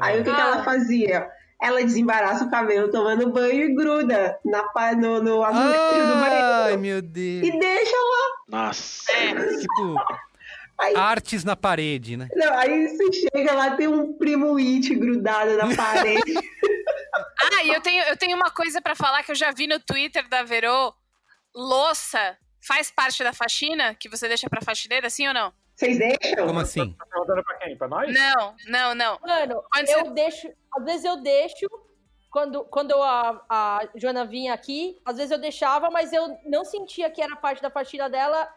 Aí o que, que ela fazia? Ela desembaraça o cabelo tomando banho e gruda na, no, no azulejo do banheiro. Ai, meu Deus. E deixa lá. Nossa. Tipo, artes na parede, né? Não, aí você chega lá, tem um primo it grudado na parede. Ah, e eu tenho, eu tenho uma coisa pra falar que eu já vi no Twitter da Verô. Louça faz parte da faxina que você deixa pra faxineira, sim ou não? Vocês deixam? Como assim? Tá perguntando pra quem? Pra nós? Não, não, não. Mano, Quando eu você- deixo. Às vezes eu deixo. Quando, quando a, a Joana vinha aqui, às vezes eu deixava, mas eu não sentia que era parte da faxina dela.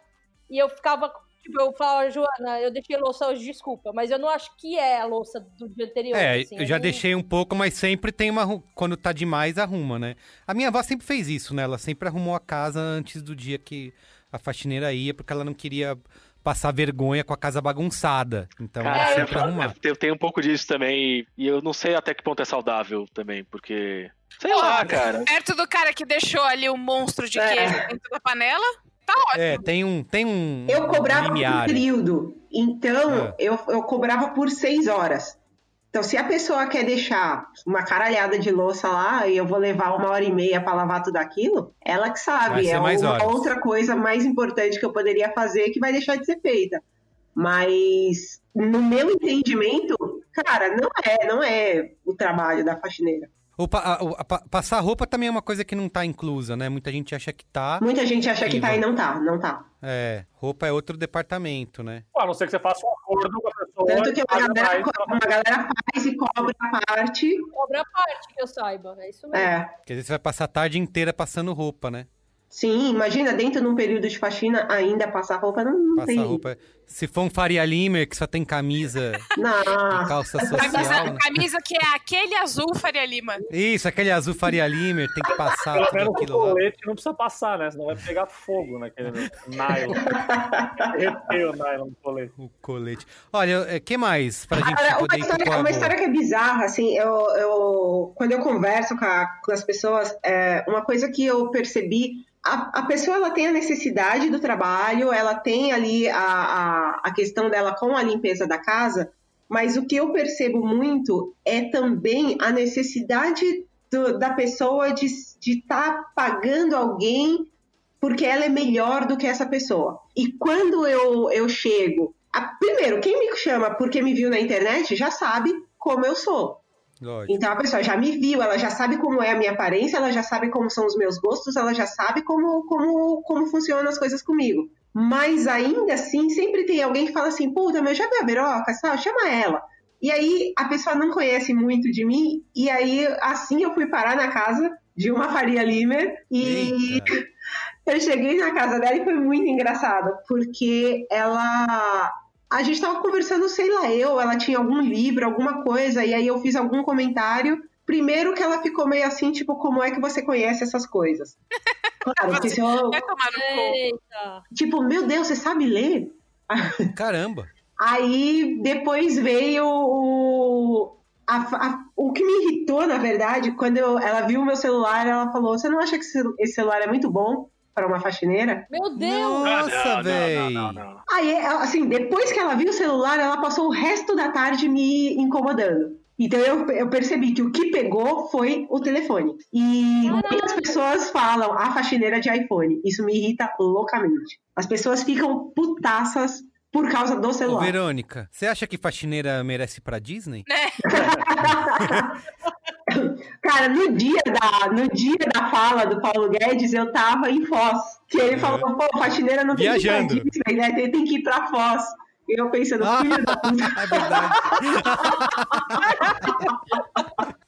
E eu ficava. Tipo, eu falava, Joana, eu deixei louça hoje, desculpa. Mas eu não acho que é a louça do dia anterior. É, assim, eu já deixei um pouco, mas sempre tem uma. Quando tá demais, arruma, né? A minha avó sempre fez isso, né? Ela sempre arrumou a casa antes do dia que a faxineira ia, porque ela não queria passar vergonha com a casa bagunçada. Então Cara, sempre eu, arrumava. eu tenho um pouco disso também, e eu não sei até que ponto é saudável também, porque. Sei lá, cara. Perto do cara que deixou ali um monstro de É. queijo dentro da panela, tá ótimo. É, tem um. Tem um Eu cobrava por limiar. período. Então, Ah. eu, eu cobrava por seis horas. Então, se a pessoa quer deixar uma caralhada de louça lá e eu vou levar uma hora e meia pra lavar tudo aquilo, ela que sabe. É uma horas. outra coisa mais importante que eu poderia fazer que vai deixar de ser feita. Mas, no meu entendimento, cara, não é, não é o trabalho da faxineira. O pa- a- o- a pa- passar roupa também é uma coisa que não tá inclusa, né? Muita gente acha que tá. Muita gente acha que tá e não tá, não tá. É, roupa é outro departamento, né? Pô, a não ser que você faça um acordo com a pessoa. Tanto que uma galera, mais co- pela uma galera faz e cobra a parte. Cobra a parte que eu saiba. É isso mesmo. É. Porque às vezes você vai passar a tarde inteira passando roupa, né? Sim, imagina dentro de um período de faxina ainda passar roupa, não, não Passar tem. roupa. Se for um Faria Limer que só tem camisa Não. e calça social, Camisa, né? camisa que é aquele azul Faria Lima. Isso, aquele azul Faria Limer, tem que passar Pelo tudo menos o aquilo lá. colete não precisa passar, né? Senão vai pegar fogo naquele nylon. Derreteu o nylon colete. O colete. Olha, o que mais pra gente uma poder pro história, é uma história que é bizarra, assim, eu, eu quando eu converso com, a- com as pessoas, é, uma coisa que eu percebi, a, a pessoa ela tem a necessidade do trabalho, ela tem ali a, a, a questão dela com a limpeza da casa, mas o que eu percebo muito é também a necessidade do- da pessoa de estar pagando alguém porque ela é melhor do que essa pessoa. E quando eu, eu chego. a- primeiro, quem me chama porque me viu na internet já sabe como eu sou. Lógico. Então a pessoa já me viu, ela já sabe como é a minha aparência, ela já sabe como são os meus gostos, ela já sabe como, como, como funcionam as coisas comigo. Mas ainda assim, sempre tem alguém que fala assim: puta, meu, já viu a Veroca? Sabe? Chama ela. E aí a pessoa não conhece muito de mim, e aí assim eu fui parar na casa de uma Faria Limer e Eita. eu cheguei na casa dela e foi muito engraçado, porque ela. A gente tava conversando, sei lá, eu, ela tinha algum livro, alguma coisa, e aí eu fiz algum comentário. Primeiro que ela ficou meio assim, tipo, como é que você conhece essas coisas? Claro, porque se eu. Tipo, meu Deus, você sabe ler? Caramba. Aí depois veio o. a- a- o que me irritou, na verdade, quando eu- ela viu o meu celular, ela falou: Você não acha que esse celular é muito bom para uma faxineira? Meu Deus! Nossa, não, não. Aí, assim, depois que ela viu o celular, ela passou o resto da tarde me incomodando. Então eu, eu percebi que o que pegou foi o telefone. E muitas pessoas falam a faxineira de iPhone. Isso me irrita loucamente. As pessoas ficam putaças por causa do Ô, celular. Verônica, você acha que faxineira merece pra Disney? Cara, no dia, da, no dia da fala do Paulo Guedes, eu tava em Foz. Que ele Uhum. falou, pô, faxineira não tem Viajando. que ir pra Disney, né? Tem, tem que ir pra Foz. E eu pensando, Ah, filho da puta, é verdade.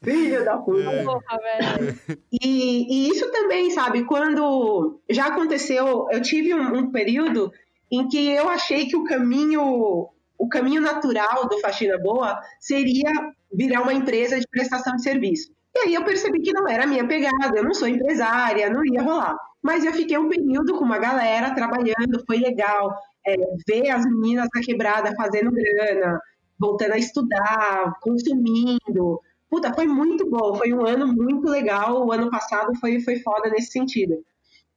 filho da puta. Porra, velho. E, e isso também, sabe, quando já aconteceu, eu tive um, um período em que eu achei que o caminho, o caminho natural do Faxina Boa seria virar uma empresa de prestação de serviço. E aí eu percebi que não era a minha pegada, eu não sou empresária, não ia rolar. Mas eu fiquei um período com uma galera trabalhando, foi legal. É, ver as meninas da quebrada fazendo grana, voltando a estudar, consumindo. Puta, foi muito bom, foi um ano muito legal. O ano passado foi, foi foda nesse sentido.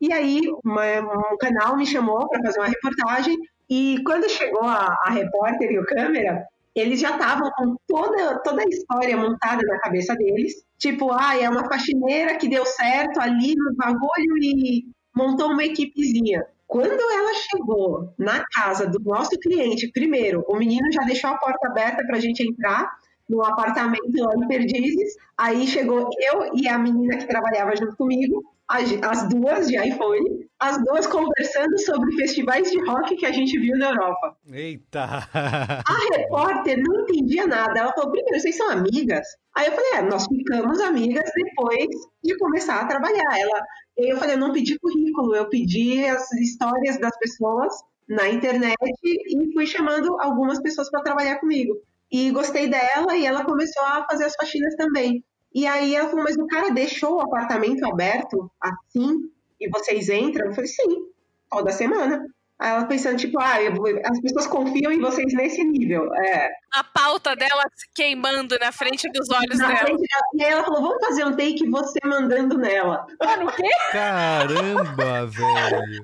E aí, uma- um canal me chamou para fazer uma reportagem, e quando chegou a, a repórter e o câmera, eles já estavam com toda, toda a história montada na cabeça deles. Tipo, ah, é uma faxineira que deu certo ali no bagulho e montou uma equipezinha. Quando ela chegou na casa do nosso cliente, primeiro, o menino já deixou a porta aberta para a gente entrar no apartamento lá em Perdizes. Aí chegou eu e a menina que trabalhava junto comigo, as, as duas de iPhone, as duas conversando sobre festivais de rock que a gente viu na Europa. Eita. A repórter não entendia nada. Ela falou: primeiro, vocês são amigas? Aí eu falei: é, nós ficamos amigas depois de começar a trabalhar. Ela, eu falei: eu não pedi currículo, eu pedi as histórias das pessoas na internet e fui chamando algumas pessoas para trabalhar comigo. E gostei dela e ela começou a fazer as faxinas também. E aí ela falou: mas o cara deixou o apartamento aberto assim e vocês entram? Eu falei: sim, toda semana. Aí ela pensando, tipo, ah, vou- as pessoas confiam em vocês nesse nível. É. A pauta dela se queimando na frente dos olhos Na dela. frente. E aí ela falou, vamos fazer um take você mandando nela. Mano, o quê? Caramba, velho.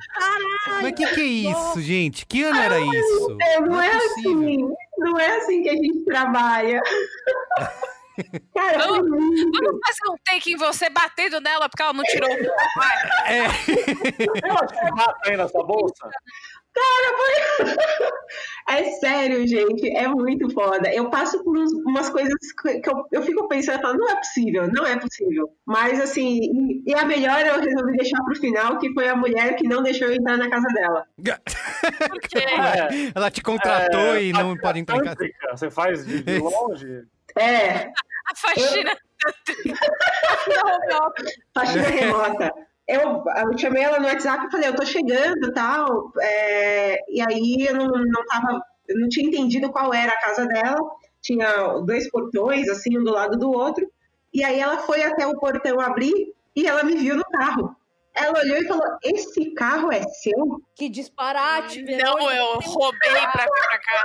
Mas que que é isso, gente? Que ano era isso? É, não, é, possível. assim, não é assim que a gente trabalha. Cara, foi muito. Vamos fazer um take em você batendo nela porque ela não tirou o. É. Ela te mata aí nessa bolsa? É sério, gente, é muito foda. Eu passo por uns- umas coisas que eu, eu fico pensando, falo, não é possível, não é possível. Mas assim, e- a melhor eu resolvi deixar pro final, que foi a mulher que não deixou eu entrar na casa dela. Porque É, Ela te contratou e não pode entrar em casa. Você faz de longe? É, a faxina. faxina remota. eu, eu chamei ela no WhatsApp e falei, eu tô chegando e tal. É, e aí eu não, não tava. Eu não tinha entendido qual era a casa dela. Tinha dois portões, assim, um do lado do outro. E aí ela foi até o portão abrir e ela me viu no carro. Ela olhou e falou: Esse carro é seu? Que disparate, Não, eu roubei pra vir pra cá.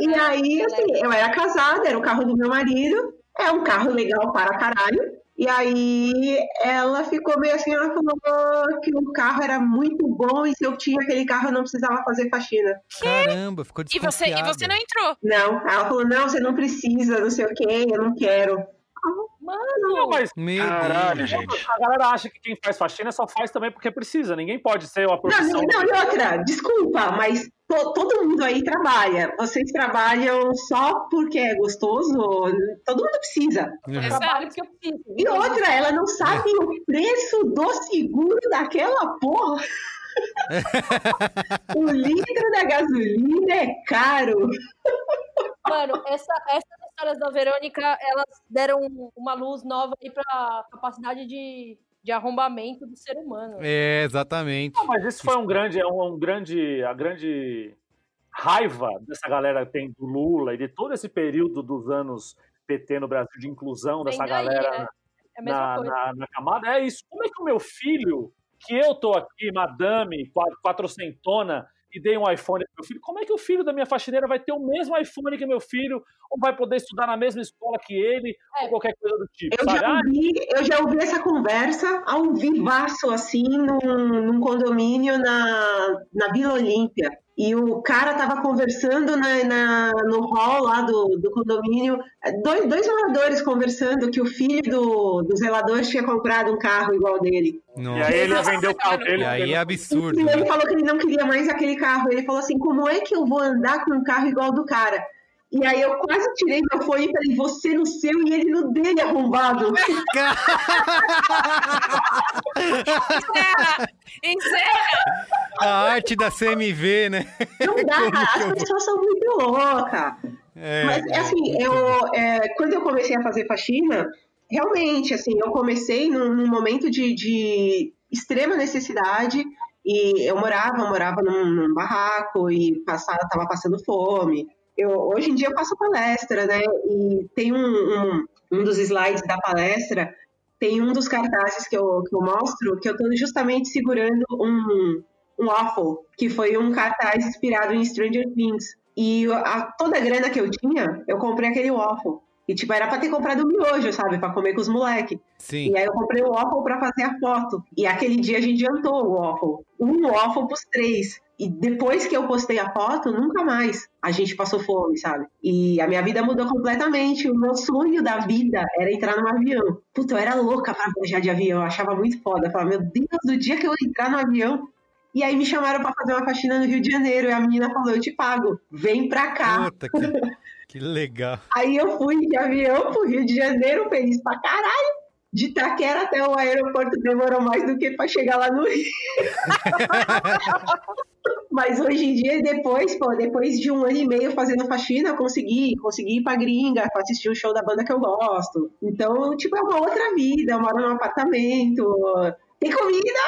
E aí, assim, eu era casada, era o carro do meu marido, é um carro legal para caralho. E aí ela ficou meio assim, ela falou que o carro era muito bom e se eu tinha aquele carro eu não precisava fazer faxina. Caramba, ficou E você, e desconfiada. você não entrou. Não, ela falou, não, você não precisa, não sei o que, eu não quero. Mano, Não, mas Meu Caralho, Deus. gente. a galera acha que quem faz faxina só faz também porque precisa. Ninguém pode ser uma Não, profissão. não, e outra, desculpa, mas to- todo mundo aí trabalha. Vocês trabalham só porque é gostoso? Todo mundo precisa. eu Uhum. trabalho porque eu preciso. E outra, ela não sabe o preço do seguro daquela porra. o litro da gasolina é caro. Mano, essa, essas histórias da Verônica, elas deram uma luz nova aí pra capacidade de, de arrombamento do ser humano. É, exatamente. Não, mas isso foi um grande, é um, um grande, a grande raiva dessa galera que tem do Lula e de todo esse período dos anos PT no Brasil de inclusão dessa daí, galera né? É na, na, na camada. É isso. Como é que o meu filho, que eu tô aqui, madame, qua- quatrocentona, e dei um iPhone pro meu filho, como é que o filho da minha faxineira vai ter o mesmo iPhone que meu filho, ou vai poder estudar na mesma escola que ele, É. ou qualquer coisa do tipo, Eu sabe? já, Ah, ouvi, eu já ouvi essa conversa ao vivaço, assim, num, num condomínio na, na Vila Olímpia. E o cara tava conversando na, na- no hall lá do, do condomínio, dois, dois moradores conversando que o filho do, do zelador tinha comprado um carro igual dele. e Nossa. aí ele ia vender o carro dele. E aí é absurdo. E ele né? falou que ele não queria mais aquele carro. Ele falou assim: como é que eu vou andar com um carro igual do cara? E aí eu quase tirei meu fone e falei, você no seu e ele no dele arrombado. Encerra! Encerra! A arte da CMV, né? Não dá, Como que eu as pessoas são muito loucas. É, Mas assim, eu, é, quando eu comecei a fazer faxina, realmente, assim, eu comecei num, num momento de, de extrema necessidade e eu morava, eu morava num, num barraco e passava, tava passando fome. Eu, hoje em dia eu faço palestra, né? E tem um, um, um dos slides da palestra, tem um dos cartazes que eu, que eu mostro, que eu tô justamente segurando um, um waffle, que foi um cartaz inspirado em Stranger Things. E a, toda a grana que eu tinha, eu comprei aquele waffle. E, tipo, era pra ter comprado um miojo, sabe? Pra comer com os moleques. sim. E aí eu comprei o waffle pra fazer a foto. E aquele dia a gente jantou o waffle. Um waffle pros três. E depois que eu postei a foto, nunca mais a gente passou fome, sabe? E a minha vida mudou completamente. O meu sonho da vida era entrar num avião. Puta, eu era louca pra viajar de avião. Eu achava muito foda. Eu falava, meu Deus, do dia que eu entrar no avião. E aí me chamaram pra fazer uma faxina no Rio de Janeiro. E a menina falou, eu te pago. Vem pra cá. Puta, que, que legal. Aí eu fui de avião pro Rio de Janeiro, feliz pra caralho. De Itaquera até o aeroporto demorou mais do que pra chegar lá no Rio. Mas hoje em dia, depois, pô, depois de um ano e meio fazendo faxina, eu consegui, consegui ir pra gringa, pra assistir o show da banda que eu gosto. Então, tipo, é uma outra vida. Eu moro num apartamento, tem comida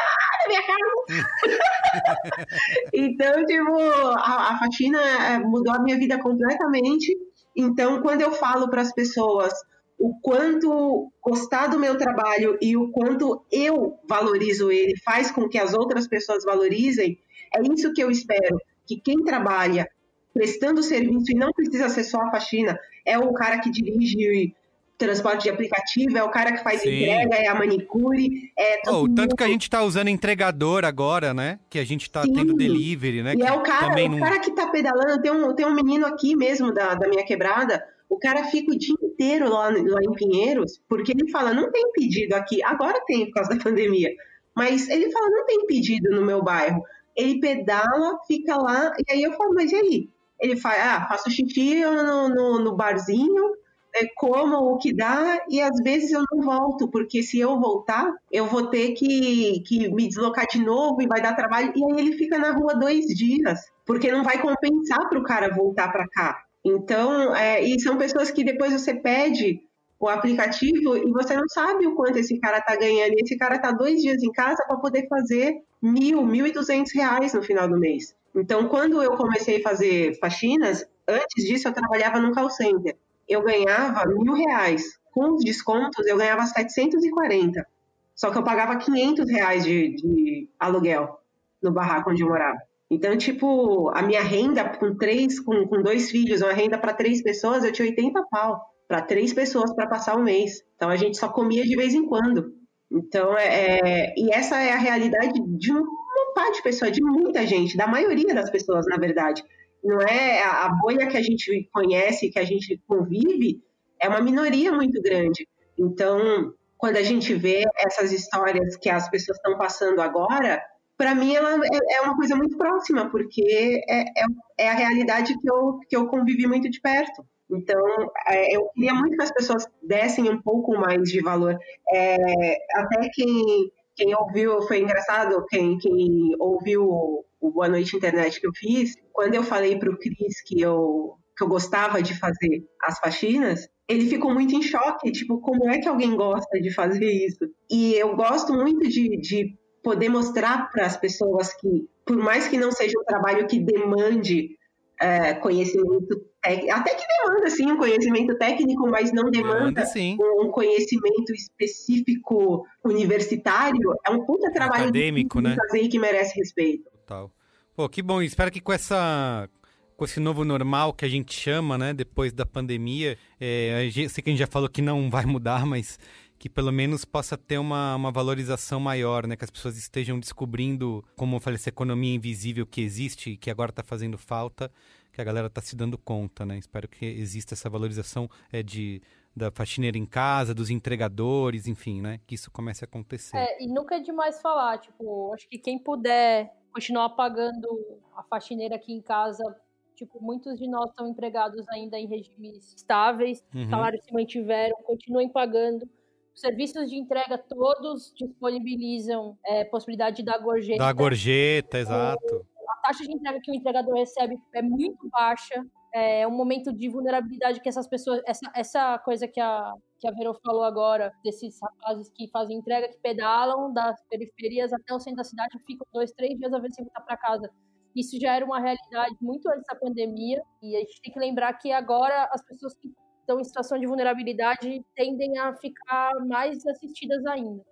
na minha casa. então, tipo, a, a faxina eh, mudou a minha vida completamente. Então, quando eu falo para as pessoas o quanto gostar do meu trabalho e o quanto eu valorizo ele faz com que as outras pessoas valorizem, é isso que eu espero. Que quem trabalha prestando serviço e não precisa ser só a faxina, é o cara que dirige transporte de aplicativo, é o cara que faz Sim. entrega, é a manicure, é Oh, o tanto que a gente tá usando entregador agora, né? Que a gente tá Sim. tendo delivery, né? E que é o cara, o não... cara que tá pedalando, tem um, tem um menino aqui mesmo da, da minha quebrada, o cara fica o dia inteiro lá, lá em Pinheiros, porque ele fala, não tem pedido aqui, agora tem por causa da pandemia, mas ele fala, não tem pedido no meu bairro. Ele pedala, fica lá, e aí eu falo, mas e aí? Ele fala, ah, faço xixi no, no, no barzinho, é, como o que dá, e às vezes eu não volto, porque se eu voltar, eu vou ter que, que me deslocar de novo e vai dar trabalho. E aí ele fica na rua dois dias, porque não vai compensar para o cara voltar para cá. Então, é, e são pessoas que depois você pede o aplicativo e você não sabe o quanto esse cara tá ganhando. Esse cara tá dois dias em casa para poder fazer mil, mil e duzentos reais no final do mês. Então, quando eu comecei a fazer faxinas, antes disso eu trabalhava num call center. Eu ganhava mil reais. Com os descontos, eu ganhava 740. Só que eu pagava 500 reais de, de aluguel no barraco onde eu morava. Então, tipo, a minha renda com três, com, com dois filhos, uma renda para três pessoas, eu tinha 80 pau para três pessoas para passar o mês. Então a gente só comia de vez em quando. Então, é, é e essa é a realidade de um par de pessoas, de muita gente, da maioria das pessoas, na verdade. Não é a, a bolha que a gente conhece, que a gente convive, é uma minoria muito grande. Então, quando a gente vê essas histórias que as pessoas estão passando agora, para mim ela é, é uma coisa muito próxima, porque é, é, é, a realidade que eu, que eu convivi muito de perto. Então, é, eu queria muito que as pessoas dessem um pouco mais de valor. É, até quem, quem ouviu, foi engraçado, quem, quem ouviu o Boa Noite Internet que eu fiz, quando eu falei para o Cris que eu, que eu gostava de fazer as faxinas, ele ficou muito em choque, tipo, como é que alguém gosta de fazer isso? E eu gosto muito de, de poder mostrar para as pessoas que, por mais que não seja um trabalho que demande é, conhecimento técnico, até que demanda sim um conhecimento técnico, mas não demanda, demanda um conhecimento específico universitário, é um puta trabalho acadêmico, né? fazer e que merece respeito. Total. Pô, que bom. Espero que com essa com esse novo normal que a gente chama, né, depois da pandemia, é, eu sei que a gente já falou que não vai mudar, mas que pelo menos possa ter uma, uma valorização maior, né? Que as pessoas estejam descobrindo, como eu falei, essa economia invisível que existe e que agora está fazendo falta, que a galera está se dando conta, né? Espero que exista essa valorização é, de, da faxineira em casa, dos entregadores, enfim, né? Que isso comece a acontecer. É, e nunca é demais falar, tipo, acho que quem puder continuar pagando a faxineira aqui em casa Tipo, muitos de nós estão empregados ainda em regimes estáveis, uhum. salários se mantiveram, continuem pagando. Os serviços de entrega todos disponibilizam é, possibilidade de dar gorjeta. Da gorjeta, exato. A taxa de entrega que o entregador recebe é muito baixa. É um momento de vulnerabilidade que essas pessoas. Essa, essa coisa que a, que a Vero falou agora, desses rapazes que fazem entrega, que pedalam das periferias até o centro da cidade, ficam dois, três dias a ver se voltar para casa. Isso já era uma realidade muito antes da pandemia, e a gente tem que lembrar que agora as pessoas que estão em situação de vulnerabilidade tendem a ficar mais assistidas ainda.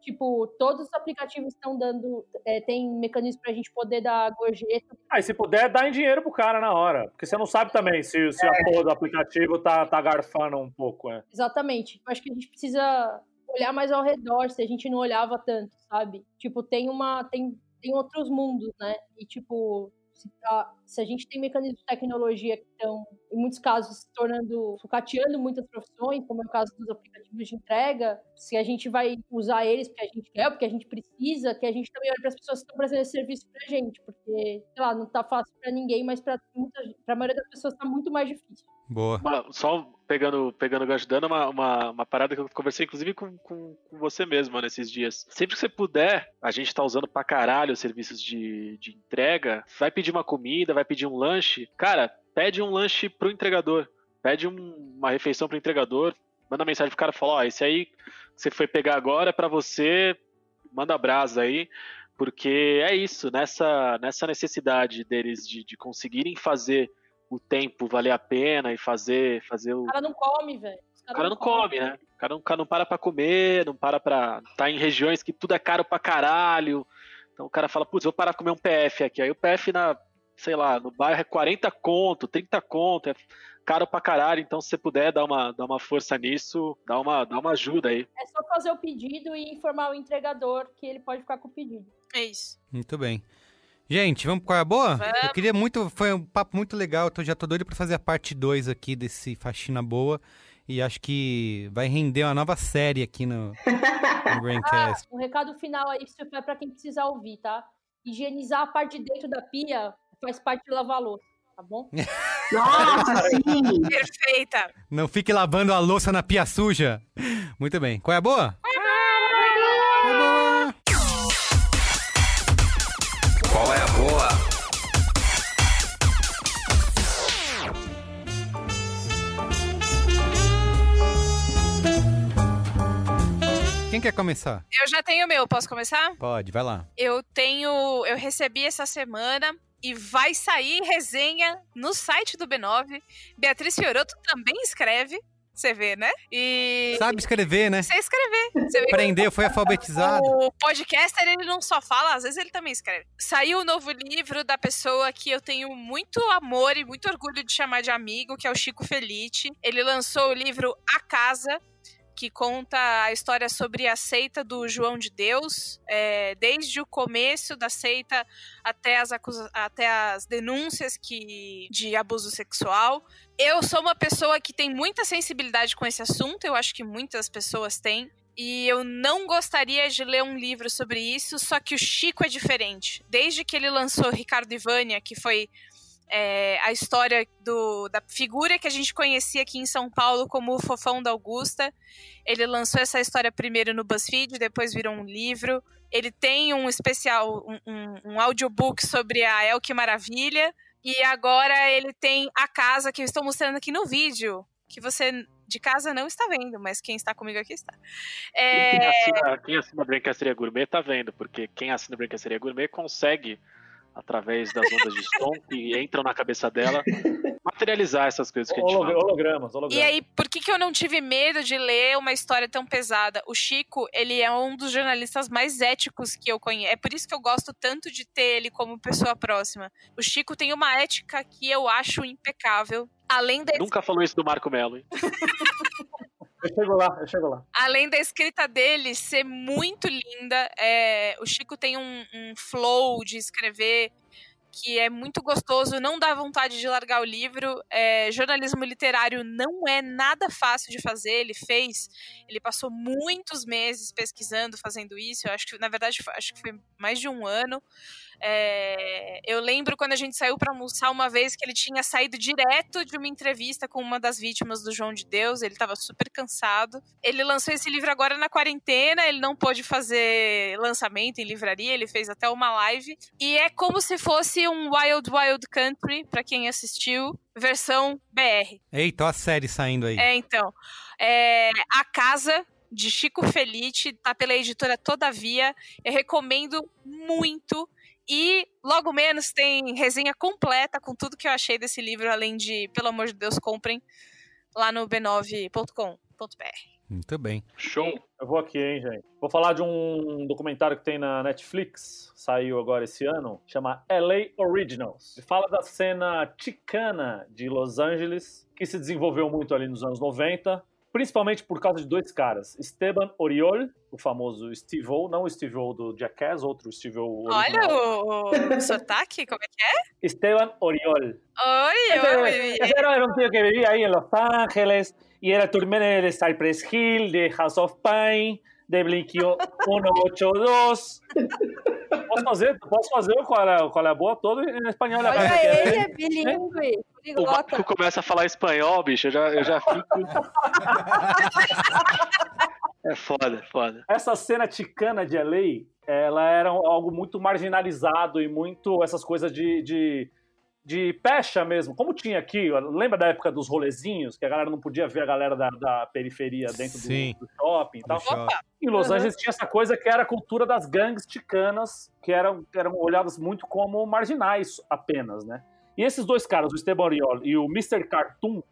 Tipo, todos os aplicativos estão dando, é, tem mecanismos para a gente poder dar gorjeta. Ah, e se puder, dá em dinheiro pro cara na hora. Porque você não sabe também se, se é. a porra do aplicativo tá, tá garfando um pouco, é. Exatamente. Eu acho que a gente precisa olhar mais ao redor, se a gente não olhava tanto, sabe? Tipo, tem uma. Tem, tem outros mundos, né? E, tipo, se, a, se a gente tem mecanismos de tecnologia que estão, em muitos casos, se tornando, sucateando muitas profissões, como é o caso dos aplicativos de entrega, se a gente vai usar eles porque a gente quer, porque a gente precisa, que a gente também olhe para as pessoas que estão prestando esse serviço para a gente, porque, sei lá, não está fácil para ninguém, mas para a maioria das pessoas está muito mais difícil. Boa. Só pegando, pegando o gancho, dando uma, uma, uma, parada que eu conversei, inclusive, com, com, com, você mesmo nesses dias. Sempre que você puder, a gente tá usando pra caralho os serviços de, de entrega, vai pedir uma comida, vai pedir um lanche. Cara, pede um lanche pro entregador. Pede um, uma refeição pro entregador, manda mensagem pro cara e fala, ó, oh, esse aí que você foi pegar agora é pra você, manda brasa aí porque é isso, nessa, nessa necessidade deles de, de conseguirem fazer o tempo valer a pena e fazer, fazer o. O cara não come, velho. O cara não come, né? O cara não, cara não para pra comer, não para pra. tá em regiões que tudo é caro pra caralho. Então o cara fala, putz, vou parar comer um PF aqui. Aí o PF na, sei lá, no bairro é 40 conto, 30 conto, é caro pra caralho. Então se você puder dar uma, dar uma força nisso, dá uma, dá uma ajuda aí. É só fazer o pedido e informar o entregador que ele pode ficar com o pedido. É isso. Muito bem. Gente, vamos com a boa? Vamos. Eu queria muito, foi um papo muito legal, eu já tô doido pra fazer a parte 2 aqui desse Faxina Boa. E acho que vai render uma nova série aqui no, no Braincast. Ah, um recado final aí, isso é pra quem precisa ouvir, tá? Higienizar a parte de dentro da pia faz parte de lavar louça, tá bom? Nossa, sim! Perfeita! Não fique lavando a louça na pia suja. Muito bem. Qual é a boa? quer começar? Eu já tenho o meu, posso começar? Pode, vai lá. Eu tenho. Eu recebi essa semana e vai sair resenha no site do B9. Beatriz Fioroto também escreve. Você vê, né? E. Sabe escrever, né? Você escrever. Você Aprendeu, foi alfabetizado. O podcaster, ele não só fala, às vezes ele também escreve. Saiu o novo livro da pessoa que eu tenho muito amor e muito orgulho de chamar de amigo, que é o Chico Felice. Ele lançou o livro A Casa, que conta a história sobre a seita do João de Deus, é, desde o começo da seita até as, até as denúncias que, de abuso sexual. Eu sou uma pessoa que tem muita sensibilidade com esse assunto, eu acho que muitas pessoas têm. E eu não gostaria de ler um livro sobre isso, só que o Chico é diferente. Desde que ele lançou Ricardo Ivânia, que foi é, a história do, da figura que a gente conhecia aqui em São Paulo como o Fofão da Augusta. Ele lançou essa história primeiro no BuzzFeed, depois virou um livro. Ele tem um especial, um, um, um audiobook sobre a El Que Maravilha. E agora ele tem a casa que eu estou mostrando aqui no vídeo, que você de casa não está vendo, mas quem está comigo aqui está. É... Quem assina, quem assina Brancasteria Gourmet tá vendo, porque quem assina Brancasteria Gourmet consegue através das ondas de som que entram na cabeça dela, materializar essas coisas que a gente Holog- fala. Hologramas, hologramas. E aí, por que, que eu não tive medo de ler uma história tão pesada? O Chico, ele é um dos jornalistas mais éticos que eu conheço. É por isso que eu gosto tanto de ter ele como pessoa próxima. O Chico tem uma ética que eu acho impecável. Além da, Nunca falou isso do Marco Melo, hein? Eu chego lá, eu chego lá. além da escrita dele ser muito linda, é, o Chico tem um, um flow de escrever que é muito gostoso, não dá vontade de largar o livro. É, jornalismo literário não é nada fácil de fazer. Ele fez, ele passou muitos meses pesquisando, fazendo isso. Eu acho que, na verdade, acho que foi mais de um ano. É, eu lembro quando a gente saiu para almoçar uma vez que ele tinha saído direto de uma entrevista com uma das vítimas do João de Deus. Ele estava super cansado. Ele lançou esse livro agora na quarentena. Ele não pôde fazer lançamento em livraria. Ele fez até uma live. E é como se fosse um Wild Wild Country, para quem assistiu, versão BR. Eita, a série saindo aí. É, então. É, a Casa, de Chico Felice, tá pela editora Todavia. Eu recomendo muito. E logo menos tem resenha completa com tudo que eu achei desse livro, além de, pelo amor de Deus, comprem lá no b9.com.br. Muito bem. Show. Eu vou aqui, hein, gente. Vou falar de um documentário que tem na Netflix, saiu agora esse ano, chama LA Originals. Ele fala da cena chicana de Los Angeles, que se desenvolveu muito ali nos anos 90, principalmente por causa de dois caras. Esteban Oriol, o famoso Steve-O, não o Steve-O do Jackass, outro Steve-O Olha original. o, o sotaque, como é que é? Esteban Oriol. Oi, Ese, era, un tío que vivía ahí en Los Ángeles y era turmén de Cypress Hill, de House of Pine, de Blink 182. Posso fazer, posso fazer o qual é, qual é a boa todo em espanhol. né? Olha ele, é bilíngue, O poliglota. Marco começa a falar espanhol, bicho, eu já, eu já fico. É foda, foda. Essa cena ticana de LA, ela era algo muito marginalizado e muito essas coisas de, de, de pecha mesmo. Como tinha aqui, lembra da época dos rolezinhos, que a galera não podia ver a galera da, da periferia dentro do, Sim. do shopping e tal? Do shopping. Em Los Uhum. Angeles tinha essa coisa que era a cultura das gangues ticanas, que eram, que eram olhadas muito como marginais apenas, né? E esses dois caras, o Esteban Oriol e o Mr. Cartoon,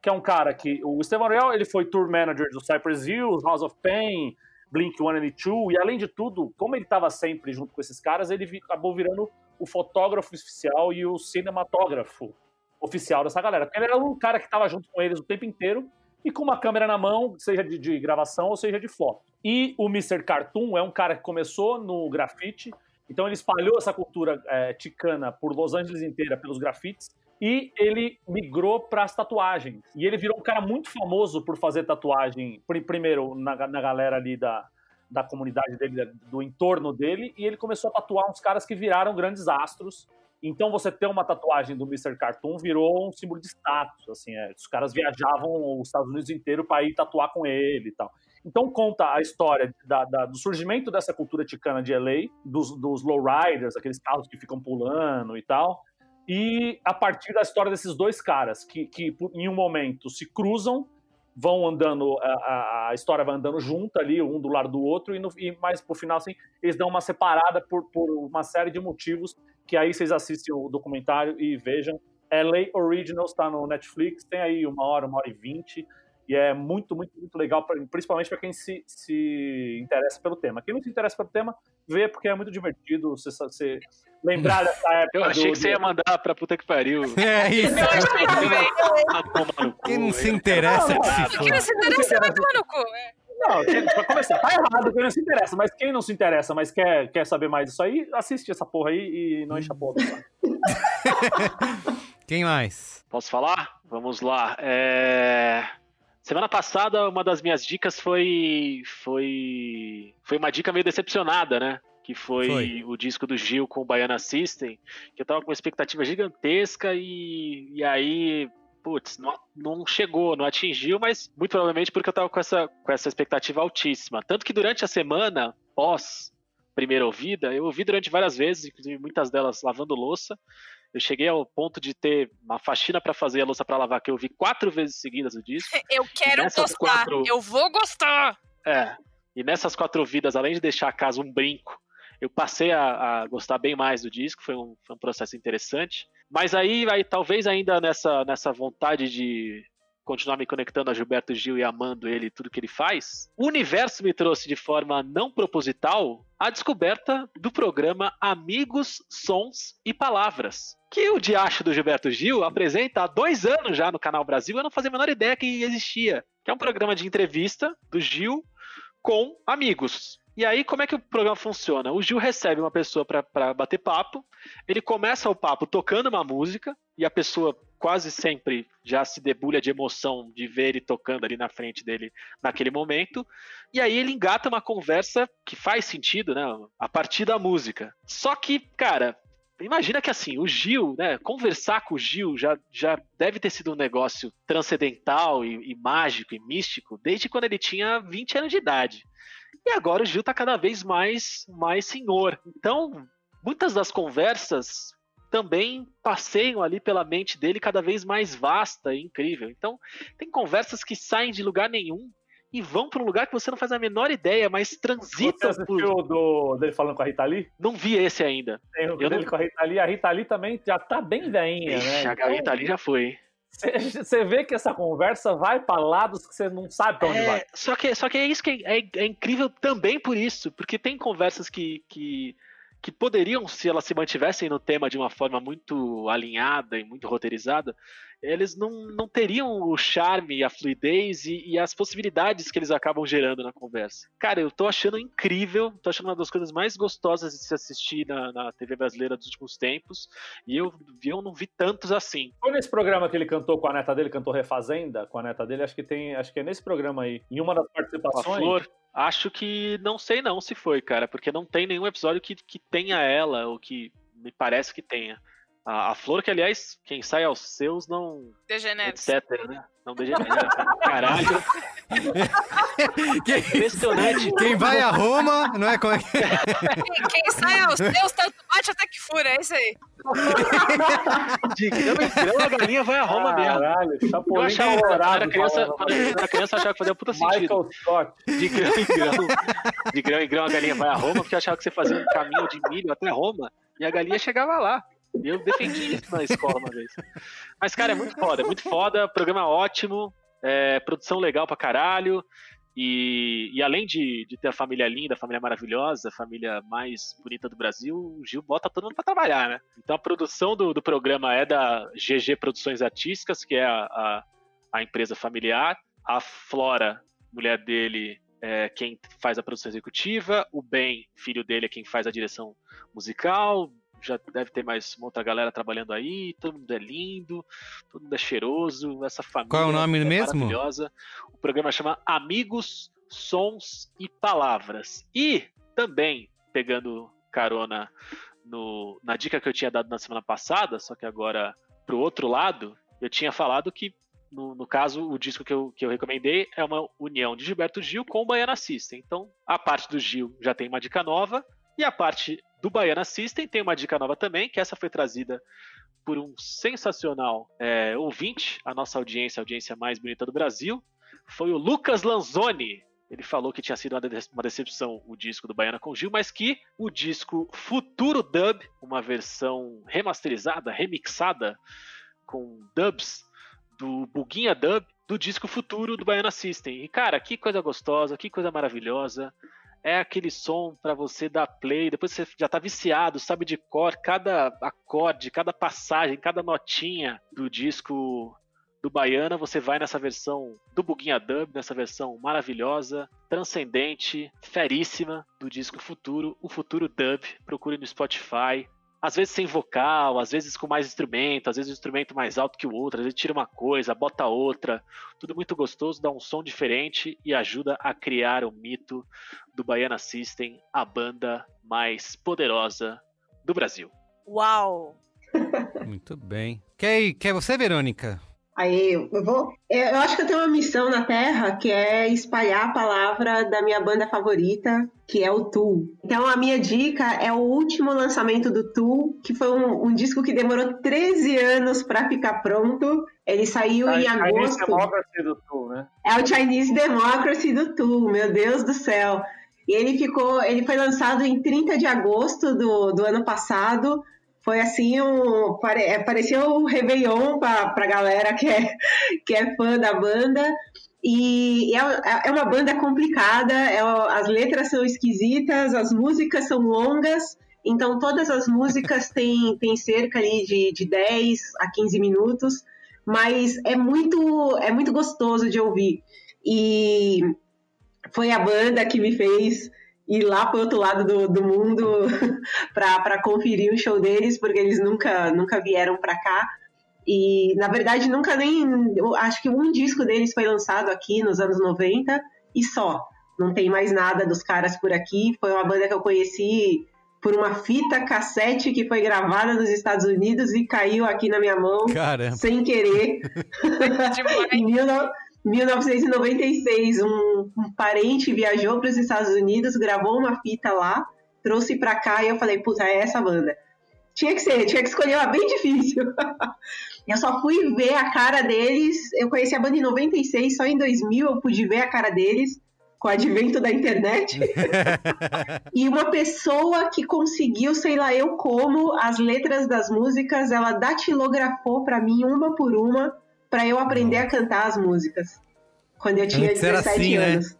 que é um cara que... O Esteban Oriol, ele foi tour manager do Cypress Hill, House of Pain, Blink-182, e além de tudo, como ele estava sempre junto com esses caras, ele acabou virando o fotógrafo oficial e o cinematógrafo oficial dessa galera. Porque ele era um cara que estava junto com eles o tempo inteiro, e com uma câmera na mão, seja de, de gravação ou seja de foto. E o Mr. Cartoon é um cara que começou no grafite, então ele espalhou essa cultura é, ticana por Los Angeles inteira, pelos grafites, e ele migrou para as tatuagens. E ele virou um cara muito famoso por fazer tatuagem, pri- primeiro na, na galera ali da, da comunidade dele, do entorno dele, e ele começou a tatuar uns caras que viraram grandes astros. Então você ter uma tatuagem do Mr. Cartoon virou um símbolo de status, assim, é, os caras viajavam os Estados Unidos inteiro para ir tatuar com ele e tal. Então conta a história da- da- do surgimento dessa cultura ticana de LA, dos, dos lowriders, aqueles carros que ficam pulando e tal, e a partir da história desses dois caras, que, que em um momento se cruzam vão andando, a, a- história vai andando junto ali, um do lado do outro, e, no, e mais pro final, assim, eles dão uma separada por, por uma série de motivos que aí vocês assistem o documentário e vejam. LA Originals está no Netflix, tem aí uma hora, uma hora e vinte, e é muito, muito, muito legal, pra- principalmente para quem se, se interessa pelo tema. Quem não se interessa pelo tema, vê porque é muito divertido você, você lembrar dessa época. Eu achei do- que você ia mandar pra puta que pariu. É isso. Quem não se interessa que se Quem não se interessa vai tomar no cu. é. Não, pra começar, tá errado quem não se interessa, mas quem não se interessa, mas quer, quer saber mais disso aí, assiste essa porra aí e não enche a porra. Quem mais? Posso falar? Vamos lá. É, Semana passada, uma das minhas dicas foi. Foi. Foi uma dica meio decepcionada, né? Que foi, Foi. o disco do Gil com o Baiana System, que eu tava com uma expectativa gigantesca e, e aí. Putz, não, não chegou, não atingiu, mas muito provavelmente porque eu tava com essa, com essa expectativa altíssima. Tanto que durante a semana, pós primeira ouvida, eu ouvi durante várias vezes, inclusive muitas delas lavando louça. Eu cheguei ao ponto de ter uma faxina pra fazer a louça pra lavar que eu ouvi quatro vezes seguidas o disco. Eu quero gostar. quatro- Eu vou gostar. É. E nessas quatro ouvidas, além de deixar a casa um brinco, eu passei a, a gostar bem mais do disco, foi um, foi um processo interessante. Mas aí, aí talvez ainda nessa, nessa vontade de continuar me conectando a Gilberto Gil e amando ele e tudo que ele faz, o universo me trouxe de forma não proposital a descoberta do programa Amigos, Sons e Palavras. Que o diacho do Gilberto Gil apresenta há dois anos já no Canal Brasil, eu não fazia a menor ideia que existia. Que é um programa de entrevista do Gil com amigos. E aí, como é que o programa funciona? O Gil recebe uma pessoa para bater papo, ele começa o papo tocando uma música, e a pessoa quase sempre já se debulha de emoção de ver ele tocando ali na frente dele naquele momento, e aí ele engata uma conversa que faz sentido, né, a partir da música. Só que, cara, Imagina que assim, o Gil, né? Conversar com o Gil já, já deve ter sido um negócio transcendental e, e mágico e místico desde quando ele tinha 20 anos de idade. E agora o Gil tá cada vez mais, mais senhor. Então, muitas das conversas também passeiam ali pela mente dele cada vez mais vasta e incrível. Então, tem conversas que saem de lugar nenhum e vão para um lugar que você não faz a menor ideia, mas Você transitam assistiu por... o do, dele falando com a Rita Lee? Não vi esse ainda. Tem o Eu dele não- com a Rita Lee. A Rita Lee também já tá bem veinha, Ixi, né? a Rita ali já foi. Você você vê que essa conversa vai pra lados que você não sabe pra onde É, vai. só que, só que é isso que é, é- é incrível também por isso, porque tem conversas que, que, que poderiam, se elas se mantivessem no tema de uma forma muito alinhada e muito roteirizada, eles não, não teriam o charme, a fluidez e, e as possibilidades que eles acabam gerando na conversa. Cara, eu tô achando incrível, tô achando uma das coisas mais gostosas de se assistir na, na TV brasileira dos últimos tempos, e eu, eu não vi tantos assim. Foi nesse programa que ele cantou com a neta dele, cantou Refazenda com a neta dele, acho que tem, acho que é nesse programa aí. Em uma das a participações. Flor, acho que não sei não se foi, cara, porque não tem nenhum episódio que, que tenha ela, ou que me parece que tenha. A, a Flor, que aliás, quem sai aos seus não. Degeneres. etc, né? Não degenera. Caralho. Impressionante. Quem vai a Roma, não é como é que Quem, quem sai aos seus, tanto bate até que fura, é isso aí. De grão em grão, a galinha vai a Roma mesmo. Caralho, Eu Chapolin achava, quando eu era Colorado. criança, quando era criança, achava que fazia puta sentido. Michael Scott. De grão em grão. De grão em grão a galinha vai a Roma, porque eu achava que você fazia um caminho de milho até Roma e a galinha chegava lá. Eu defendi isso na escola uma vez. Mas, cara, é muito foda, é muito foda, programa ótimo, é, produção legal pra caralho. E, e além de, de ter a família linda, a família maravilhosa, a família mais bonita do Brasil, o Gil bota todo mundo pra trabalhar, né? Então a produção do, do programa é da GG Produções Artísticas, que é a, a, a empresa familiar. A Flora, mulher dele, é quem faz a produção executiva. O Ben, filho dele, é quem faz a direção musical. Já deve ter mais uma outra galera trabalhando aí. Todo mundo é lindo, todo mundo é cheiroso. Essa família Qual é o nome é mesmo? maravilhosa. O programa chama Amigos, Sons e Palavras. E também, pegando carona no- na dica que eu tinha dado na semana passada, só que agora pro outro lado, eu tinha falado que, no, no caso, o disco que eu, que eu recomendei é uma união de Gilberto Gil com o Baiana System. Então, a parte do Gil já tem uma dica nova, e a parte do Baiana System tem uma dica nova também, que essa foi trazida por um sensacional é, ouvinte, a nossa audiência, a audiência mais bonita do Brasil, foi o Lucas Lanzoni. Ele falou que tinha sido uma de- uma decepção o disco do Baiana com Gil, mas que o disco Futuro Dub, uma versão remasterizada, remixada, com dubs do Buguinha Dub, do disco Futuro do Baiana System. E cara, que coisa gostosa, que coisa maravilhosa. É aquele som pra você dar play, depois você já tá viciado, sabe de cor cada acorde, cada passagem, cada notinha do disco do Baiana, você vai nessa versão do Buguinha Dub, nessa versão maravilhosa, transcendente, feríssima do disco Futuro, o Futuro Dub. Procure no Spotify. Às vezes sem vocal, às vezes com mais instrumento, às vezes um instrumento mais alto que o outro, às vezes tira uma coisa, bota outra. Tudo muito gostoso, dá um som diferente e ajuda a criar o mito do Baiana System, a banda mais poderosa do Brasil. Uau! Muito bem. Quer, quer você, Verônica? Aí, eu vou. Eu acho que eu tenho uma missão na Terra que é espalhar a palavra da minha banda favorita, que é o Tool. Então, a minha dica é o último lançamento do Tool, que foi um, um disco que demorou 13 anos para ficar pronto. Ele saiu em Chinese agosto. Democracy do Tool, né? É o Chinese Democracy do Tool, meu Deus do céu. E ele ficou, ele foi lançado em 30 de agosto do, do ano passado. Foi assim, um, pare, é, parecia um Réveillon pra, pra galera que é, que é fã da banda. E é, é uma banda complicada, é, as letras são esquisitas, as músicas são longas, então todas as músicas têm, têm cerca ali de, de 10 a 15 minutos, mas é muito, é muito gostoso de ouvir. E foi a banda que me fez ir lá para o outro lado do, do mundo para conferir o show deles, porque eles nunca, nunca vieram para cá. E, na verdade, nunca nem. eu Acho que um disco deles foi lançado aqui nos anos 90 e só. Não tem mais nada dos caras por aqui. Foi uma banda que eu conheci por uma fita cassete que foi gravada nos Estados Unidos e caiu aqui na minha mão Caramba. sem querer. em 19 1996, um, um parente viajou para os Estados Unidos, gravou uma fita lá, trouxe para cá e eu falei, puta, é essa banda. Tinha que ser, tinha que escolher uma bem difícil. eu só fui ver a cara deles, eu conheci a banda em 96, só em 2000 eu pude ver a cara deles, com o advento da internet. e uma pessoa que conseguiu, sei lá eu como, as letras das músicas, ela datilografou para mim uma por uma, para eu aprender a cantar as músicas. Quando eu tinha Antes era 17 assim, né? anos.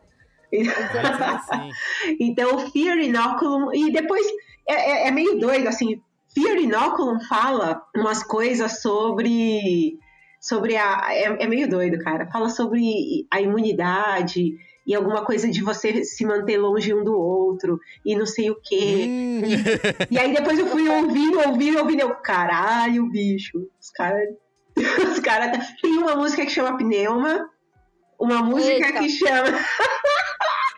Então, Fear Inoculum. E depois é, é- é meio doido, assim. Fear Inoculum fala umas coisas sobre. sobre a. É, é meio doido, cara. Fala sobre a imunidade e alguma coisa de você se manter longe um do outro e não sei o quê. E aí depois eu fui ouvindo, ouvindo, ouvindo. Eu, caralho, bicho. Os caras. Os caras. Tem uma música que chama Pneuma. Uma música Eita. que chama.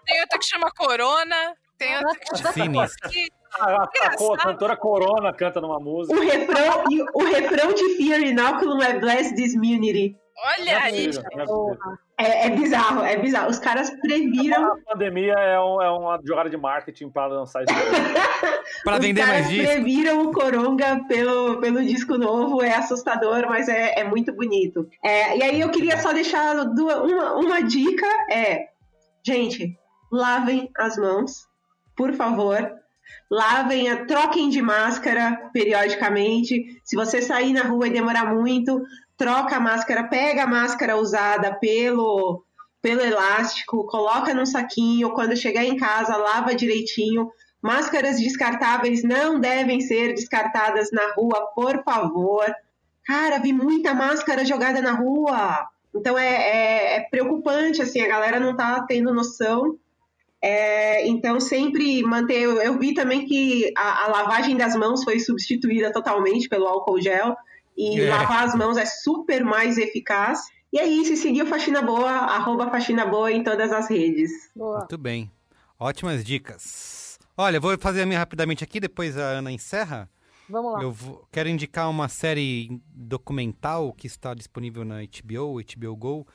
Tem outra que chama Corona. Tem outra que chama. Sinistro. Que- A, a, a co- a cantora Corona canta numa música. O refrão, e o refrão de Fear Inoculum é Bless This Community. Olha aí. É, é bizarro, é bizarro. Os caras previram. A pandemia é, um- é uma jogada de marketing para lançar isso. Os vender caras mais disco. previram o Coronga pelo, pelo disco novo. É assustador, mas é, é muito bonito. É, e aí eu queria só deixar duas- uma, uma dica: é, gente, lavem as mãos, por favor. Lavem, a- troquem de máscara periodicamente. Se você sair na rua e demorar muito, troca a máscara, pega a máscara usada pelo, pelo elástico, coloca num saquinho. Quando chegar em casa, lava direitinho. Máscaras descartáveis não devem ser descartadas na rua, por favor. Cara, vi muita máscara jogada na rua. Então é, é- é preocupante, assim, a galera não tá tendo noção. É, então sempre manter. Eu, eu vi também que a, a lavagem das mãos foi substituída totalmente pelo álcool gel. E É. lavar as mãos é super mais eficaz. E é isso, e seguir o Faxina Boa, arroba Faxina Boa em todas as redes. Muito bem. Ótimas dicas. Olha, eu vou fazer a minha rapidamente aqui, depois a Ana encerra. Vamos lá. Eu vou- quero indicar uma série documental que está disponível na HBO, HBO Go,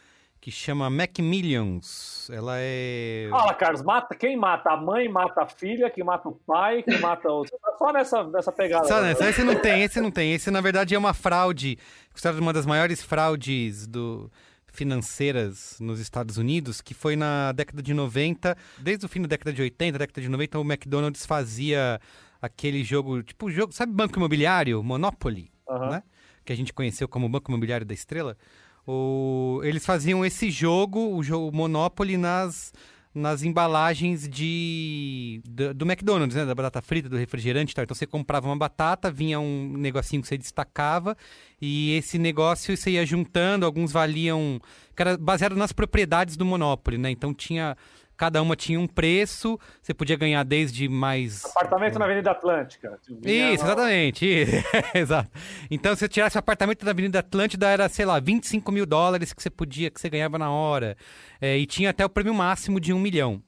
que chama Macmillions. Ela é. Fala, Carlos, mata, quem mata? A mãe mata a filha, quem mata o pai, quem mata o. Só nessa, nessa pegada. Só nessa, esse não tem, esse não tem. Esse, na verdade, é uma fraude, considerada uma das maiores fraudes do financeiras nos Estados Unidos, que foi na década de 90, desde o fim da década de 80, década de 90, o McDonald's fazia aquele jogo, tipo jogo, sabe banco imobiliário, Monopoly, né? Que a gente conheceu como Banco Imobiliário da Estrela. O, eles faziam esse jogo, o jogo Monopoly, nas, nas embalagens de do, do McDonald's, né? Da batata frita, do refrigerante e tal. Então você comprava uma batata, vinha um negocinho que você destacava, e esse negócio você ia juntando, alguns valiam. Que era baseado nas propriedades do Monopoly, né? Então tinha. Cada uma tinha um preço, você podia ganhar desde mais. Apartamento na Avenida Atlântica. Vinha Isso, exatamente. isso. Exato. Então, se eu tirasse o apartamento da Avenida Atlântida, era, sei lá, 25 mil dólares que você podia, que você ganhava na hora. É, e tinha até o prêmio máximo de um milhão.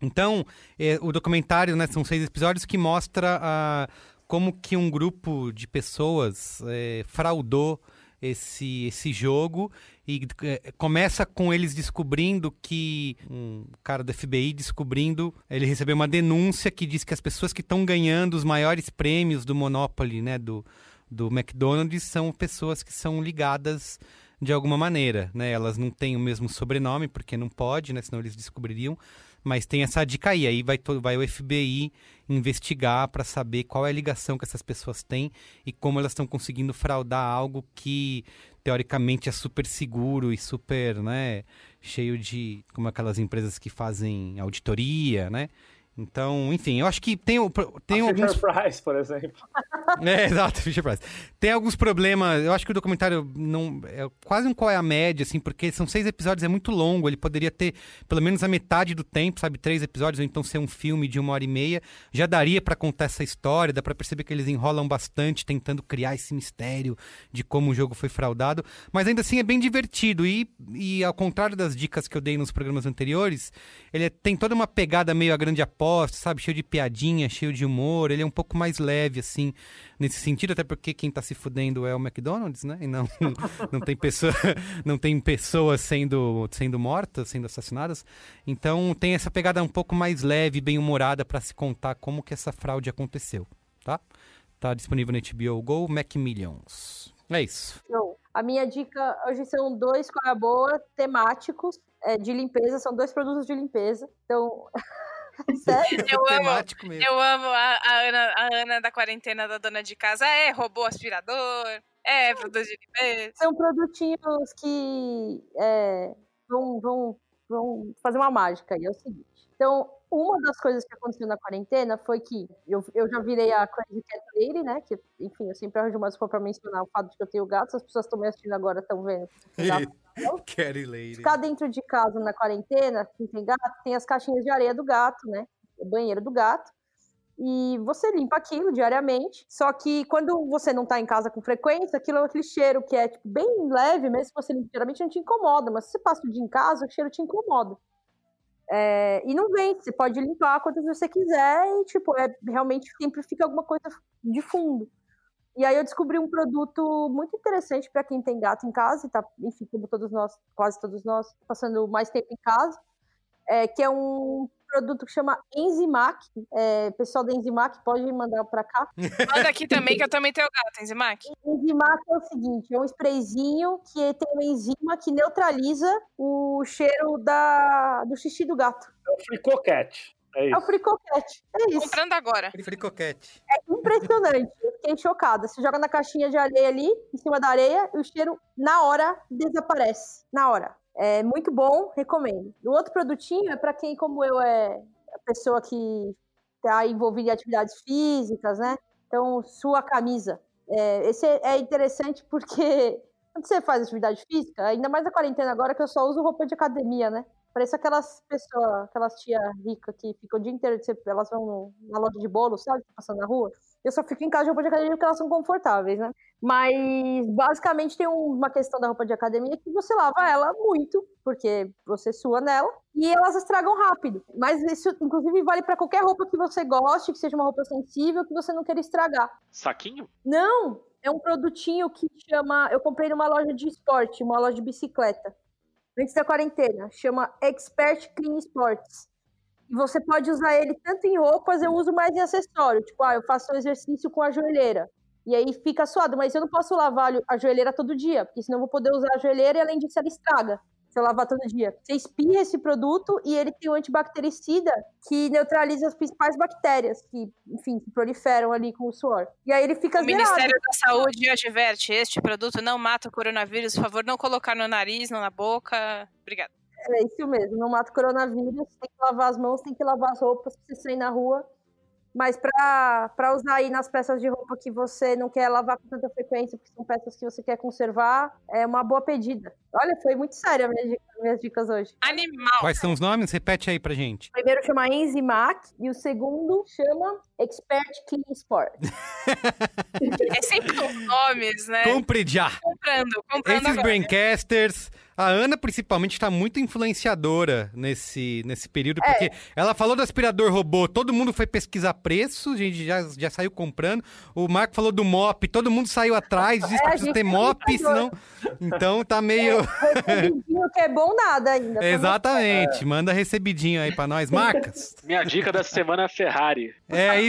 Então, é, o documentário, né, são seis episódios que mostra a, como que um grupo de pessoas é, fraudou esse, esse jogo e é, começa com eles descobrindo que um cara do FBI descobrindo, ele recebeu uma denúncia que diz que as pessoas que estão ganhando os maiores prêmios do Monopoly, né, do, do McDonald's, são pessoas que são ligadas de alguma maneira, né? Elas não têm o mesmo sobrenome porque não pode, né? Senão eles descobririam. Mas tem essa dica aí, aí vai, to- vai o FBI investigar para saber qual é a ligação que essas pessoas têm e como elas estão conseguindo fraudar algo que teoricamente é super seguro e super, né, cheio de como aquelas empresas que fazem auditoria, né? Então, enfim, eu acho que tem, o- tem a alguns Fisher Price, por exemplo. é, exato, Fisher Price. Tem alguns problemas. Eu acho que o documentário não é quase um qual é a média, assim, porque são seis episódios, é muito longo. Ele poderia ter pelo menos a metade do tempo, sabe, três episódios, ou então ser um filme de uma hora e meia. Já daria pra contar essa história, dá pra perceber que eles enrolam bastante tentando criar esse mistério de como o jogo foi fraudado. Mas ainda assim é bem divertido e, e ao contrário das dicas que eu dei nos programas anteriores, ele é- tem toda uma pegada meio a grande aposta, sabe? Cheio de piadinha, cheio de humor. Ele é um pouco mais leve, assim, nesse sentido, até porque quem tá se fudendo é o McDonald's, né? E não, não tem pessoa, não tem pessoas sendo, sendo mortas, sendo assassinadas. Então tem essa pegada um pouco mais leve, bem humorada para se contar como que essa fraude aconteceu, tá? Tá disponível no HBO Go, Mac Millions. É isso. Show. A minha dica hoje são dois qual é a boa temáticos é, de limpeza, são dois produtos de limpeza. Então, sério? Eu amo, eu amo a, a Ana, a Ana da quarentena da dona de casa. É robô aspirador, é produto de limpeza. São produtinhos que é, vão, vão, vão fazer uma mágica aí. É o seguinte. Então, uma das coisas que aconteceu na quarentena foi que eu, eu já virei a Crazy Cat Lady, né? Que, enfim, eu sempre arranjo uma desculpa pra mencionar o fato de que eu tenho gatos. As pessoas estão me assistindo agora estão vendo. gato. Carrie Lady. Ficar dentro de casa na quarentena, quem tem gato, tem as caixinhas de areia do gato, né? O banheiro do gato. E você limpa aquilo diariamente. Só que quando você não tá em casa com frequência, aquilo é aquele cheiro que é tipo, bem leve, mesmo se você limpa diariamente, não te incomoda. Mas se você passa o dia em casa, o cheiro te incomoda. É, e não vem, você pode limpar quantas você quiser e, tipo, é, realmente sempre fica alguma coisa de fundo. E aí eu descobri um produto muito interessante para quem tem gato em casa, e tá, enfim, como todos nós, quase todos nós, passando mais tempo em casa, é, que é um produto que chama Enzimac. É, pessoal da Enzimac pode mandar para cá. Manda aqui também, que eu também tenho gato, Enzimac. Enzimac é o seguinte, é um sprayzinho que tem uma enzima que neutraliza o cheiro da, do xixi do gato. É o Fricocat. É É o isso. fricoquete, é isso. Comprando agora. Fricoquete. É impressionante. Eu fiquei chocada. Você joga na caixinha de areia ali, em cima da areia, e o cheiro, na hora, desaparece. Na hora. É muito bom, recomendo. O outro produtinho é para quem, como eu, é a pessoa que está envolvida em atividades físicas, né? Então, sua camisa. É, esse é interessante porque quando você faz atividade física, ainda mais na quarentena agora, que eu só uso roupa de academia, né? Parece aquelas pessoas, aquelas tia rica que ficam o dia inteiro, você- elas vão na loja de bolo, sabe? Passando na rua. Eu só fico em casa de roupa de academia porque elas são confortáveis, né? Mas basicamente tem um- uma questão da roupa de academia que você lava ela muito, porque você sua nela, e elas estragam rápido. Mas isso, inclusive, vale para qualquer roupa que você goste, que seja uma roupa sensível, que você não queira estragar. Saquinho? Não, é um produtinho que chama. Eu comprei numa loja de esporte, uma loja de bicicleta. Antes da quarentena. Chama Expert Clean Sports. E você pode usar ele tanto em roupas, eu uso mais em acessório. Tipo, ah, eu faço um exercício com a joelheira. E aí fica suado, mas eu não posso lavar a joelheira todo dia, porque senão eu vou poder usar a joelheira e além disso ela estraga se eu lavar todo dia. Você espirra esse produto e ele tem um antibactericida que neutraliza as principais bactérias que, enfim, que proliferam ali com o suor. E aí ele fica O zerado. Ministério da Saúde adverte: este produto não mata o coronavírus, por favor, não colocar no nariz, não na boca. Obrigada. É isso mesmo, não mata o coronavírus, tem que lavar as mãos, tem que lavar as roupas pra você sair na rua. Mas pra, pra usar aí nas peças de roupa que você não quer lavar com tanta frequência, porque são peças que você quer conservar, é uma boa pedida. Olha, foi muito sério as minhas dicas, minhas dicas hoje. Animal. Quais são os nomes? Repete aí pra gente. O primeiro chama Enzimac e o segundo chama Expert Clean Sport. É sempre com nomes, né? Compre já! Comprando, comprando Esses agora. Braincasters, a Ana principalmente está muito influenciadora nesse, nesse período, É. porque ela falou do aspirador robô, todo mundo foi pesquisar preço, a gente já, já saiu comprando. O Marco falou do mop, todo mundo saiu atrás, disse É, que a precisa gente ter é mop, senão... Então tá meio... Recebidinho que é bom nada ainda. Exatamente, manda recebidinho aí pra nós, marcas. Minha dica dessa semana é a Ferrari. É aí.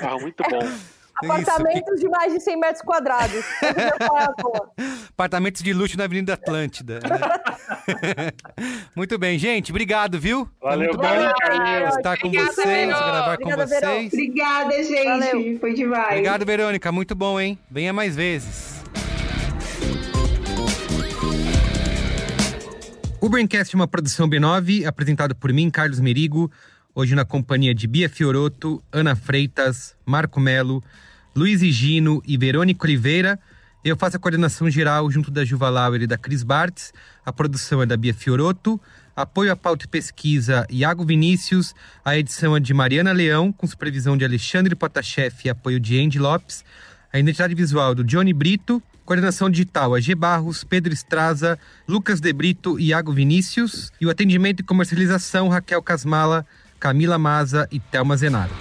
Carro muito bom. Apartamentos de mais de 100 metros quadrados. Apartamentos de luxo na Avenida Atlântida. né? Muito bem, gente. Obrigado, viu? Valeu, muito valeu, Carlinhos. estar com Obrigada, vocês, Verô. gravar com Obrigada, Verô. vocês. Obrigada, gente. Valeu. Foi demais. Obrigado, Verônica. Muito bom, hein? Venha mais vezes. O Braincast é uma produção B9, apresentado por mim, Carlos Merigo, hoje na companhia de Bia Fioroto, Ana Freitas, Marco Melo, Luiz Higino e Verônica Oliveira. Eu faço a coordenação geral junto da Juva Lauer e da Cris Bartz. A produção é da Bia Fioroto. Apoio à pauta e pesquisa, Iago Vinícius. A edição é de Mariana Leão, com supervisão de Alexandre Potashev e apoio de Andy Lopes. A identidade visual do Johnny Brito. Coordenação digital, AG Barros, Pedro Estraza, Lucas De Brito e Iago Vinícius. E o atendimento e comercialização, Raquel Casmala, Camila Maza e Thelma Zenaro.